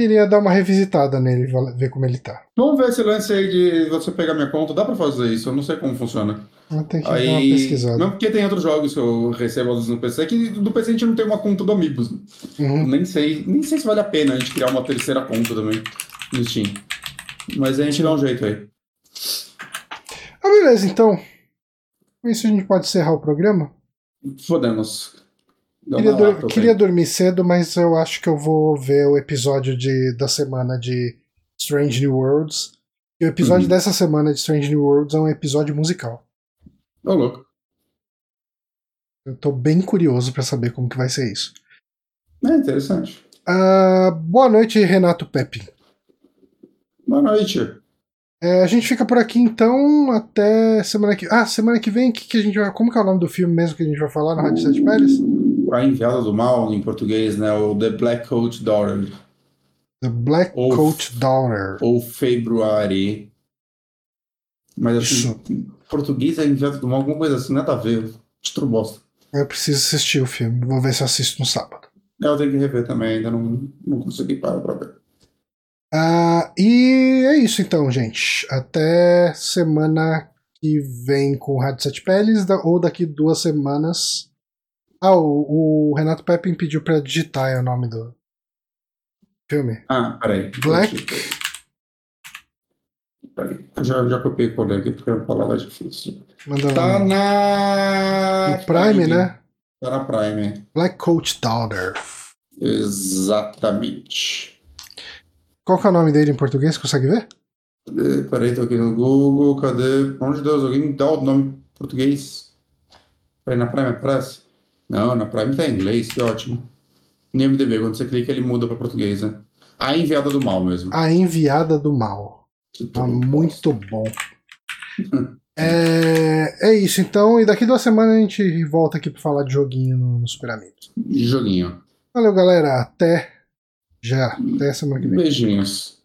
Queria dar uma revisitada nele, ver como ele tá. Vamos ver esse lance aí de você pegar minha conta. Dá pra fazer isso, eu não sei como funciona. Tem que aí, dar uma pesquisada. Não porque tem outros jogos que eu recebo no PC, que do PC a gente não tem uma conta do Amigos. Uhum. Nem sei, nem sei se vale a pena a gente criar uma terceira conta também no Steam. Mas a gente dá um jeito aí. Ah, beleza, então. Com isso a gente pode encerrar o programa? Fodemos. Queria, dur queria dormir cedo, mas eu acho que eu vou ver o episódio de, da semana de Strange New Worlds. E o episódio Uhum. dessa semana de Strange New Worlds é um episódio musical. Ô, louco. Eu tô bem curioso pra saber como que vai ser isso. É interessante. Ah, boa noite, Renato Pepe. Boa noite. É, a gente fica por aqui então até semana que Ah, semana que vem, que, que a gente vai. Como que é o nome do filme mesmo que a gente vai falar na Rádio Sete Pérez? A Enviada do Mal, em português, né? O The Black Coat Daughter. The Black Ou- Coat Daughter. Ou February. Mas acho que em português é Enviada do Mal, alguma coisa assim, nada a ver. Titro bosta. Eu preciso assistir o filme. Vou ver se assisto no sábado. É, Eu tenho que rever também, ainda não, não consegui parar pra ver. Ah, e é isso então, gente. Até semana que vem com Rádio Sete Peles, ou daqui duas semanas. Ah, o, o Renato Pepe pediu pra digitar é o nome do filme. Ah, peraí. Black- Peraí. Eu Já, já copiei colei aqui porque a palavra é difícil. Manda Tá lá. na. No Prime, né? Tá na Prime. Black Coat Daughter. Exatamente. Qual que é o nome dele em português? Consegue ver? Cadê? Peraí, tô aqui no Google. Cadê? Pelo amor de Deus, alguém me dá o nome em português. Peraí, na Prime aparece? Não, na Prime tá em inglês, que ótimo. No MDB, quando você clica, ele muda pra português, né? A Enviada do Mal mesmo. A Enviada do Mal. Tá muito bom. É, é isso então, e daqui duas semanas a gente volta aqui pra falar de joguinho no, no Super Amigos. Joguinho. Valeu, galera. Até já. Até semana que vem. Beijinhos.